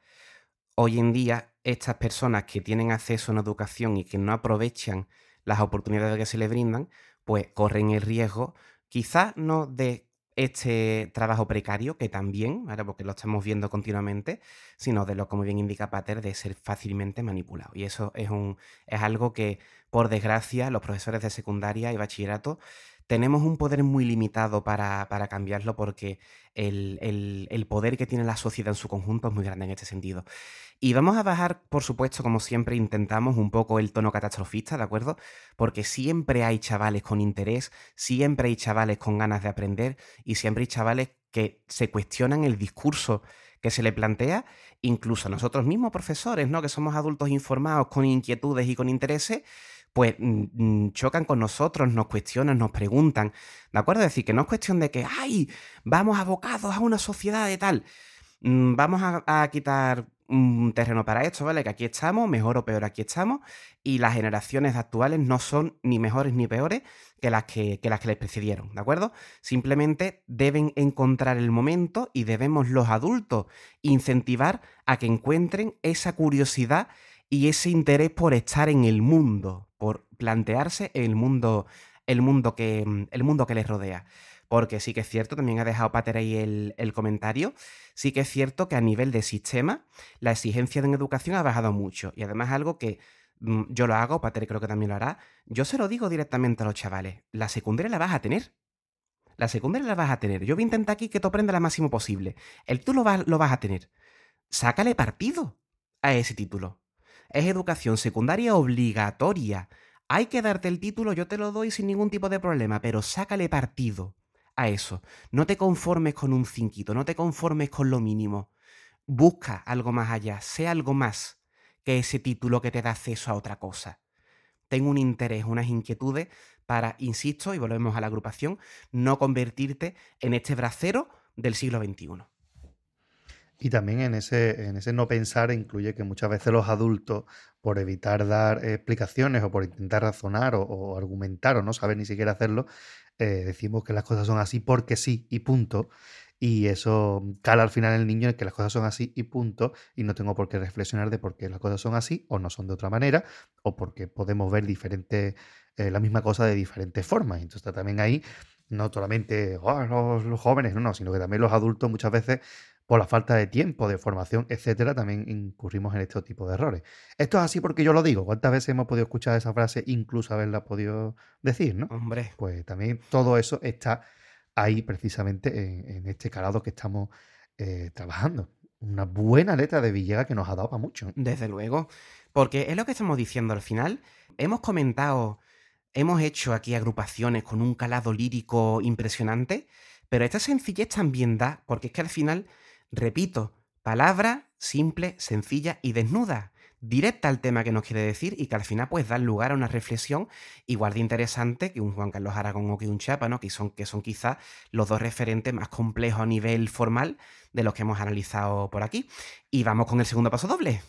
hoy en día estas personas que tienen acceso a una educación y que no aprovechan las oportunidades que se les brindan, pues corren el riesgo, quizás no de este trabajo precario, que también, porque lo estamos viendo continuamente, sino de lo, como bien indica Pater, de ser fácilmente manipulado. Y eso es, un, es algo que, por desgracia, los profesores de secundaria y bachillerato tenemos un poder muy limitado para, cambiarlo porque el, poder que tiene la sociedad en su conjunto es muy grande en este sentido. Y vamos a bajar, por supuesto, como siempre intentamos, un poco el tono catastrofista, ¿de acuerdo? Porque siempre hay chavales con interés, siempre hay chavales con ganas de aprender y siempre hay chavales que se cuestionan el discurso que se le plantea, incluso nosotros mismos profesores, ¿no? Que somos adultos informados con inquietudes y con intereses, pues mm, mm, chocan con nosotros, nos cuestionan, nos preguntan. ¿De acuerdo? Es decir, que no es cuestión de que, ¡ay! Vamos abocados a una sociedad de tal. Mm, vamos a, quitar un terreno para esto, ¿vale? Que aquí estamos, mejor o peor aquí estamos, y las generaciones actuales no son ni mejores ni peores que las que, las que les precedieron, ¿de acuerdo? Simplemente deben encontrar el momento y debemos los adultos incentivar a que encuentren esa curiosidad y ese interés por estar en el mundo, por plantearse el mundo, el mundo que, el mundo que les rodea. Porque sí que es cierto, también ha dejado Pater ahí el, el, comentario, sí que es cierto que a nivel de sistema la exigencia de educación ha bajado mucho. Y además algo que mm, yo lo hago, Pater creo que también lo hará, yo se lo digo directamente a los chavales, la secundaria la vas a tener. La secundaria la vas a tener. Yo voy a intentar aquí que tú aprendas lo máximo posible. El tú lo, lo vas a tener. Sácale partido a ese título es educación secundaria obligatoria. Hay que darte el título, yo te lo doy sin ningún tipo de problema, pero sácale partido a eso. No te conformes con un cinquito, no te conformes con lo mínimo. Busca algo más allá, sé algo más que ese título que te da acceso a otra cosa. Ten un interés, unas inquietudes para, insisto, y volvemos a la agrupación, no convertirte en este bracero del siglo XXI. Y también en ese, en ese no pensar incluye que muchas veces los adultos, por evitar dar explicaciones o por intentar razonar o, argumentar o no saber ni siquiera hacerlo, eh, decimos que las cosas son así porque sí y punto. Y eso cala al final el niño en que las cosas son así y punto. Y no tengo por qué reflexionar de por qué las cosas son así o no son de otra manera o porque podemos ver diferente, eh, la misma cosa de diferentes formas. Entonces también ahí no solamente oh, los, los, jóvenes, no, no, sino que también los adultos muchas veces por la falta de tiempo, de formación, etcétera, también incurrimos en este tipo de errores. Esto es así porque yo lo digo. ¿Cuántas veces hemos podido escuchar esa frase, incluso haberla podido decir, no? Hombre. Pues también todo eso está ahí precisamente en, este calado que estamos eh, trabajando. Una buena letra de Villegas que nos ha dado para mucho. Desde luego. Porque es lo que estamos diciendo al final. Hemos comentado, hemos hecho aquí agrupaciones con un calado lírico impresionante, pero esta sencillez también da, porque es que al final Repito, palabra simple, sencilla y desnuda, directa al tema que nos quiere decir y que al final pues da lugar a una reflexión igual de interesante que un Juan Carlos Aragón o que un Chapa, ¿no? que, son, que son quizás los dos referentes más complejos a nivel formal de los que hemos analizado por aquí. Y vamos con el segundo paso doble.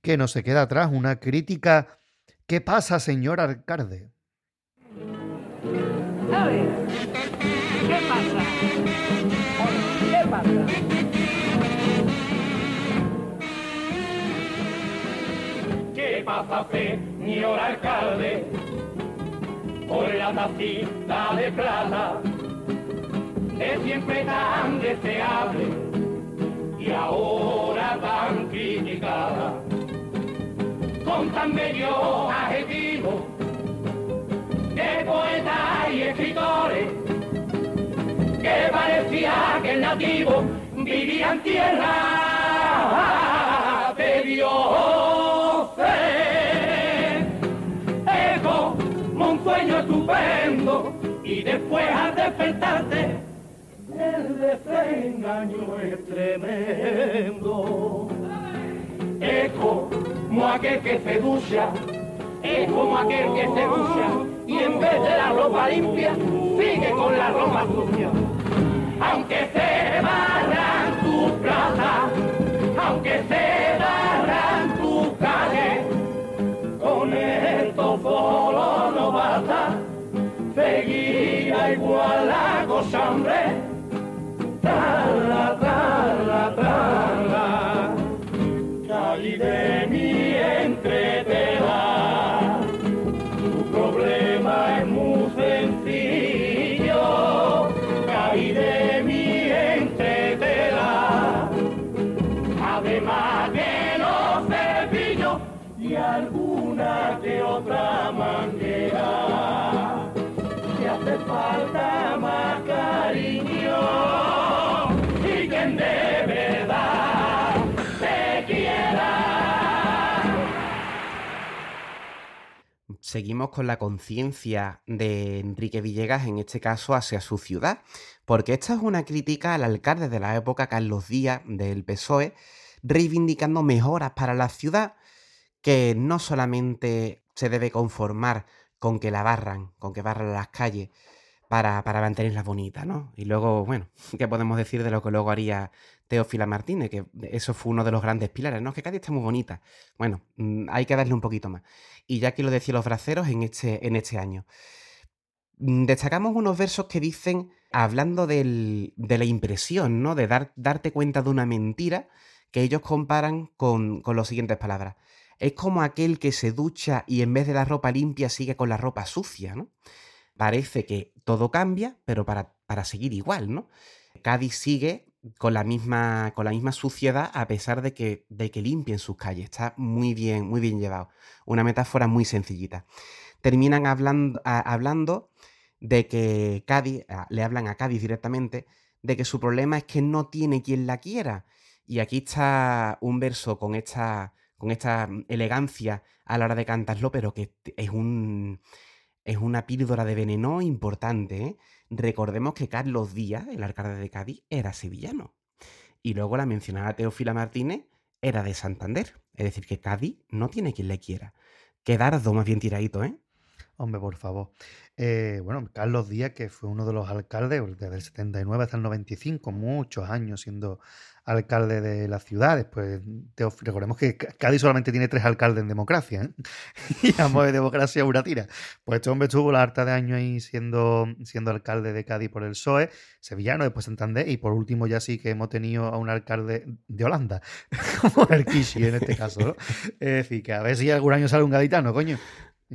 Que no se queda atrás una crítica. ¿Qué pasa, señor alcalde? ¿Qué pasa? ¿Qué pasa? Pasa señor alcalde, por la tacita de plata, es siempre tan deseable y ahora tan criticada, con tan bello adjetivo de poetas y escritores, que parecía que el nativo vivía en tierra de Dios. Y después al despertarte el desengaño es tremendo. Es como aquel que se es como aquel que se ducha y en vez de la ropa limpia sigue con la ropa sucia. Aunque se barran tu plata, aunque se esto solo no basta, seguía igual la cosa, hombre. Trala, trala, trala. Cali de mi falta más cariño y quien de verdad. Seguimos con la conciencia de Enrique Villegas, en este caso hacia su ciudad, porque esta es una crítica al alcalde de la época, Carlos Díaz, del PSOE, reivindicando mejoras para la ciudad que no solamente se debe conformar con que la barran, con que barran las calles para, para mantenerlas bonitas, ¿no? Y luego, bueno, ¿qué podemos decir de lo que luego haría Teófila Martínez? Que eso fue uno de los grandes pilares, ¿no? Que Cádiz está muy bonita. Bueno, mm, hay que darle un poquito más. Y ya que lo decía los braceros en este, en este año. Mm, Destacamos unos versos que dicen, hablando de la impresión, ¿no? De dar, darte cuenta de una mentira, que ellos comparan con, con las siguientes palabras. Es como aquel que se ducha y en vez de la ropa limpia sigue con la ropa sucia, ¿no? Parece que todo cambia, pero para, para seguir igual, ¿no? Cádiz sigue con la misma, con la misma suciedad a pesar de que, de que limpien sus calles. Está muy bien, muy bien llevado. Una metáfora muy sencillita. Terminan hablando, hablando de que Cádiz, le hablan a Cádiz directamente, de que su problema es que no tiene quien la quiera. Y aquí está un verso con esta, con esta mm, elegancia a la hora de cantarlo, pero que es un, es una píldora de veneno importante. ¿eh? Recordemos que Carlos Díaz, el alcalde de Cádiz, era sevillano. Y luego la mencionada Teófila Martínez era de Santander. Es decir, que Cádiz no tiene quien le quiera. Que dardo más bien tiradito, ¿eh? Hombre, por favor. Eh, bueno, Carlos Díaz, que fue uno de los alcaldes desde el 79 hasta el 95, muchos años siendo alcalde de la ciudad. Después, Teof- recordemos que Cádiz solamente tiene tres alcaldes en democracia, ¿eh? y Llamo de democracia una tira. Pues este hombre estuvo la harta de años ahí siendo, siendo alcalde de Cádiz por el PSOE, sevillano, después Santander, y por último ya sí que hemos tenido a un alcalde de Holanda, como el Kishi en este caso, ¿no? Es decir, que a ver si algún año sale un gaditano, coño.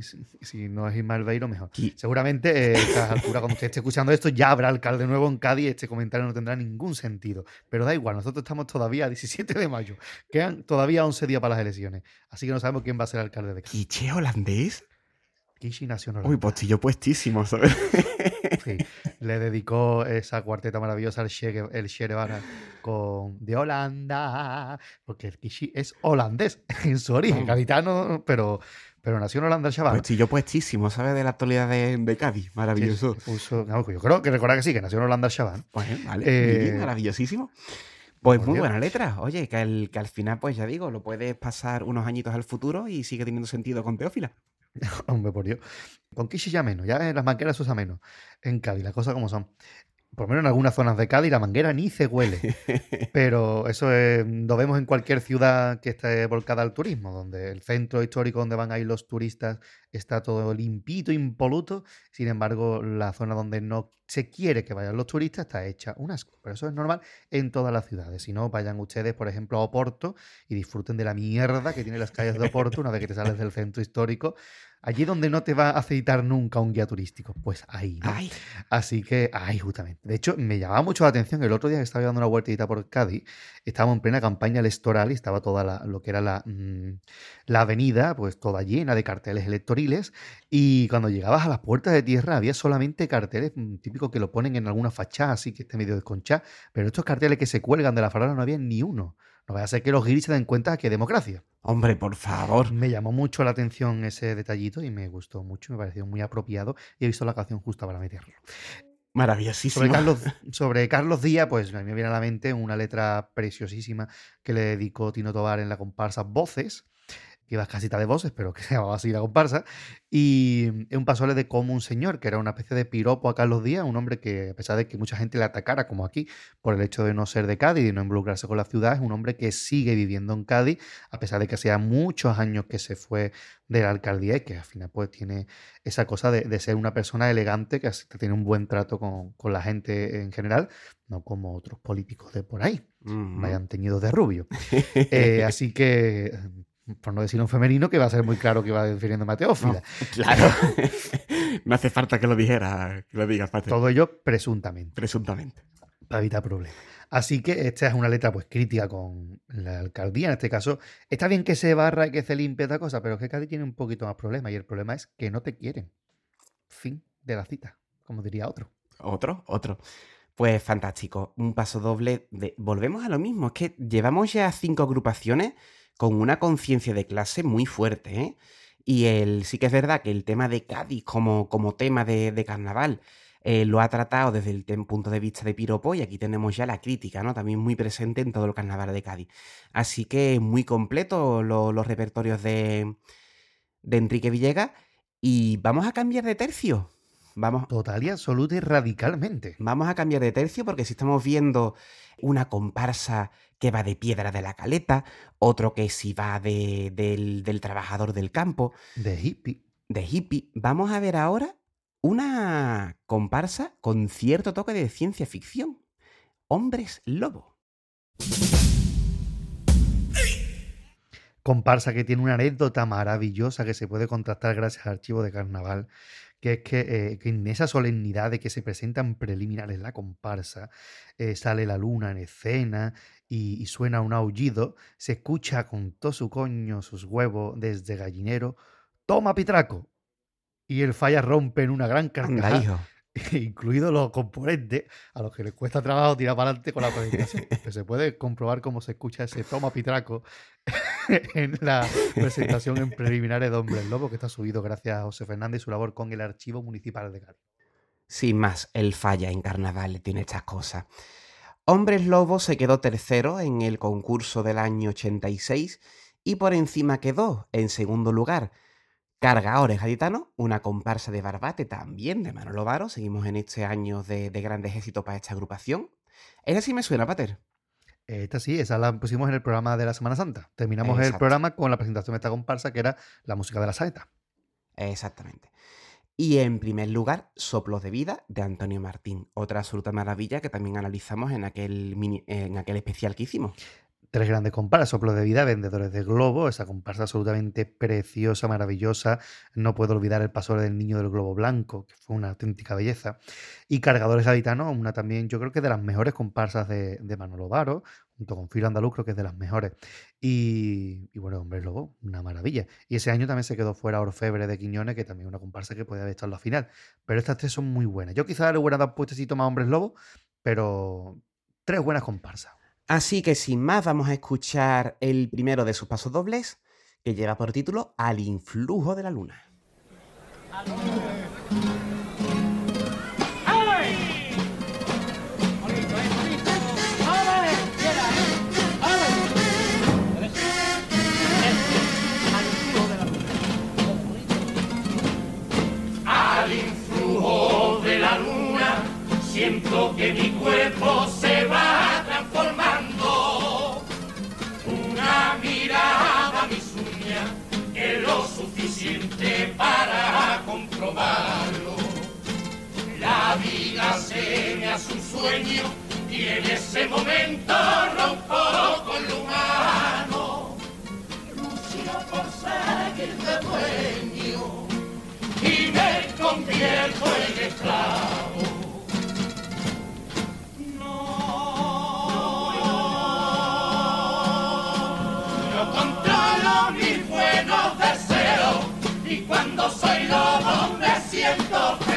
Y si, si no es Ismael Beiro, mejor. Seguramente eh, a estas alturas, cuando usted esté escuchando esto, ya habrá alcalde nuevo en Cádiz. Este comentario no tendrá ningún sentido. Pero da igual, nosotros estamos todavía a 17 de mayo. Quedan todavía 11 días para las elecciones. Así que no sabemos quién va a ser alcalde de Cádiz. ¿Quiche holandés? Kishi nació en Uy, postillo puestísimo, ¿sabes? Sí, le dedicó esa cuarteta maravillosa al Che, el con de Holanda, porque el Kishi es holandés en su origen, gaditano, pero, pero nació en Holanda el chaval. Postillo puestísimo, ¿sabes? De la actualidad de, de Cádiz. Maravilloso. sí, puso- no, yo creo que recordar que sí, que nació en Holanda el chaval. Pues, vale, Eh, maravillosísimo. Pues muy Dios. buena letra. Oye, que al, que al final, pues ya digo, lo puedes pasar unos añitos al futuro y sigue teniendo sentido con Teófila. Hombre, por Dios. Con Kishi ya menos, ya en las mangueras se usa menos. En Cádiz, las cosas como son. Por lo menos en algunas zonas de Cádiz la manguera ni se huele. Pero eso es- lo vemos en cualquier ciudad que esté volcada al turismo, donde el centro histórico donde van a ir los turistas está todo limpito, impoluto. Sin embargo, la zona donde no se quiere que vayan los turistas está hecha un asco. Pero eso es normal en todas las ciudades. Si no, vayan ustedes, por ejemplo, a Oporto y disfruten de la mierda que tiene las calles de Oporto una vez que te sales del centro histórico. Allí donde no te va a aceitar nunca un guía turístico. Pues ahí, ¿no? Ay, Así que, ahí justamente. De hecho, me llamaba mucho la atención el otro día que estaba dando una vueltita por Cádiz, estábamos en plena campaña electoral y estaba toda la- lo que era la, mm, la avenida, pues toda llena de carteles electoriles. Y cuando llegabas a las puertas de tierra había solamente carteles mm, típicos que lo ponen en alguna fachada, así que esté medio desconchada. Pero estos carteles que se cuelgan de la farola no había ni uno. No vaya a ser que los guiris se den cuenta que democracia. hombre, por favor. Me llamó mucho la atención ese detallito y me gustó mucho, me pareció muy apropiado y he visto la canción justa para meterlo. Maravillosísimo. Sobre Carlos, sobre Carlos Díaz, pues a mí me viene a la mente una letra preciosísima que le dedicó Tino Tobar en la comparsa Voces, que iba casita de voces, pero que se llamaba así la comparsa. Y es un pasoble de como un señor, que era una especie de piropo a Carlos Díaz, un hombre que, a pesar de que mucha gente le atacara, como aquí, por el hecho de no ser de Cádiz y no involucrarse con la ciudad, es un hombre que sigue viviendo en Cádiz, a pesar de que hacía muchos años que se fue de la alcaldía y que al final pues tiene esa cosa de, de ser una persona elegante, que tiene un buen trato con, con la gente en general, no como otros políticos de por ahí, vayan teñidos de rubio. Eh, así que, por no decir un femenino, que va a ser muy claro que va definiendo a Teófila. Claro. no hace falta que lo dijera, que lo digas. Todo ello presuntamente, Presuntamente. para evitar problemas. Así que esta es una letra pues crítica con la alcaldía en este caso. Está bien que se barra y que se limpie esta cosa, pero es que Cádiz tiene un poquito más problema y el problema es que no te quieren. Fin de la cita, como diría otro. Otro, otro. Pues fantástico. Un paso doble de. Volvemos a lo mismo. Es que llevamos ya cinco agrupaciones con una conciencia de clase muy fuerte, ¿eh? Y el, sí que es verdad que el tema de Cádiz como, como tema de, de carnaval eh, lo ha tratado desde el punto de vista de Piropo y aquí tenemos ya la crítica, ¿no? También muy presente en todo el carnaval de Cádiz. Así que muy completo lo- los repertorios de, de Enrique Villegas y vamos a cambiar de tercio. Vamos, Total y absoluta y radicalmente. Vamos a cambiar de tercio porque si estamos viendo una comparsa que va de piedra de la caleta, otro que si va de- del, del trabajador del campo, De hippie. de hippie, vamos a ver ahora una comparsa con cierto toque de ciencia ficción. Hombres lobo. comparsa que tiene una anécdota maravillosa que se puede contrastar gracias al archivo de carnaval, que es que, eh, que en esa solemnidad de que se presentan preliminares la comparsa, eh, sale la luna en escena y, y suena un aullido, se escucha con todo su coño, sus huevos desde gallinero, toma pitraco. Y el falla rompe en una gran carcajada, incluidos los componentes a los que les cuesta trabajo tirar para adelante con la presentación. Que se puede comprobar cómo se escucha ese toma pitraco en la presentación en preliminares de Hombres Lobo, que está subido gracias a José Fernández y su labor con el Archivo Municipal de Cádiz. Sin más, el falla en carnaval tiene estas cosas. Hombres Lobo se quedó tercero en el concurso del año 86 y por encima quedó en segundo lugar Cargadores Gaditanos, una comparsa de Barbate también de Manolo Varo. Seguimos en este año de, de grandes éxitos para esta agrupación. Esa sí me suena, Pater. Esta sí, esa la pusimos en el programa de la Semana Santa. Terminamos el programa con la presentación de esta comparsa, que era la música de la saeta. Exactamente. Y en primer lugar, Soplos de Vida de Antonio Martín. Otra absoluta maravilla que también analizamos en aquel, mini- en aquel especial que hicimos. Tres grandes comparsas, Soplos de Vida, Vendedores de Globo, esa comparsa absolutamente preciosa, maravillosa. No puedo olvidar el paso del Niño del Globo Blanco, que fue una auténtica belleza. Y Cargadores Gaditanos, una también, yo creo que de las mejores comparsas de, de Manolo Varo, junto con Filo Andaluz, creo que es de las mejores. Y, y bueno, Hombre Lobo, una maravilla. Y ese año también se quedó fuera Orfebre de Quiñones, que también una comparsa que podía haber estado en la final. Pero estas tres son muy buenas. Yo quizás le hubiera dado puestecito más Hombres Lobo, pero tres buenas comparsas. Así que sin más, vamos a escuchar el primero de sus pasos dobles, que lleva por título Al influjo de la luna. Comprobarlo. La vida se me hace un sueño y en ese momento rompo con lo humano. Lucio por seguir de dueño y me convierto en esclavo. No, yo controlo mis buenos y cuando soy lobo me siento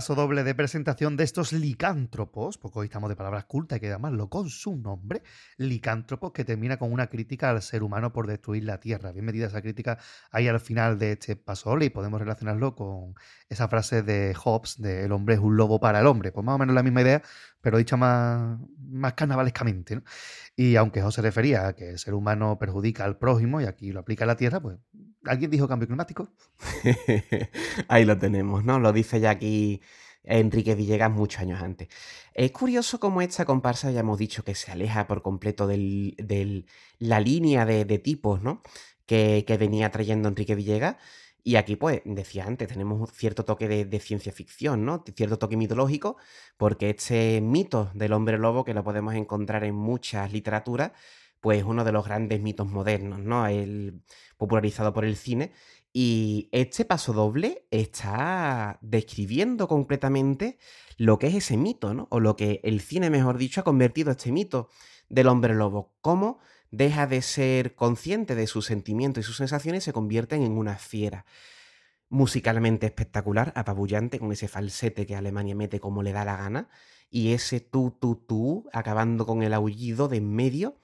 Paso doble de presentación de estos licántropos, porque hoy estamos de palabras cultas, hay que llamarlo con su nombre, licántropos, que termina con una crítica al ser humano por destruir la Tierra. Bien medida esa crítica ahí al final de este paso doble y podemos relacionarlo con esa frase de Hobbes de el hombre es un lobo para el hombre. Pues más o menos la misma idea, pero dicha más, más carnavalescamente. ¿no? Y aunque José refería a que el ser humano perjudica al prójimo y aquí lo aplica a la Tierra, pues ¿alguien dijo cambio climático? Ahí lo tenemos, ¿no? Lo dice ya aquí Enrique Villegas muchos años antes. Es curioso cómo esta comparsa, ya hemos dicho, que se aleja por completo de la línea de, de tipos, ¿no? Que, que, venía trayendo Enrique Villegas. Y aquí, pues, decía antes, tenemos un cierto toque de, de, ciencia ficción, ¿no? Cierto toque mitológico, porque este mito del hombre lobo, que lo podemos encontrar en muchas literaturas, pues uno de los grandes mitos modernos, ¿no? El, popularizado por el cine. Y este paso doble está describiendo completamente lo que es ese mito, ¿no? O lo que el cine, mejor dicho, ha convertido este mito del hombre lobo. Cómo deja de ser consciente de sus sentimientos y sus sensaciones y se convierten en una fiera. Musicalmente espectacular, apabullante, con ese falsete que Alemania mete como le da la gana. Y ese tú, tú, tú, acabando con el aullido de en medio,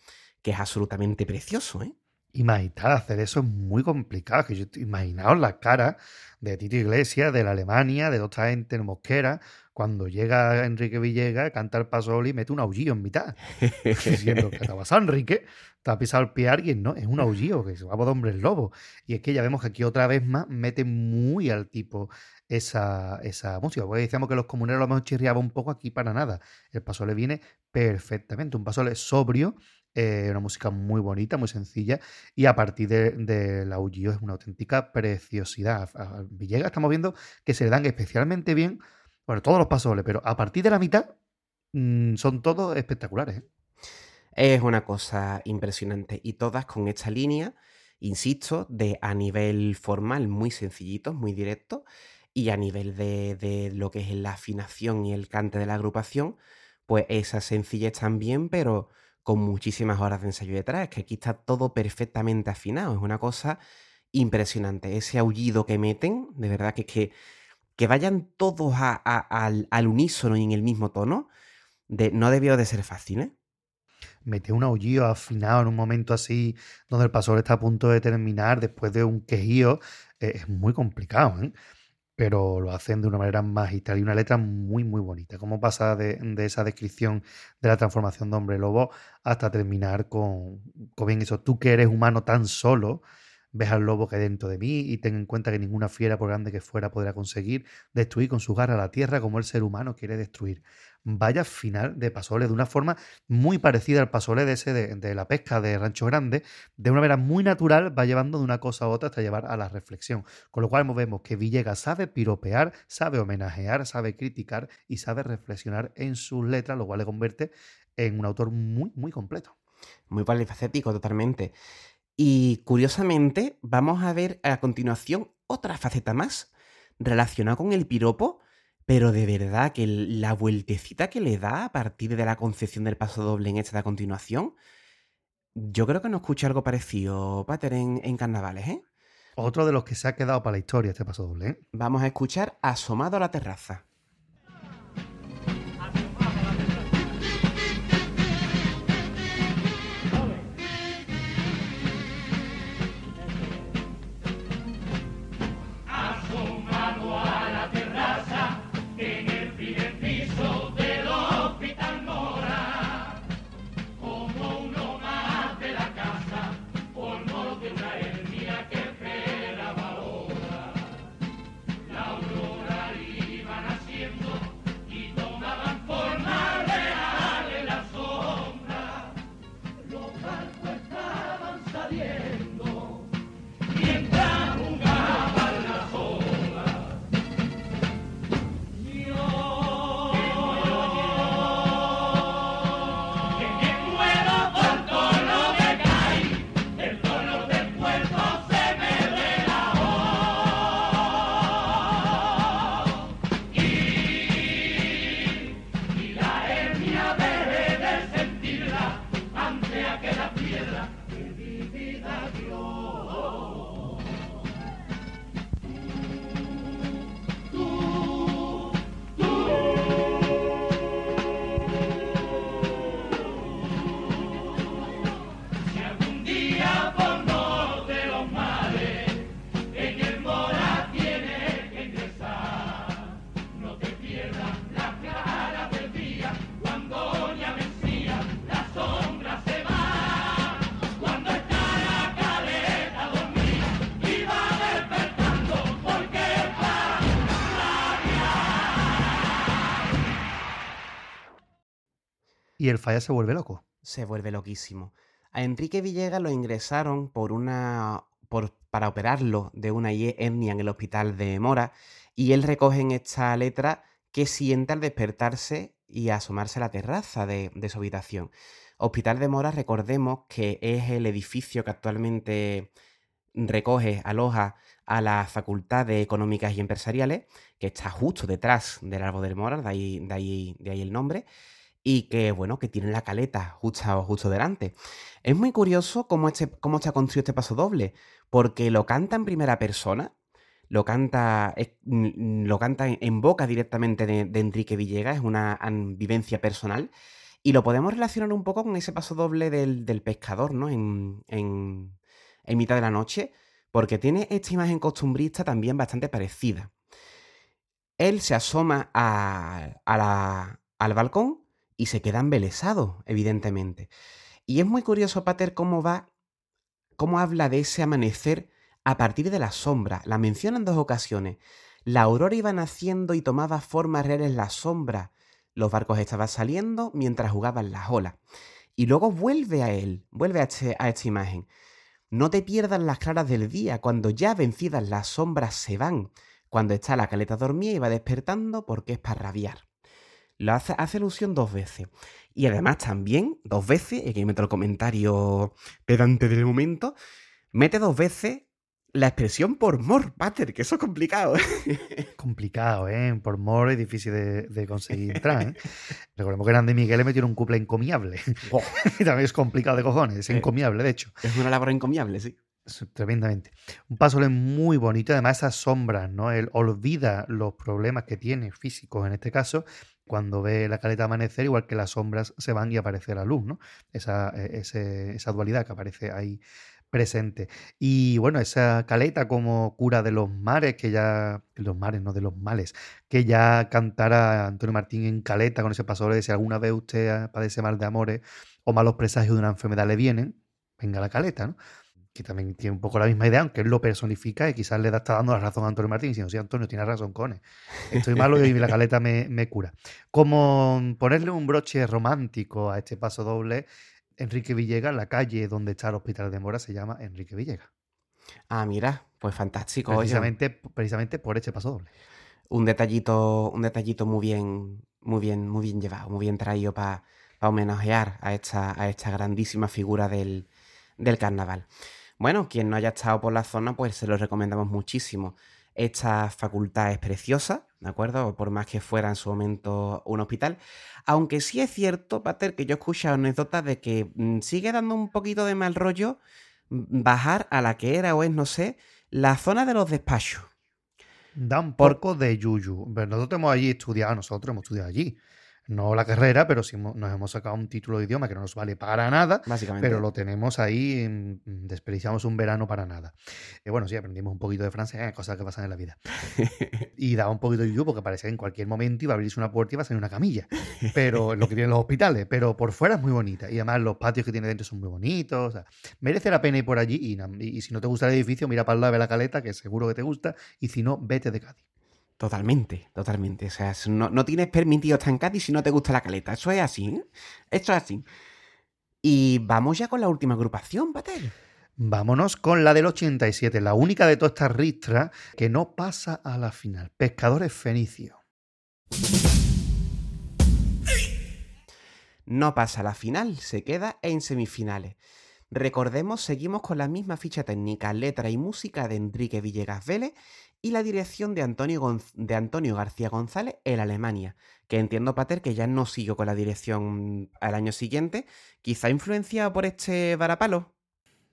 que es absolutamente precioso, ¿eh? Imaginar hacer eso es muy complicado. Imaginaos la cara de Tito Iglesias, de la Alemania, de otra gente en Mosquera, cuando llega Enrique Villegas, canta el paso y mete un aullido en mitad. Diciendo que te ha Enrique, te ha pisado el pie a alguien, ¿no? Es un aullido, que se va por hombre el lobo. Y es que ya vemos que aquí otra vez más mete muy al tipo esa, esa música. Porque decíamos que los comuneros lo mejor chirriaba un poco aquí para nada. El paso le viene perfectamente. Un paso sobrio, eh, una música muy bonita, muy sencilla, y a partir de, aullido es una auténtica preciosidad. A Villegas estamos viendo que se le dan especialmente bien, bueno, todos los pasos, pero a partir de la mitad mmm, son todos espectaculares. ¿eh? Es una cosa impresionante, y todas con esta línea, insisto, de a nivel formal muy sencillitos, muy directos, y a nivel de, de lo que es la afinación y el cante de la agrupación, pues esa sencillez también, pero con muchísimas horas de ensayo detrás. Que aquí está todo perfectamente afinado. Es una cosa impresionante. Ese aullido que meten, de verdad que es que, que vayan todos a, al, al, unísono y en el mismo tono, de, no debió de ser fácil, ¿eh? Mete un aullido afinado en un momento así, donde el pasador está a punto de terminar, después de un quejío, eh, es muy complicado, ¿eh? Pero lo hacen de una manera magistral y una letra muy, muy bonita. Cómo pasa de, de, esa descripción de la transformación de hombre lobo hasta terminar con, con bien eso, tú que eres humano tan solo, ves al lobo que hay dentro de mí y ten en cuenta que ninguna fiera, por grande que fuera, podrá conseguir destruir con su garra la tierra como el ser humano quiere destruir. Vaya final de Pasole, de una forma muy parecida al Pasole de ese de, la pesca de Rancho Grande, de una manera muy natural, va llevando de una cosa a otra hasta llevar a la reflexión. Con lo cual vemos que Villegas sabe piropear, sabe homenajear, sabe criticar y sabe reflexionar en sus letras, lo cual le convierte en un autor muy, muy completo. Muy polifacético, totalmente. Y curiosamente, vamos a ver a continuación otra faceta más relacionada con el piropo, pero de verdad que la vueltecita que le da a partir de la concepción del paso doble en esta de a continuación, yo creo que no escuché algo parecido, Pater, en, en carnavales, ¿eh? Otro de los que se ha quedado para la historia este paso doble, ¿eh? Vamos a escuchar Asomado a la terraza. Y el falla se vuelve loco. Se vuelve loquísimo. A Enrique Villegas lo ingresaron por una. Por, para operarlo de una hernia en el hospital de Mora. Y él recoge en esta letra que siente al despertarse y asomarse a la terraza de, su habitación. Hospital de Mora, recordemos que es el edificio que actualmente recoge, aloja a la Facultad de Económicas y Empresariales, que está justo detrás del árbol del Mora, de de ahí el nombre y que, bueno, que tienen la caleta justo, justo delante. Es muy curioso cómo, este, cómo está construido este paso doble, porque lo canta en primera persona, lo canta, mm, lo canta en, boca directamente de, Enrique Villegas, es una vivencia personal, y lo podemos relacionar un poco con ese paso doble del, del pescador, ¿no? En, en, en mitad de la noche, porque tiene esta imagen costumbrista también bastante parecida. Él se asoma a- a la- al balcón y se queda embelesado, evidentemente. Y es muy curioso, Pater, cómo va, cómo habla de ese amanecer a partir de la sombra. La menciona en dos ocasiones. La aurora iba naciendo y tomaba formas reales la sombra. Los barcos estaban saliendo mientras jugaban las olas. Y luego vuelve a él, vuelve a, este- a esta imagen. No te pierdas las claras del día, cuando ya vencidas las sombras se van, cuando está la caleta dormida y va despertando porque es para rabiar. Lo hace, hace alusión dos veces. Y además también, dos veces, y aquí meto el comentario pedante del momento, mete dos veces la expresión por mor, Pater, que eso es complicado. Complicado, ¿eh? Por mor es difícil de, de conseguir entrar, ¿eh? Recordemos que Grande Miguel le metió un couple encomiable. Y también es complicado de cojones, es Eh. encomiable, de hecho. es una labor encomiable, sí. Es Tremendamente. Un paso muy bonito, además esas sombras, ¿no? Él olvida los problemas que tiene físicos en este caso cuando ve la caleta amanecer, igual que las sombras se van y aparece la luz, ¿no? Esa, eh, ese- esa dualidad que aparece ahí presente. Y bueno, esa caleta como cura de los mares, que ya, los mares, no de los males, que ya cantara Antonio Martín en caleta con ese paso de si alguna vez usted padece mal de amores o malos presagios de una enfermedad le vienen, venga la caleta, ¿no? Que también tiene un poco la misma idea, aunque él lo personifica y quizás le da, está dando la razón a Antonio Martín, diciendo, sí, Antonio, tiene razón, cone. Estoy malo y la caleta me, me cura. Como ponerle un broche romántico a este paso doble, Enrique Villegas, la calle donde está el Hospital de Mora se llama Enrique Villegas. Ah, mira, pues fantástico. oye. Precisamente, precisamente por este paso doble. un detallito, un detallito muy bien, muy bien, muy bien llevado, muy bien traído para homenajear a esta, a esta grandísima figura del, del carnaval. Bueno, quien no haya estado por la zona, pues se lo recomendamos muchísimo. Esta facultad es preciosa, ¿de acuerdo? Por más que fuera en su momento un hospital. Aunque sí es cierto, Pater, que yo he escuchado anécdotas de que mm, sigue dando un poquito de mal rollo mm, bajar a la que era o es, no sé, la zona de los despachos. Da un Por- de yuyu. Pero nosotros hemos allí estudiado, nosotros hemos estudiado allí. No la carrera, pero sí nos hemos sacado un título de idioma que no nos vale para nada. Básicamente. pero lo tenemos ahí, mm, desperdiciamos un verano para nada. Y bueno, sí, aprendimos un poquito de francés, eh, cosas que pasan en la vida. Y daba un poquito de yuyu porque parecía que en cualquier momento iba a abrirse una puerta y iba a salir una camilla. Pero lo que tienen los hospitales, pero por fuera es muy bonita. Y además los patios que tiene dentro son muy bonitos. o sea, merece la pena ir por allí y- y si no te gusta el edificio, mira para el lado de la caleta, que seguro que te gusta, y si no, vete de Cádiz. Totalmente, totalmente. O sea, no, no tienes permitido estar en Cádiz si no te gusta la caleta. Eso es así, ¿eh? Esto es así. Y vamos ya con la última agrupación, Patel. Vámonos con la del 87, la única de todas estas ristras que no pasa a la final. Pescadores Fenicios. No pasa a la final, se queda en semifinales. Recordemos, seguimos con la misma ficha técnica, letra y música de Enrique Villegas Vélez y la dirección de Antonio, Gonz- de Antonio García González en Alemania, que entiendo, Pater, que ya no siguió con la dirección al año siguiente, quizá influenciado por este varapalo.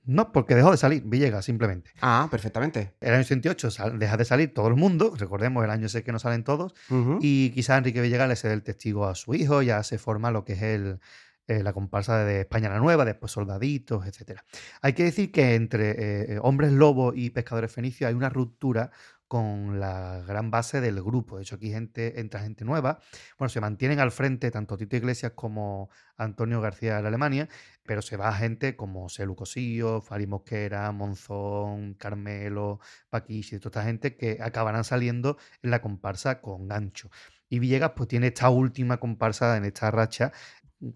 No, porque dejó de salir Villegas, simplemente. Ah, perfectamente. El año 88 sal- deja de salir todo el mundo, recordemos el año ese que no salen todos, y quizás Enrique Villegas le cede el testigo a su hijo, ya se forma lo que es el, eh, la comparsa de España la Nueva, después Soldaditos, etcétera. Hay que decir que entre eh, Hombres Lobo y Pescadores Fenicios hay una ruptura con la gran base del grupo. De hecho, aquí gente, entra gente nueva. Bueno, se mantienen al frente tanto Tito Iglesias como Antonio García de la Alemania, pero se va gente como Celu Cosillo, Fari Mosquera, Monzón, Carmelo, Paquis y toda esta gente que acabarán saliendo en la comparsa con gancho. Y Villegas pues tiene esta última comparsa en esta racha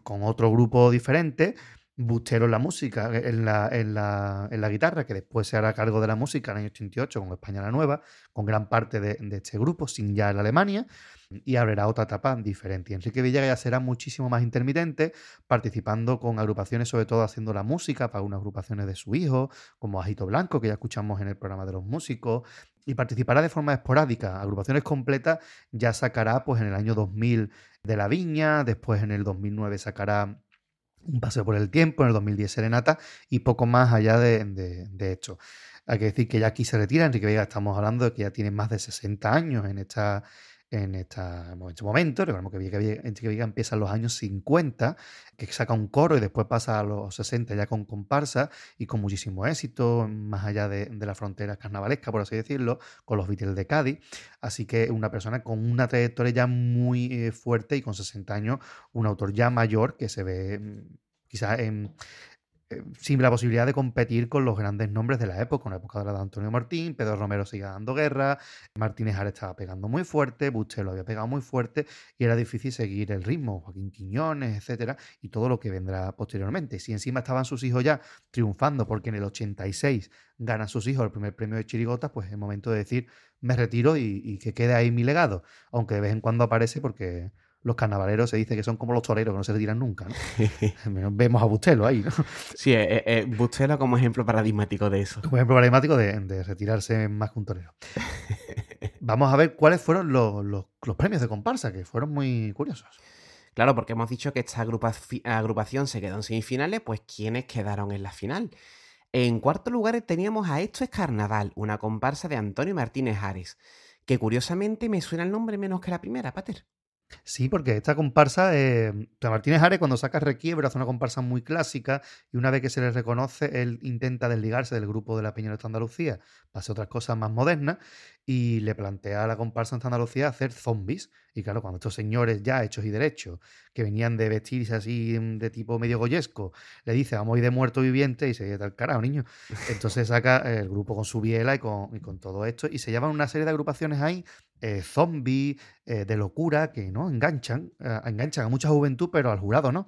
con otro grupo diferente, Bustelo en la música, en la, en, la, en la guitarra, que después se hará cargo de la música en el año 88 con España la Nueva, con gran parte de, de este grupo, sin ya en Alemania, y abrirá otra etapa diferente. Y Enrique Villegas ya será muchísimo más intermitente, participando con agrupaciones, sobre todo haciendo la música para unas agrupaciones de su hijo, como Ajito Blanco, que ya escuchamos en el programa de los músicos, y participará de forma esporádica. Agrupaciones completas ya sacará pues en el año 2000 de La Viña, después en el 2009 sacará un paseo por el tiempo, en el 2010 Serenata y poco más allá de, de, esto. Hay que decir que ya aquí se retira, Enrique Vega estamos hablando de que ya tiene más de 60 años en esta en, esta, en este momento. Recordemos que Villa- Enrique Vega empieza en los años 50, que saca un coro y después pasa a los 60 ya con comparsa y con muchísimo éxito, más allá de, de la frontera carnavalesca, por así decirlo, con los Beatles de Cádiz. Así que una persona con una trayectoria ya muy eh, fuerte y con 60 años, un autor ya mayor que se ve mm, quizás en, eh, sin la posibilidad de competir con los grandes nombres de la época, una época de la de Antonio Martín, Pedro Romero sigue dando guerra, Martínez Jara estaba pegando muy fuerte, Bustelo había pegado muy fuerte y era difícil seguir el ritmo, Joaquín Quiñones, etcétera, y todo lo que vendrá posteriormente. Si encima estaban sus hijos ya triunfando, porque en el 86 ganan sus hijos el primer premio de Chirigotas, pues es el momento de decir, me retiro y, y que quede ahí mi legado, aunque de vez en cuando aparece porque los carnavaleros se dice que son como los toreros, que no se retiran nunca, ¿no? Vemos a Bustelo ahí, ¿no? Sí, eh, eh, Bustelo como ejemplo paradigmático de eso. Como ejemplo paradigmático de, de retirarse más que un torero. Vamos a ver cuáles fueron los, los- los premios de comparsa, que fueron muy curiosos. Claro, porque hemos dicho que esta agrupación se quedó en semifinales, pues ¿quiénes quedaron en la final? En cuarto lugar teníamos a Esto es Carnaval, una comparsa de Antonio Martínez Ares, que curiosamente me suena el nombre menos que la primera, Pater. Sí, porque esta comparsa, eh, Martínez Ares, cuando saca Requiebra, hace una comparsa muy clásica y una vez que se le reconoce, él intenta desligarse del grupo de la Peña de Andalucía para hacer otras cosas más modernas y le plantea a la comparsa en Andalucía hacer zombies. Y claro, cuando estos señores ya hechos y derechos, que venían de vestirse así mm, de tipo medio goyesco, le dice vamos a ir de muerto viviente y se dice tal carajo, niño. Entonces saca el grupo con su biela y con, y con todo esto y se llaman una serie de agrupaciones ahí, eh, zombies, eh, de locura, que no enganchan, eh, enganchan a mucha juventud, pero al jurado no.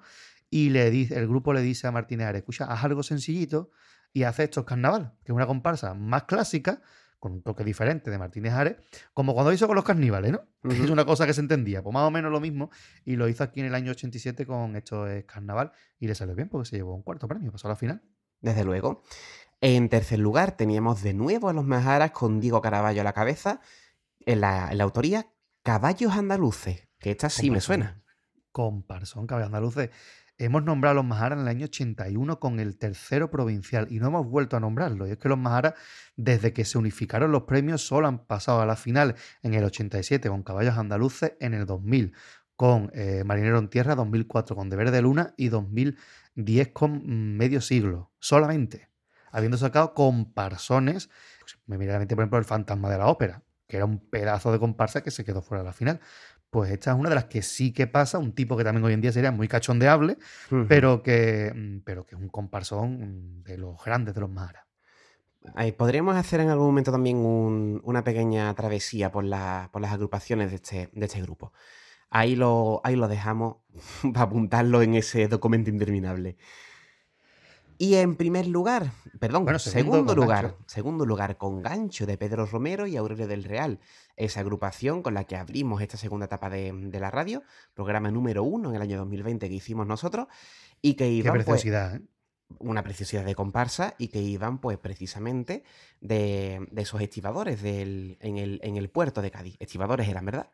Y le dice, el grupo le dice a Martínez Ares, escucha, haz algo sencillito y hace estos carnaval, que es una comparsa más clásica, con un toque diferente de Martínez Ares, como cuando hizo con los carnívales, ¿no? Es una cosa que se entendía, pues más o menos lo mismo, y lo hizo aquí en el año 87 con esto es carnaval, y le salió bien porque se llevó un cuarto premio, pasó a la final. Desde luego. En tercer lugar teníamos de nuevo a los Majaras con Diego Caraballo a la cabeza, en la, en la autoría Caballos Andaluces, que esta sí me suena. Comparsón, caballos andaluces. Hemos nombrado a los Maharas en el año 81 con el tercero provincial y no hemos vuelto a nombrarlo. Y es que los Maharas, desde que se unificaron los premios, solo han pasado a la final en el 87 con Caballos Andaluces, en el 2000 con eh, Marinero en Tierra, 2004 con Deber de Luna y 2010 con mm, Medio Siglo. Solamente. Habiendo sacado comparsones, pues, me viene a la mente, por ejemplo, el Fantasma de la Ópera, que era un pedazo de comparsa que se quedó fuera de la final. Pues esta es una de las que sí que pasa, un tipo que también hoy en día sería muy cachondeable, Ujú. pero que, mm, pero que es un comparsón mm, de los grandes de los. Ahí podríamos hacer en algún momento también un- una pequeña travesía por, la- por las agrupaciones de este, de este grupo. Ahí lo, ahí lo dejamos para apuntarlo en ese documento interminable. Y en primer lugar, perdón, Bueno, segundo lugar, gancho. segundo lugar con gancho de Pedro Romero y Aurelio del Real, esa agrupación con la que abrimos esta segunda etapa de, de la radio, programa número uno en el año 2020 que hicimos nosotros, y que Qué iban pues, preciosidad, ¿eh? una preciosidad de comparsa y que iban pues precisamente de, de esos estibadores del, en, el, en el puerto de Cádiz. Estibadores eran, ¿verdad?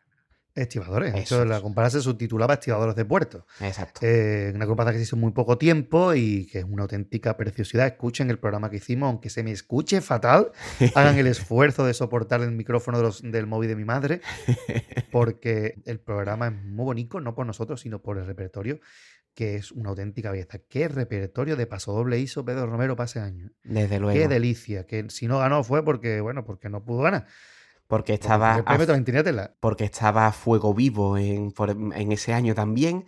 Estibadores. Eso la comparsa se subtitulaba Estibadores de Puerto. Exacto. Eh, una agrupación que se hizo muy poco tiempo y que es una auténtica preciosidad. Escuchen el programa que hicimos, aunque se me escuche fatal, hagan el esfuerzo de soportar el micrófono de los- del móvil de mi madre, porque el programa es muy bonito, no por nosotros, sino por el repertorio, que es una auténtica belleza. ¿Qué repertorio de paso doble hizo Pedro Romero para ese año? Desde luego. Qué delicia. Que si no ganó fue porque, bueno, porque no pudo ganar. Porque Porque estaba el a premio también tenía tela. porque estaba Fuego Vivo en, por- en ese año también.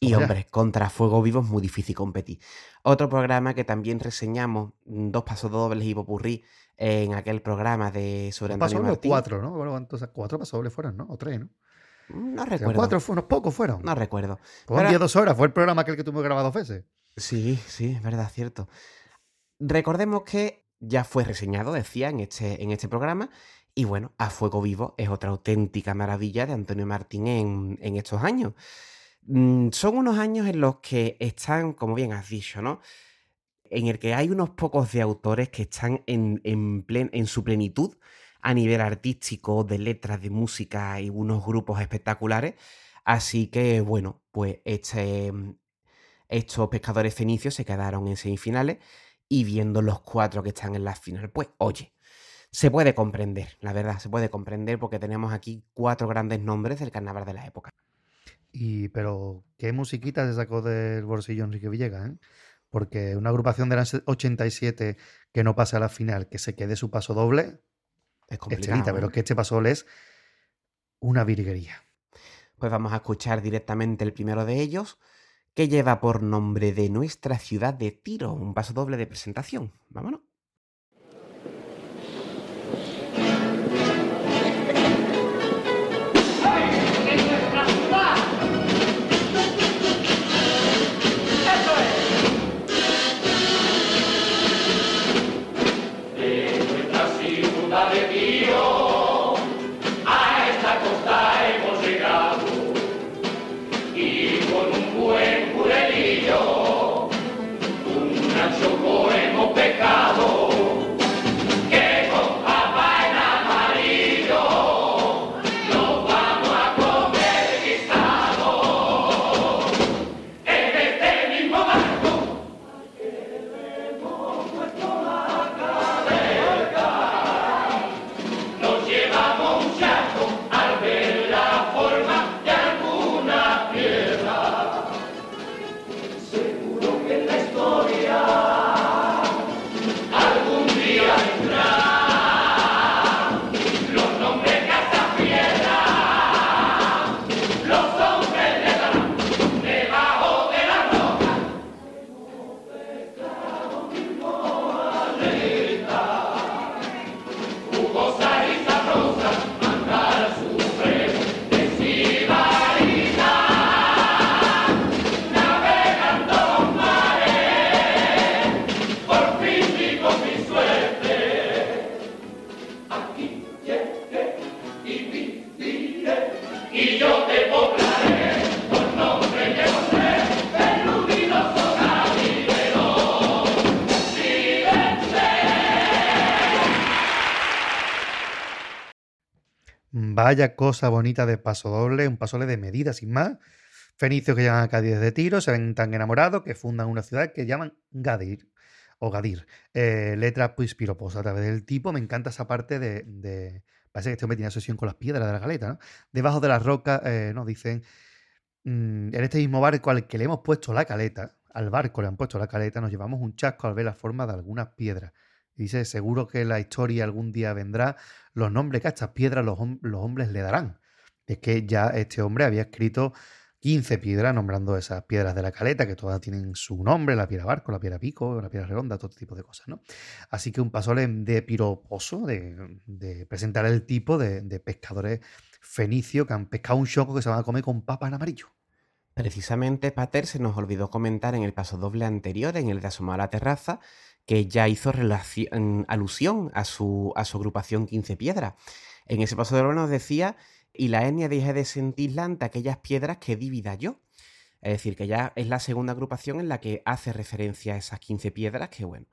Y ya. hombre, contra Fuego Vivo es muy difícil competir. Otro programa que también reseñamos, mm, dos pasos dobles y popurrí, en aquel programa de sobre ¿Un paso Antonio Martín. cuatro, ¿no? Cuatro pasos dobles fueron, ¿no? O tres, ¿no? Mm, No recuerdo. Cuatro, unos pocos fueron. No recuerdo. Pues un Pero- día, dos horas. Fue el programa aquel que tuvimos grabado dos veces. Sí, sí, es verdad, cierto. Recordemos que ya fue reseñado, decía, en este, en este programa. Y bueno, A Fuego Vivo es otra auténtica maravilla de Antonio Martín en, en estos años. Mm, Son unos años en los que están, como bien has dicho, ¿no? En el que hay unos pocos de autores que están en, en, plen- en su plenitud a nivel artístico, de letras, de música y unos grupos espectaculares. Así que, bueno, pues este, estos pescadores fenicios se quedaron en semifinales y viendo los cuatro que están en la final, pues oye, se puede comprender, la verdad, se puede comprender porque tenemos aquí cuatro grandes nombres del carnaval de la época. Y, pero, ¿qué musiquita se sacó del bolsillo Enrique Villegas? eh? Porque una agrupación del año 87 que no pasa a la final, que se quede su paso doble, Es es complicado. pero que este paso doble es una virguería. Pues vamos a escuchar directamente el primero de ellos, que lleva por nombre de nuestra ciudad de Tiro, un paso doble de presentación. Vámonos. Vaya cosa bonita de paso doble, un paso doble de medida, sin más. Fenicios que llegan a Cádiz de tiro, se ven tan enamorados que fundan una ciudad que llaman Gadir o Gadir. Eh, letra pues piroposa a través del tipo. Me encanta esa parte de. parece que este hombre tiene asociación con las piedras de la galeta, ¿no? Debajo de las rocas, eh, nos dicen. mm, en este mismo barco al que le hemos puesto la caleta, al barco le han puesto la caleta, nos llevamos un chasco al ver la forma de algunas piedras. Dice, seguro que la historia algún día vendrá, los nombres que a estas piedras los, los hombres le darán. Es que ya este hombre había escrito 15 piedras nombrando esas piedras de la caleta, que todas tienen su nombre, la piedra barco, la piedra pico, la piedra redonda, todo tipo de cosas, ¿no? Así que un pasole de piroposo, de, de presentar el tipo de, de pescadores fenicios que han pescado un choco que se van a comer con papas en amarillo. Precisamente, Pater se nos olvidó comentar en el paso doble anterior, en el de asomar a la terraza, que ya hizo relaci- alusión a su, a su agrupación 15 piedras. En ese paso doble nos decía, y la etnia deja de sentirla ante aquellas piedras que divida yo. Es decir, que ya es la segunda agrupación en la que hace referencia a esas 15 piedras, que bueno,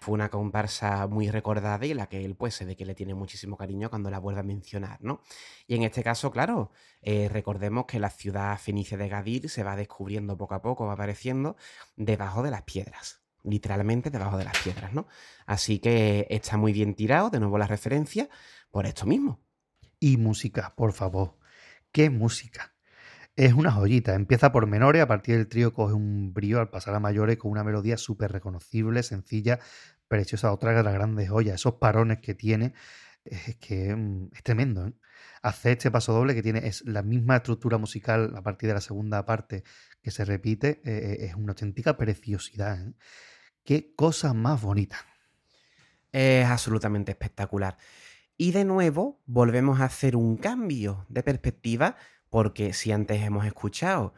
Fue una comparsa muy recordada y la que él pues se ve que le tiene muchísimo cariño cuando la vuelve a mencionar, ¿no? Y en este caso, claro, eh, recordemos que la ciudad fenicia de Gadir se va descubriendo poco a poco, va apareciendo debajo de las piedras literalmente debajo de las piedras, ¿no? Así que está muy bien tirado, de nuevo la referencia, por esto mismo. Y música, por favor. ¿Qué música? Es una joyita. Empieza por menores, a partir del trío coge un brío al pasar a mayores con una melodía súper reconocible, sencilla, preciosa, otra de las grandes joyas. Esos parones que tiene es que mm, es tremendo. ¿eh? Hacer este paso doble que tiene es la misma estructura musical a partir de la segunda parte que se repite, eh, es una auténtica preciosidad. ¿eh? Qué cosa más bonita. Es absolutamente espectacular. Y de nuevo volvemos a hacer un cambio de perspectiva porque si antes hemos escuchado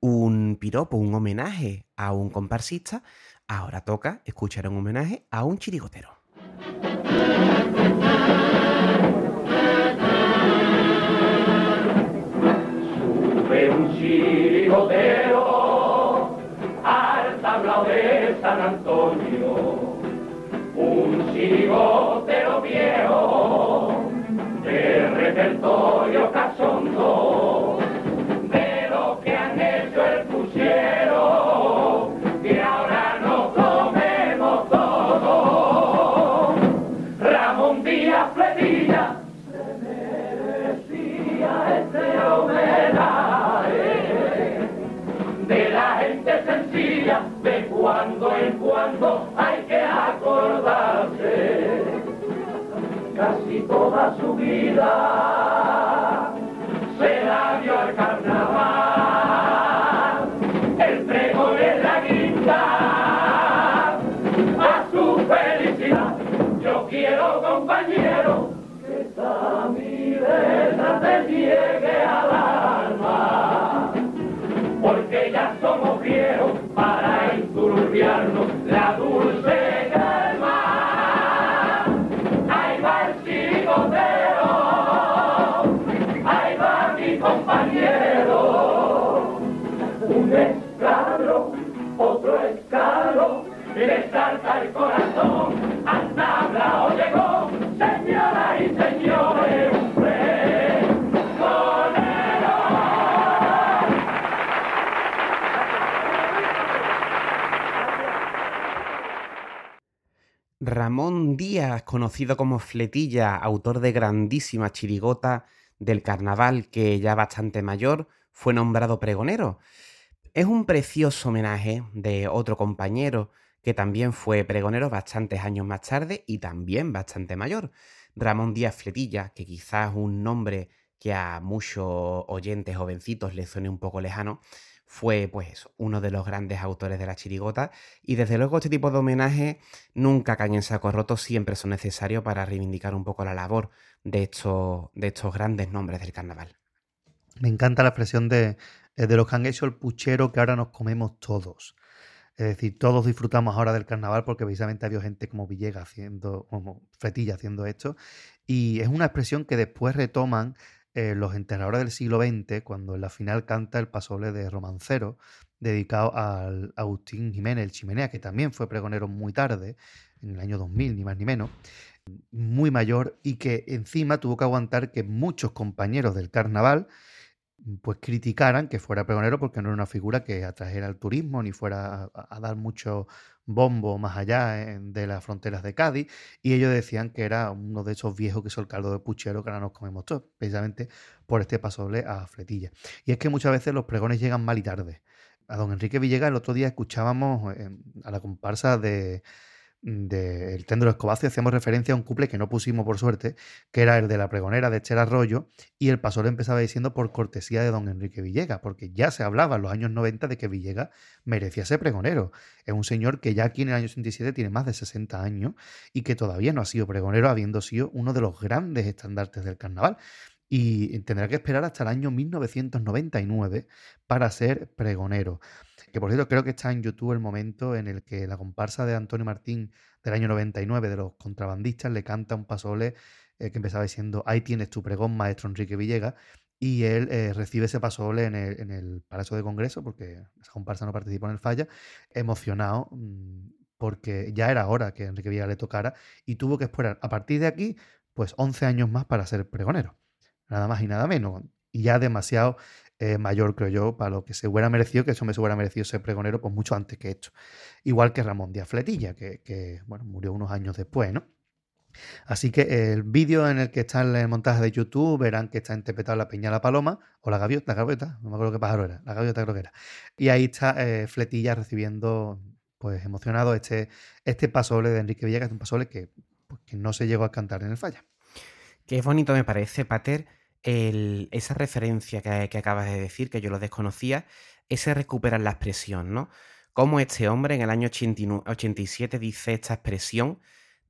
un piropo, un homenaje a un comparsista, ahora toca escuchar un homenaje a un chirigotero. Sube un chirigotero un chirigotero viejo de repertorio cachondo, de lo que han hecho el puchero, que ahora nos comemos todo. Ramón Díaz Fletilla se merecía este homenaje de la gente sencilla, de cuando en cuando hay casi toda su vida se la dio al carnaval. El pregón es la guinda a su felicidad. Yo quiero, compañero, que esta mi letra te llegue al alma, porque ya somos viejos para enturbiarnos la dulce salta el corazón, al tablao llegó, señoras y señores. Ramón Díaz, conocido como Fletilla, autor de grandísima chirigota del carnaval que ya bastante mayor, fue nombrado pregonero. Es un precioso homenaje de otro compañero que también fue pregonero bastantes años más tarde y también bastante mayor. Ramón Díaz Fletilla, que quizás un nombre que a muchos oyentes jovencitos les suene un poco lejano, fue pues uno de los grandes autores de la chirigota y desde luego este tipo de homenajes nunca caen en saco roto, siempre son necesarios para reivindicar un poco la labor de estos, de estos grandes nombres del carnaval. Me encanta la expresión de, eh, de los que han hecho el puchero que ahora nos comemos todos. Es decir, todos disfrutamos ahora del carnaval porque precisamente había gente como Villegas haciendo, como Fretilla haciendo esto. Y es una expresión que después retoman eh, los enterradores del siglo XX, cuando en la final canta el pasoble de Romancero, dedicado al Agustín Jiménez, el Chimenea, que también fue pregonero muy tarde, en el año 2000, ni más ni menos, muy mayor, y que encima tuvo que aguantar que muchos compañeros del carnaval pues criticaran que fuera pregonero porque no era una figura que atrajera al turismo ni fuera a, dar mucho bombo más allá de las fronteras de Cádiz y ellos decían que era uno de esos viejos que son el caldo de puchero que ahora nos comemos todos, precisamente por este pasoble a fletilla. Y es que muchas veces los pregones llegan mal y tarde. A don Enrique Villegas el otro día escuchábamos eh, a la comparsa de de El Tendro Escobazo y hacíamos referencia a un couple que no pusimos por suerte, que era el de la pregonera de Esther Arroyo, y el paso le empezaba diciendo por cortesía de don Enrique Villegas, porque ya se hablaba en los años 90 de que Villegas merecía ser pregonero. Es un señor que ya aquí en el año 67 tiene más de 60 años y que todavía no ha sido pregonero, habiendo sido uno de los grandes estandartes del carnaval. Y tendrá que esperar hasta el año 1999 para ser pregonero. Que por cierto, creo que está en YouTube el momento en el que la comparsa de Antonio Martín del año 99 de los contrabandistas le canta un pasole eh, que empezaba diciendo ahí tienes tu pregón, maestro Enrique Villegas, y él eh, recibe ese pasole en el, Palacio de Congreso, porque esa comparsa no participó en el falla, emocionado, mm, porque ya era hora que Enrique Villegas le tocara y tuvo que esperar a partir de aquí, pues 11 años más para ser pregonero. Nada más y nada menos. Y ya demasiado mayor, creo yo, para lo que se hubiera merecido, que eso me hubiera merecido ser pregonero, pues mucho antes que esto. Igual que Ramón Díaz Fletilla, que, bueno, murió unos años después, ¿no? Así que el vídeo en el que está el montaje de YouTube verán que está interpretado la peña la paloma o la gaviota, la gaviota, no me acuerdo qué pájaro era, la gaviota creo que era. Y ahí está eh, Fletilla recibiendo, pues emocionado, este, este de Enrique Villegas, un pasoble que, pues, que no se llegó a cantar en el falla. Qué bonito me parece, Pater, esa referencia que, acabas de decir, que yo lo desconocía, ese recuperar la expresión, ¿no? Cómo este hombre en el año 89 87 dice esta expresión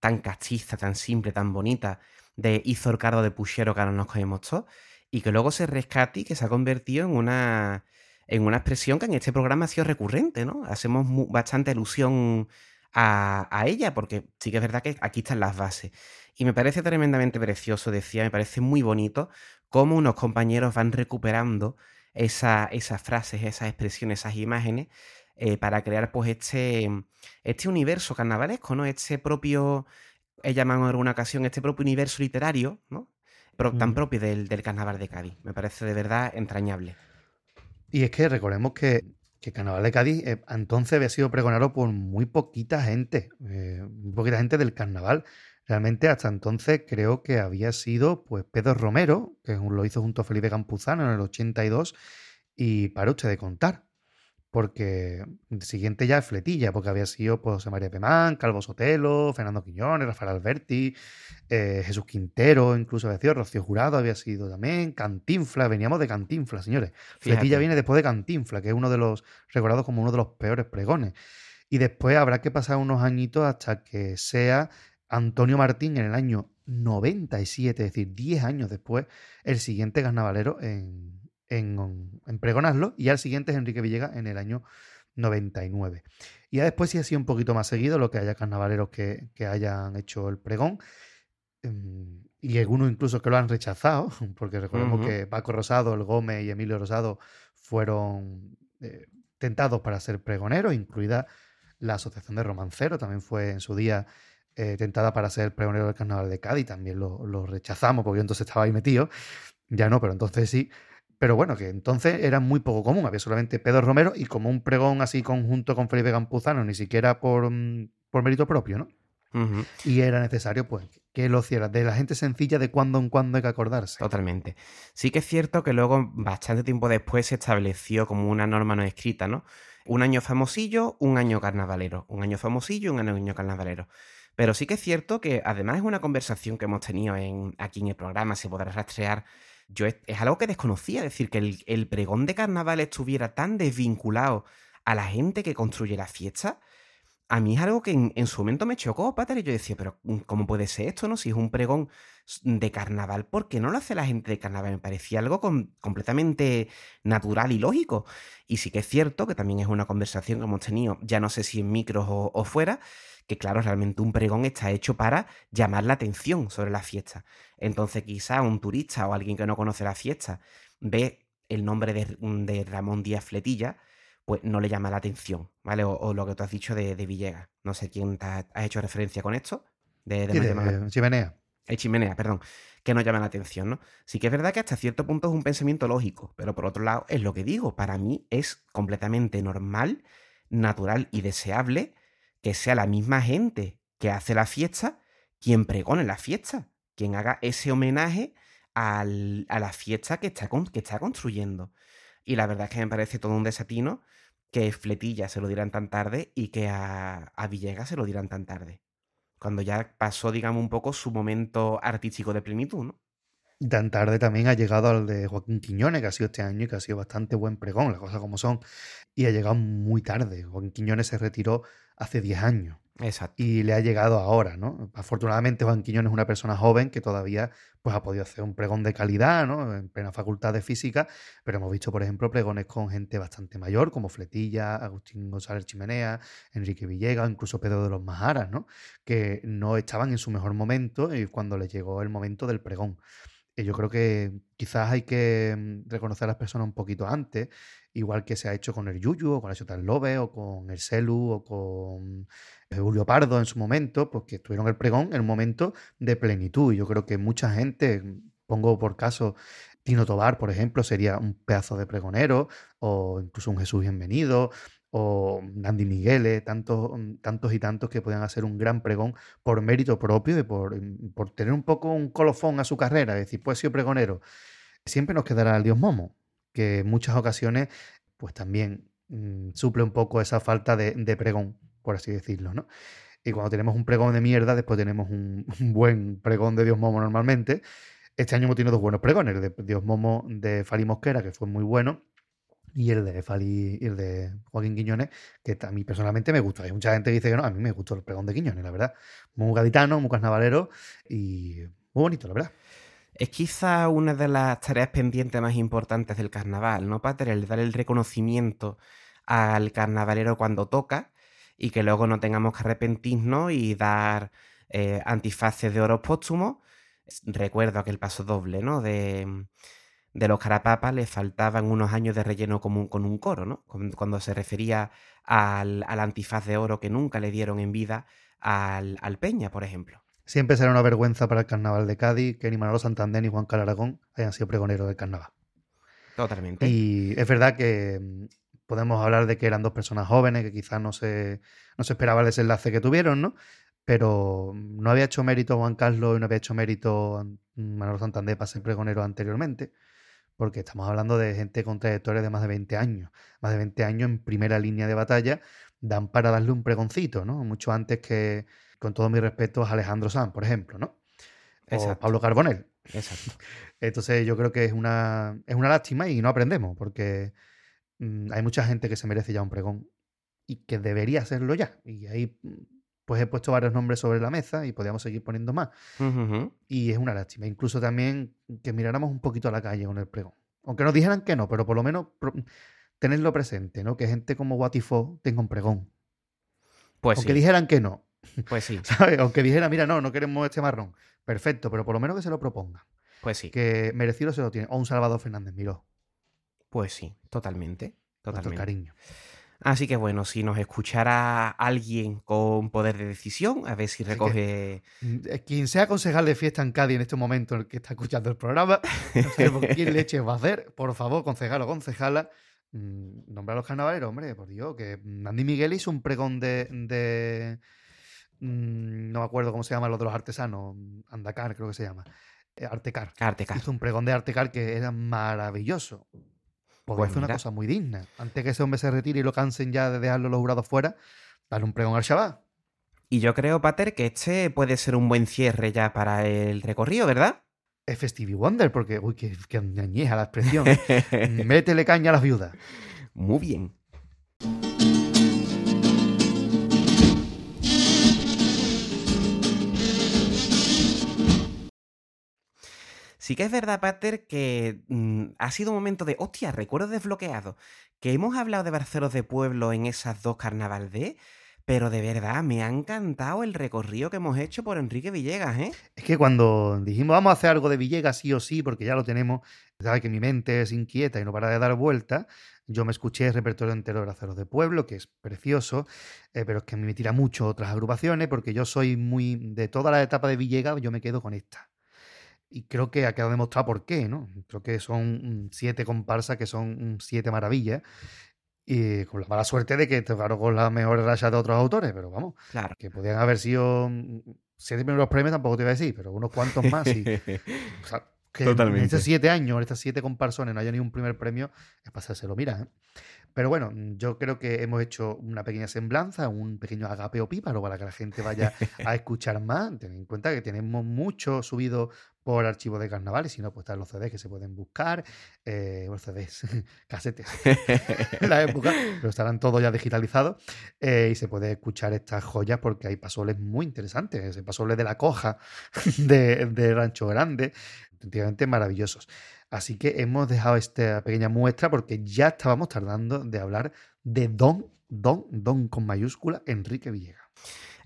tan castiza, tan simple, tan bonita, de hizo el cardo de puchero que ahora nos cogemos todos, y que luego se rescate y que se ha convertido en una, en una expresión que en este programa ha sido recurrente, ¿no? Hacemos bastante alusión a ella, porque sí que es verdad que aquí están las bases. Y me parece tremendamente precioso, decía, me parece muy bonito cómo unos compañeros van recuperando esa- esas frases, esas expresiones, esas imágenes, eh, para crear pues este, este universo carnavalesco, ¿no? Este propio, he llamado en alguna ocasión, este propio universo literario, ¿no? Pro- tan propio del, del carnaval de Cádiz. Me parece de verdad entrañable. Y es que recordemos que, que Carnaval de Cádiz eh, entonces había sido pregonado por muy poquita gente, eh, muy poquita gente del carnaval. Realmente hasta entonces creo que había sido pues Pedro Romero, que lo hizo junto a Felipe Campuzano en el 82, y para usted de contar, porque el siguiente ya es Fletilla, porque había sido pues, José María Pemán, Calvo Sotelo, Fernando Quiñones, Rafael Alberti, eh, Jesús Quintero, incluso había sido Rocío Jurado, había sido también Cantinfla, veníamos de Cantinfla, señores. Fletilla viene después de Cantinfla, que es uno de los recordados como uno de los peores pregones. Y después habrá que pasar unos añitos hasta que sea Antonio Martín en el año 97, es decir, 10 años después, el siguiente carnavalero en, en. Y al siguiente es Enrique Villegas en el año 99. Y ya después sí ha sido un poquito más seguido lo que haya carnavaleros que, que hayan hecho el pregón. Em, Y algunos incluso que lo han rechazado, porque recordemos que Paco Rosado, el Gómez y Emilio Rosado fueron eh, tentados para ser pregoneros, incluida la Asociación de Romanceros, también fue en su día eh, tentada para ser pregonero del Carnaval de Cádiz, también lo, lo rechazamos porque yo entonces estaba ahí metido, ya no, pero entonces sí. Pero bueno, que entonces era muy poco común, había solamente Pedro Romero y como un pregón así conjunto con Felipe Campuzano, ni siquiera por, mm, por mérito propio, ¿no? Y era necesario, pues, que lo hiciera. De la gente sencilla, de cuando en cuando hay que acordarse. Totalmente. Sí que es cierto que luego, bastante tiempo después, se estableció como una norma no escrita, ¿no? Un año famosillo, un año carnavalero. Un año famosillo, un año carnavalero. Pero sí que es cierto que, además, es una conversación que hemos tenido en, aquí en el programa, se podrá rastrear. Yo es, algo que desconocía, es decir, que el, pregón de carnaval estuviera tan desvinculado a la gente que construye la fiesta. A mí es algo que en, su momento me chocó, Pater, y yo decía, pero mm, ¿cómo puede ser esto, no? Si es un pregón de carnaval, ¿por qué no lo hace la gente de carnaval? Me parecía algo com- completamente natural y lógico. Y sí que es cierto que también es una conversación que hemos tenido, ya no sé si en micros o fuera, que claro, realmente un pregón está hecho para llamar la atención sobre la fiesta. Entonces quizá un turista o alguien que no conoce la fiesta ve el nombre de, de Ramón Díaz Fletilla, pues no le llama la atención, ¿vale? O, o lo que tú has dicho de, de Villegas. No sé quién te ha, has hecho referencia con esto. De, de Sí, de, chimenea. eh, chimenea, perdón, que no llama la atención, ¿no? Sí que es verdad que hasta cierto punto es un pensamiento lógico, pero por otro lado, es lo que digo, para mí es completamente normal, natural y deseable que sea la misma gente que hace la fiesta quien pregone la fiesta, quien haga ese homenaje a la fiesta que está, construyendo. Y la verdad es que me parece todo un desatino que Fletilla se lo dirán tan tarde y que a, a Villegas se lo dirán tan tarde cuando ya pasó, digamos, un poco su momento artístico de plenitud, ¿no? Tan tarde también ha llegado al de Joaquín Quiñones, que ha sido este año y que ha sido bastante buen pregón, las cosas como son. Y ha llegado muy tarde. Joaquín Quiñones se retiró hace 10 años. Exacto. y le ha llegado ahora, ¿no? Afortunadamente Juan Quiñones es una persona joven que todavía pues, ha podido hacer un pregón de calidad, ¿no? En plena facultad de física, pero hemos visto, por ejemplo, pregones con gente bastante mayor, como Fletilla, Agustín González Chimenea, Enrique Villegas, incluso Pedro de los Majaras, ¿no? Que no estaban en su mejor momento y cuando les llegó el momento del pregón. Y yo creo que quizás hay que mm, reconocer a las personas un poquito antes, igual que se ha hecho con el Yuyu, o con la Chotal Lobe, o con el Celu, o con eh, Julio Pardo en su momento, pues que el pregón en un momento de plenitud. Y yo creo que mucha gente, pongo por caso Tino Tobar, por ejemplo, sería un pedazo de pregonero, o incluso un Jesús Bienvenido, o Andy Miguele, tantos, tantos y tantos que puedan hacer un gran pregón por mérito propio y por, por tener un poco un colofón a su carrera, es decir, pues sido pregonero. Siempre nos quedará el Dios Momo, que en muchas ocasiones, pues también mm, suple un poco esa falta de, de pregón, por así decirlo, ¿no? Y cuando tenemos un pregón de mierda, después tenemos un, buen pregón de Dios Momo normalmente. Este año hemos tenido dos buenos pregones, el de Dios Momo de Fali Mosquera, que fue muy bueno, y el de Fali el de Joaquín Quiñones, que a mí personalmente me gusta. Hay mucha gente que dice que no, a mí me gustó el pregón de Quiñones, la verdad. Muy gaditano, muy carnavalero y muy bonito, la verdad. Es quizá una de las tareas pendientes más importantes del carnaval, ¿no, Pater? El dar el reconocimiento al carnavalero cuando toca y que luego no tengamos que arrepentirnos y dar eh, antifaces de oro póstumo. Recuerdo aquel paso doble, ¿no? De, los carapapas le faltaban unos años de relleno común con un coro, ¿no? Cuando se refería al, al, antifaz de oro que nunca le dieron en vida al Peña, por ejemplo. Siempre será una vergüenza para el carnaval de Cádiz que ni Manolo Santander ni Juan Calaragón hayan sido pregoneros del carnaval. Totalmente. Y es verdad que mm, podemos hablar de que eran dos personas jóvenes, que quizás no se, no se esperaba el desenlace que tuvieron, ¿no? Pero no había hecho mérito Juan Carlos y no había hecho mérito Manolo Santander para ser pregonero anteriormente porque estamos hablando de gente con trayectorias de más de 20 años. Más de 20 años en primera línea de batalla dan para darle un pregoncito, ¿no? Mucho antes que, con todo mi respeto, a Alejandro Sanz, por ejemplo, ¿no? O Exacto. Pablo Carbonell. Exacto. Entonces yo creo que es una, es una lástima y no aprendemos, porque mmm, hay mucha gente que se merece ya un pregón y que debería hacerlo ya. Y ahí pues he puesto varios nombres sobre la mesa y podríamos seguir poniendo más. Uh -huh. Y es una lástima. Incluso también que miráramos un poquito a la calle con el pregón. Aunque nos dijeran que no, pero por lo menos tenerlo presente, ¿no? Que gente como Watifo tenga un pregón. Pues Aunque sí. dijeran que no. Pues sí. ¿sabes? Aunque dijera, mira, no, no queremos este marrón. Perfecto, pero por lo menos que se lo proponga. Pues sí. Que merecido se lo tiene. O un Salvador Fernández Miró. Pues sí, totalmente. Totalmente. cariño. Así que bueno, si nos escuchara alguien con poder de decisión, a ver si Así recoge. Mm, eh, Quien sea concejal de fiesta en Cádiz en este momento en el que está escuchando el programa, no sabemos quién leche va a hacer. Por favor, concejal o concejala, mm, nombra a los carnavaleros, hombre, por Dios, que Andy Miguel hizo un pregón de. de mm, no me acuerdo cómo se llama lo de los artesanos, Andacar creo que se llama. eh, Artecar. Artecar. Hizo un pregón de Artecar que era maravilloso. Podría Pues hacer una cosa muy digna. Antes que ese hombre se retire y lo cansen ya de dejarlo los jurados fuera, darle un pregón al Shabbat. Y yo creo, Pater, que este puede ser un buen cierre ya para el recorrido, ¿verdad? Es Stevie Wonder, porque, uy, que, que añeja la expresión. ¿eh? Métele caña a las viudas. Muy bien. Sí que es verdad, Pater, que mm, ha sido un momento de, hostia, recuerdo desbloqueado, que hemos hablado de barceros de pueblo en esas dos carnaval pero de verdad me ha encantado el recorrido que hemos hecho por Enrique Villegas, ¿eh? Es que cuando dijimos vamos a hacer algo de Villegas sí o sí, porque ya lo tenemos, sabe que mi mente es inquieta y no para de dar vueltas, yo me escuché el repertorio entero de Braceros de Pueblo, que es precioso, eh, pero es que a mí me tira mucho otras agrupaciones, porque yo soy muy, de toda la etapa de Villegas, yo me quedo con esta. Y creo que ha quedado demostrado por qué, ¿no? Creo que son siete comparsas, que son siete maravillas, y con la mala suerte de que tocaron con las mejores rachas de otros autores, pero vamos, Claro. que podían haber sido mm, siete primeros premios, tampoco te iba a decir, pero unos cuantos más. Y, o sea, que en Totalmente. estos siete años, en estas siete comparsones, no haya ni un primer premio, es pasárselo, mira. ¿eh? Pero bueno, yo creo que hemos hecho una pequeña semblanza, un pequeño agapeo píparo para que la gente vaya a escuchar más. Ten en cuenta que tenemos mucho subido por archivos de carnaval y si no, pues están los CDs que se pueden buscar, eh, los CDs, casetes, la época, pero estarán todos ya digitalizados eh, y se puede escuchar estas joyas porque hay pasoles muy interesantes, ese pasole de la coja de, Rancho Grande, efectivamente maravillosos. Así que hemos dejado esta pequeña muestra porque ya estábamos tardando de hablar de Don, Don, Don con mayúscula, Enrique Villegas.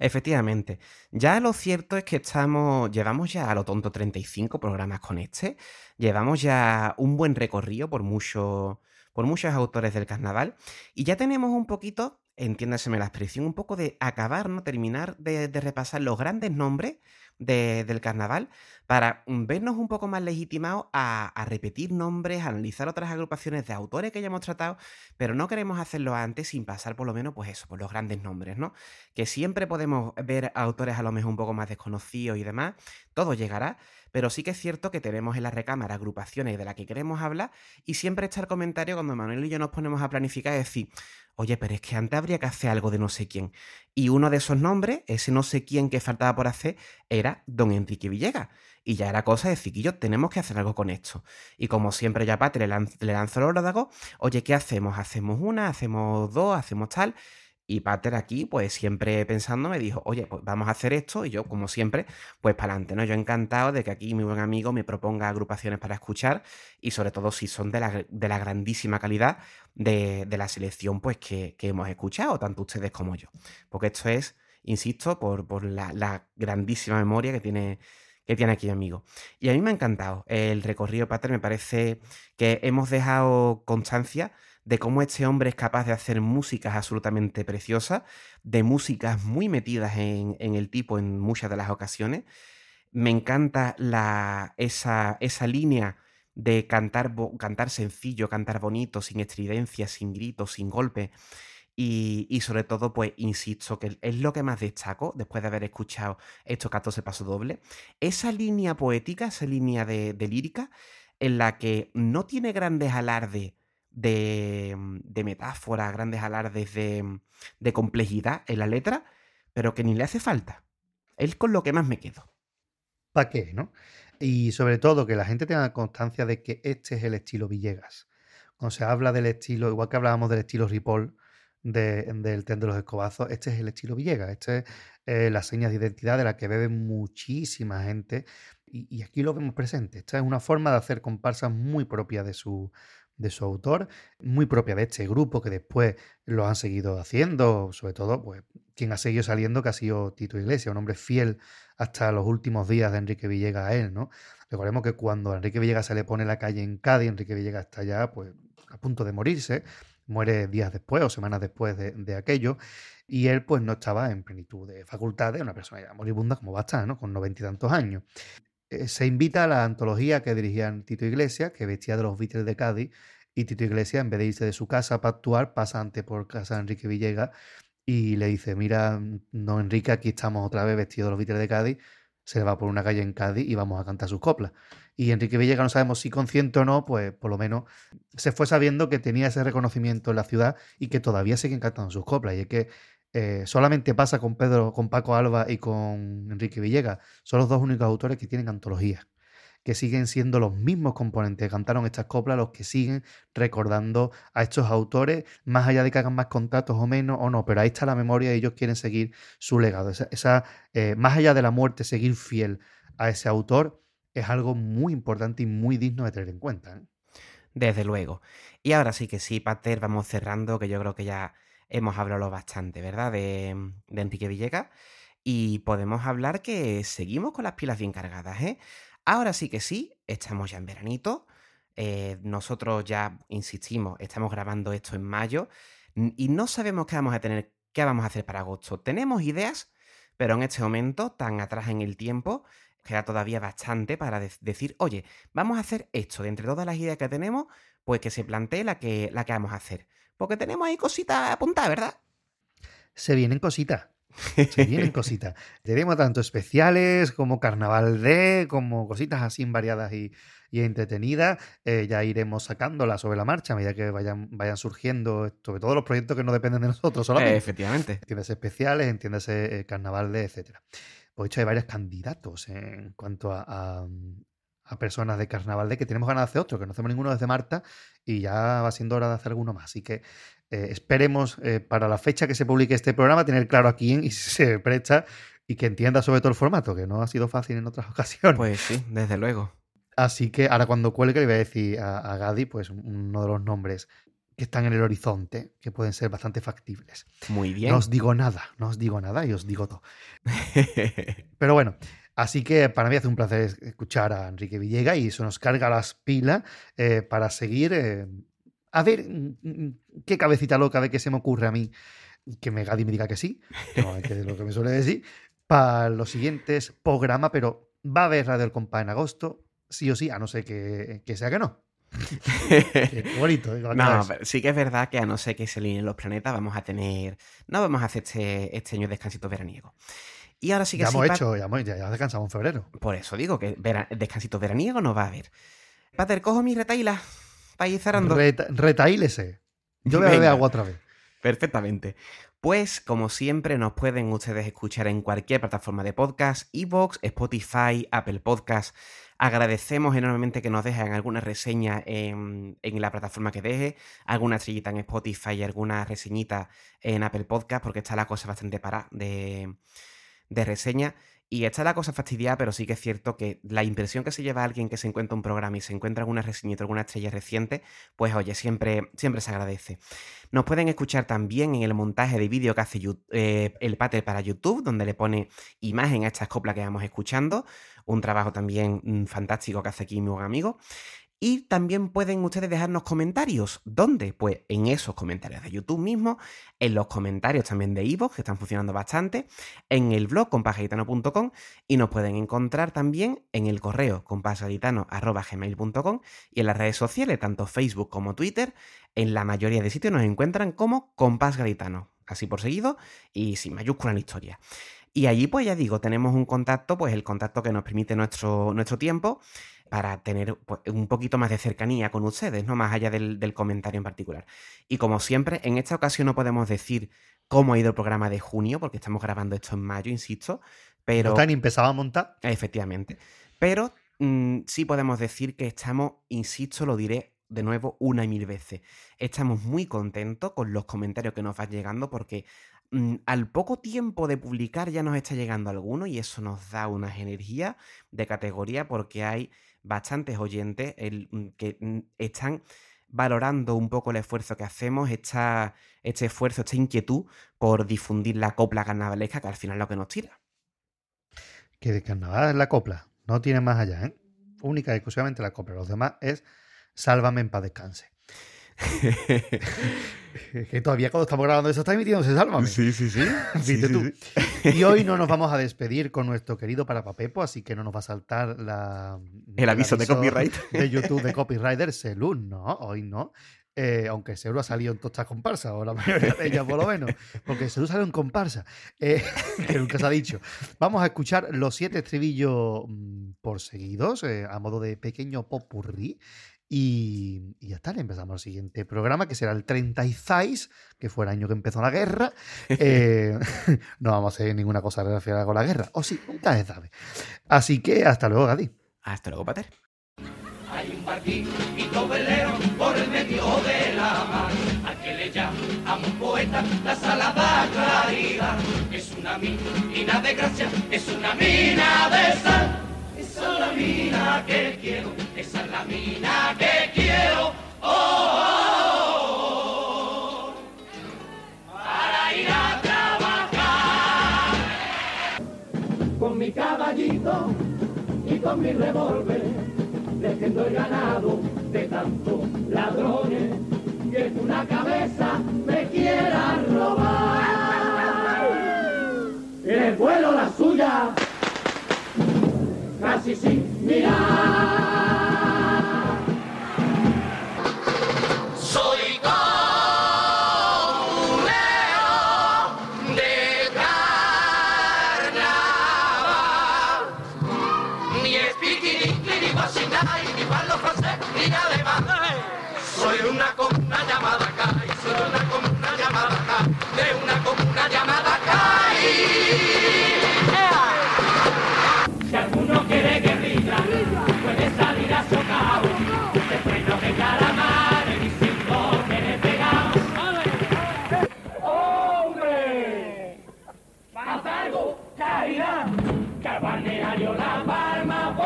Efectivamente. Ya lo cierto es que estamos, llevamos ya a lo tonto 35 programas con este. Llevamos ya un buen recorrido por, mucho, por muchos autores del carnaval. Y ya tenemos un poquito, entiéndaseme la expresión, un poco de acabar, ¿no? Terminar de, de repasar los grandes nombres de- del carnaval para vernos un poco más legitimados a, repetir nombres, a analizar otras agrupaciones de autores que ya hemos tratado, pero no queremos hacerlo antes sin pasar por lo menos, pues eso, por los grandes nombres, ¿no? Que siempre podemos ver autores a lo mejor un poco más desconocidos y demás, todo llegará, pero sí que es cierto que tenemos en la recámara agrupaciones de las que queremos hablar y siempre está el comentario cuando Manuel y yo nos ponemos a planificar y decir, oye, pero es que antes habría que hacer algo de no sé quién. Y uno de esos nombres, ese no sé quién que faltaba por hacer, era don Enrique Villegas. Y ya era cosa de yo tenemos que hacer algo con esto. Y como siempre ya Pate le, lan- le lanzó el órdago, oye, ¿qué hacemos? ¿Hacemos una? ¿Hacemos dos? ¿Hacemos tal? Y Pater aquí, pues siempre pensando, me dijo, oye, pues vamos a hacer esto. Y yo, como siempre, pues para adelante, ¿no? Yo encantado de que aquí mi buen amigo me proponga agrupaciones para escuchar y sobre todo si son de la, de la grandísima calidad de, de la selección pues que, que hemos escuchado, tanto ustedes como yo. Porque esto es, insisto, por, por la, la grandísima memoria que tiene, que tiene aquí mi amigo. Y a mí me ha encantado el recorrido, Pater. Me parece que hemos dejado constancia de cómo este hombre es capaz de hacer músicas absolutamente preciosas, de músicas muy metidas en, en el tipo en muchas de las ocasiones. Me encanta la, esa, esa línea de cantar, cantar sencillo, cantar bonito, sin estridencia, sin gritos, sin golpe. Y, y sobre todo, pues, insisto, que es lo que más destaco después de haber escuchado estos 14 pasos dobles. Esa línea poética, esa línea de, de lírica, en la que no tiene grandes alardes de, mm, de metáfora, grandes alardes de, mm, de complejidad en la letra, pero que ni le hace falta. Es con lo que más me quedo. ¿Para qué, no? Y sobre todo que la gente tenga constancia de que este es el estilo Villegas. Cuando se habla del estilo, igual que hablábamos del estilo Ripoll de- del tren de los escobazos, este es el estilo Villegas. Este es eh, la seña de identidad de la que bebe muchísima gente. Y, y aquí lo vemos presente. Esta es una forma de hacer comparsas muy propia de su, de su autor, muy propia de este grupo que después lo han seguido haciendo, sobre todo, pues quien ha seguido saliendo que ha sido Tito Iglesias, un hombre fiel hasta los últimos días de Enrique Villegas a él, ¿no? Recordemos que cuando a Enrique Villegas se le pone la calle en Cádiz, Enrique Villegas está ya pues, a punto de morirse, muere días después o semanas después de, aquello, y él pues no estaba en plenitud de facultades, una persona ya moribunda como va ¿no? Con noventa y tantos años. Eh, se invita a la antología que dirigían Tito Iglesias, que vestía de los Beatles de Cádiz, y Tito Iglesias, en vez de irse de su casa para actuar, pasa ante por casa de Enrique Villegas y le dice, mira, no Enrique, aquí estamos otra vez vestidos de los Beatles de Cádiz, se va por una calle en Cádiz y vamos a cantar sus coplas. Y Enrique Villegas no sabemos si consciente o no, pues por lo menos se fue sabiendo que tenía ese reconocimiento en la ciudad y que todavía siguen cantando sus coplas. Y es que eh, solamente pasa con Pedro, con Paco Alba y con Enrique Villegas. Son los dos únicos autores que tienen antologías, que siguen siendo los mismos componentes que cantaron estas coplas los que siguen recordando a estos autores, más allá de que hagan más contratos o menos o no, pero ahí está la memoria y ellos quieren seguir su legado. Esa, eh, más allá de la muerte, seguir fiel a ese autor es algo muy importante y muy digno de tener en cuenta. ¿eh? Desde luego. Y ahora sí que sí, Pater, vamos cerrando, que yo creo que ya hemos hablado bastante, ¿verdad? De, de Enrique Villegas. Y podemos hablar que seguimos con las pilas bien cargadas, ¿eh? Ahora sí que sí, estamos ya en veranito. eh, nosotros ya, insistimos, estamos grabando esto en mayo y no sabemos qué vamos a tener, qué vamos a hacer para agosto. Tenemos ideas, pero en este momento, tan atrás en el tiempo, queda todavía bastante para de- decir, oye, vamos a hacer esto. De entre todas las ideas que tenemos, pues que se plantee la que, la que vamos a hacer. Porque tenemos ahí cositas apuntadas, ¿verdad? Se vienen cositas. Se vienen cositas. Tenemos tanto especiales como carnaval de, como cositas así variadas y, y entretenidas. Eh, ya iremos sacándolas sobre la marcha a medida que vayan, vayan surgiendo, sobre todo los proyectos que no dependen de nosotros solamente. Eh, efectivamente. Entiéndase especiales, entiéndase eh, carnaval de, etcétera. Pues de hecho hay varios candidatos en cuanto a, a- a personas de carnaval de que tenemos ganas de hacer otro, que no hacemos ninguno desde Marta y ya va siendo hora de hacer alguno más. Así que eh, esperemos eh, para la fecha que se publique este programa tener claro a quién y si se presta y que entienda sobre todo el formato, que no ha sido fácil en otras ocasiones. Pues sí, desde luego. Así que ahora cuando cuelgue le voy a decir a, a Gadi, pues uno de los nombres que están en el horizonte, que pueden ser bastante factibles. Muy bien. No os digo nada, no os digo nada y os digo todo. Pero bueno, así que para mí hace un placer es- escuchar a Enrique Villega y eso nos carga las pilas eh, para seguir. eh, a ver mm, mm, qué cabecita loca de que se me ocurre a mí que me Gadi me diga que sí, no, que es lo que me suele decir, para los siguientes programas, pero va a haber Radio El Compa en agosto, sí o sí, a no ser que, que sea que no. Qué bonito. No, pero sí que es verdad que a no ser que se alineen los planetas, vamos a tener. No vamos a hacer este, este año descansito veraniego. Y ahora sí que ya sí, hemos Pat- hecho, ya, hemos, ya, ya descansamos en febrero. Por eso digo que vera- descansito veraniego no va a haber. Pater, cojo mi retaila para ir cerrando. Reta- retaílese. Yo voy a beber agua otra vez. Perfectamente. Pues, como siempre, nos pueden ustedes escuchar en cualquier plataforma de podcast, Evox, Spotify, Apple Podcast. Agradecemos enormemente que nos dejen alguna reseña en, en la plataforma que deje, alguna estrellita en Spotify y alguna reseñita en Apple Podcast, porque está la cosa bastante para de, de reseña. Y está la cosa fastidiada, pero sí que es cierto que la impresión que se lleva alguien que se encuentra un programa y se encuentra alguna reseñita, alguna estrella reciente, pues oye, siempre, siempre se agradece. Nos pueden escuchar también en el montaje de vídeo que hace eh, el Pater para YouTube, donde le pone imagen a estas coplas que vamos escuchando. Un trabajo también mm, fantástico que hace aquí mi buen amigo. Y también pueden ustedes dejarnos comentarios. ¿Dónde? Pues en esos comentarios de YouTube mismo, en los comentarios también de Ivo, que están funcionando bastante, en el blog compasgaditano.com y nos pueden encontrar también en el correo compasgaditano.gmail.com y en las redes sociales, tanto Facebook como Twitter, en la mayoría de sitios nos encuentran como Compás Gaditano, así por seguido y sin mayúscula en historia. Y allí, pues ya digo, tenemos un contacto, pues el contacto que nos permite nuestro, nuestro tiempo para tener pues, un poquito más de cercanía con ustedes, ¿no? Más allá del, del comentario en particular. Y como siempre, en esta ocasión no podemos decir cómo ha ido el programa de junio, porque estamos grabando esto en mayo, insisto, pero... No ni empezaba a montar. Efectivamente. Pero mm, sí podemos decir que estamos, insisto, lo diré de nuevo una y mil veces. Estamos muy contentos con los comentarios que nos van llegando porque mm, al poco tiempo de publicar ya nos está llegando alguno y eso nos da unas energías de categoría porque hay bastantes oyentes el- mm, que mm, están valorando un poco el esfuerzo que hacemos, esta, este esfuerzo, esta inquietud por difundir la copla carnavalesca, que al final es lo que nos tira. Que de carnaval es la copla. No tiene más allá, ¿eh? Única y exclusivamente la copla. Los demás es sálvame en paz descanse. que todavía cuando estamos grabando eso está emitiéndose sálvame. sí, sí. Viste tú. Y hoy no nos vamos a despedir con nuestro querido Parapapepo, así que no nos va a saltar la, El aviso de copyright. de YouTube de copywriter Selun, no, hoy no. Eh, aunque Selu ha salido en todas estas comparsas, o la mayoría de ellas por lo menos, porque Selu salió en comparsa, eh, que nunca se ha dicho. Vamos a escuchar los siete estribillos mm, por seguidos, eh, a modo de pequeño popurrí. Y, y ya está, le empezamos el siguiente programa, que será el 36, que fue el año que empezó la guerra. Eh, no vamos a hacer ninguna cosa relacionada con la guerra. O sí, nunca se sabe. Así que hasta luego, Gadi. Hasta luego, Pater. Hay un barquito velero por el medio de la mar, al que le llaman poeta la salada claridad. Es una mina de gracia, es una mina de sal. Esa es la mina que quiero, esa es la mina que quiero. Oh, oh, oh, para ir a trabajar. Con mi caballito y con mi revólver defiendo el ganado de tantos ladrones que una cabeza me quiera robar. El vuelo la suya, casi sin mirar.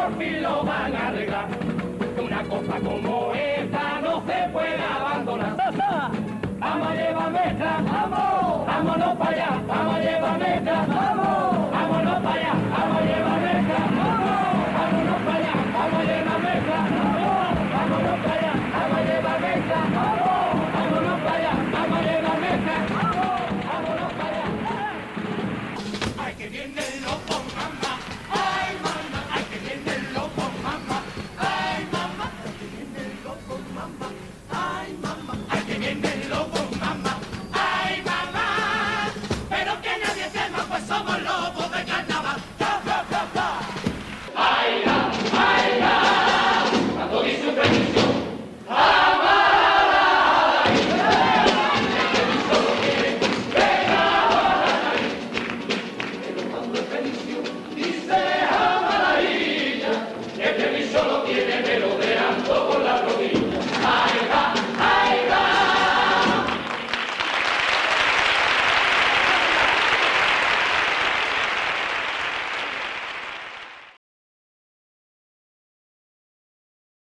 por fin lo van a arreglar. que Una cosa como esta no se puede abandonar. Vamos a llevar nuestra, vamos, vámonos para allá, vamos a llevar nuestra, vamos, vámonos para allá, vamos a llevar nuestra, vamos, vámonos para allá, vamos a llevar nuestra, vamos, vámonos para allá, vamos a llevar vamos.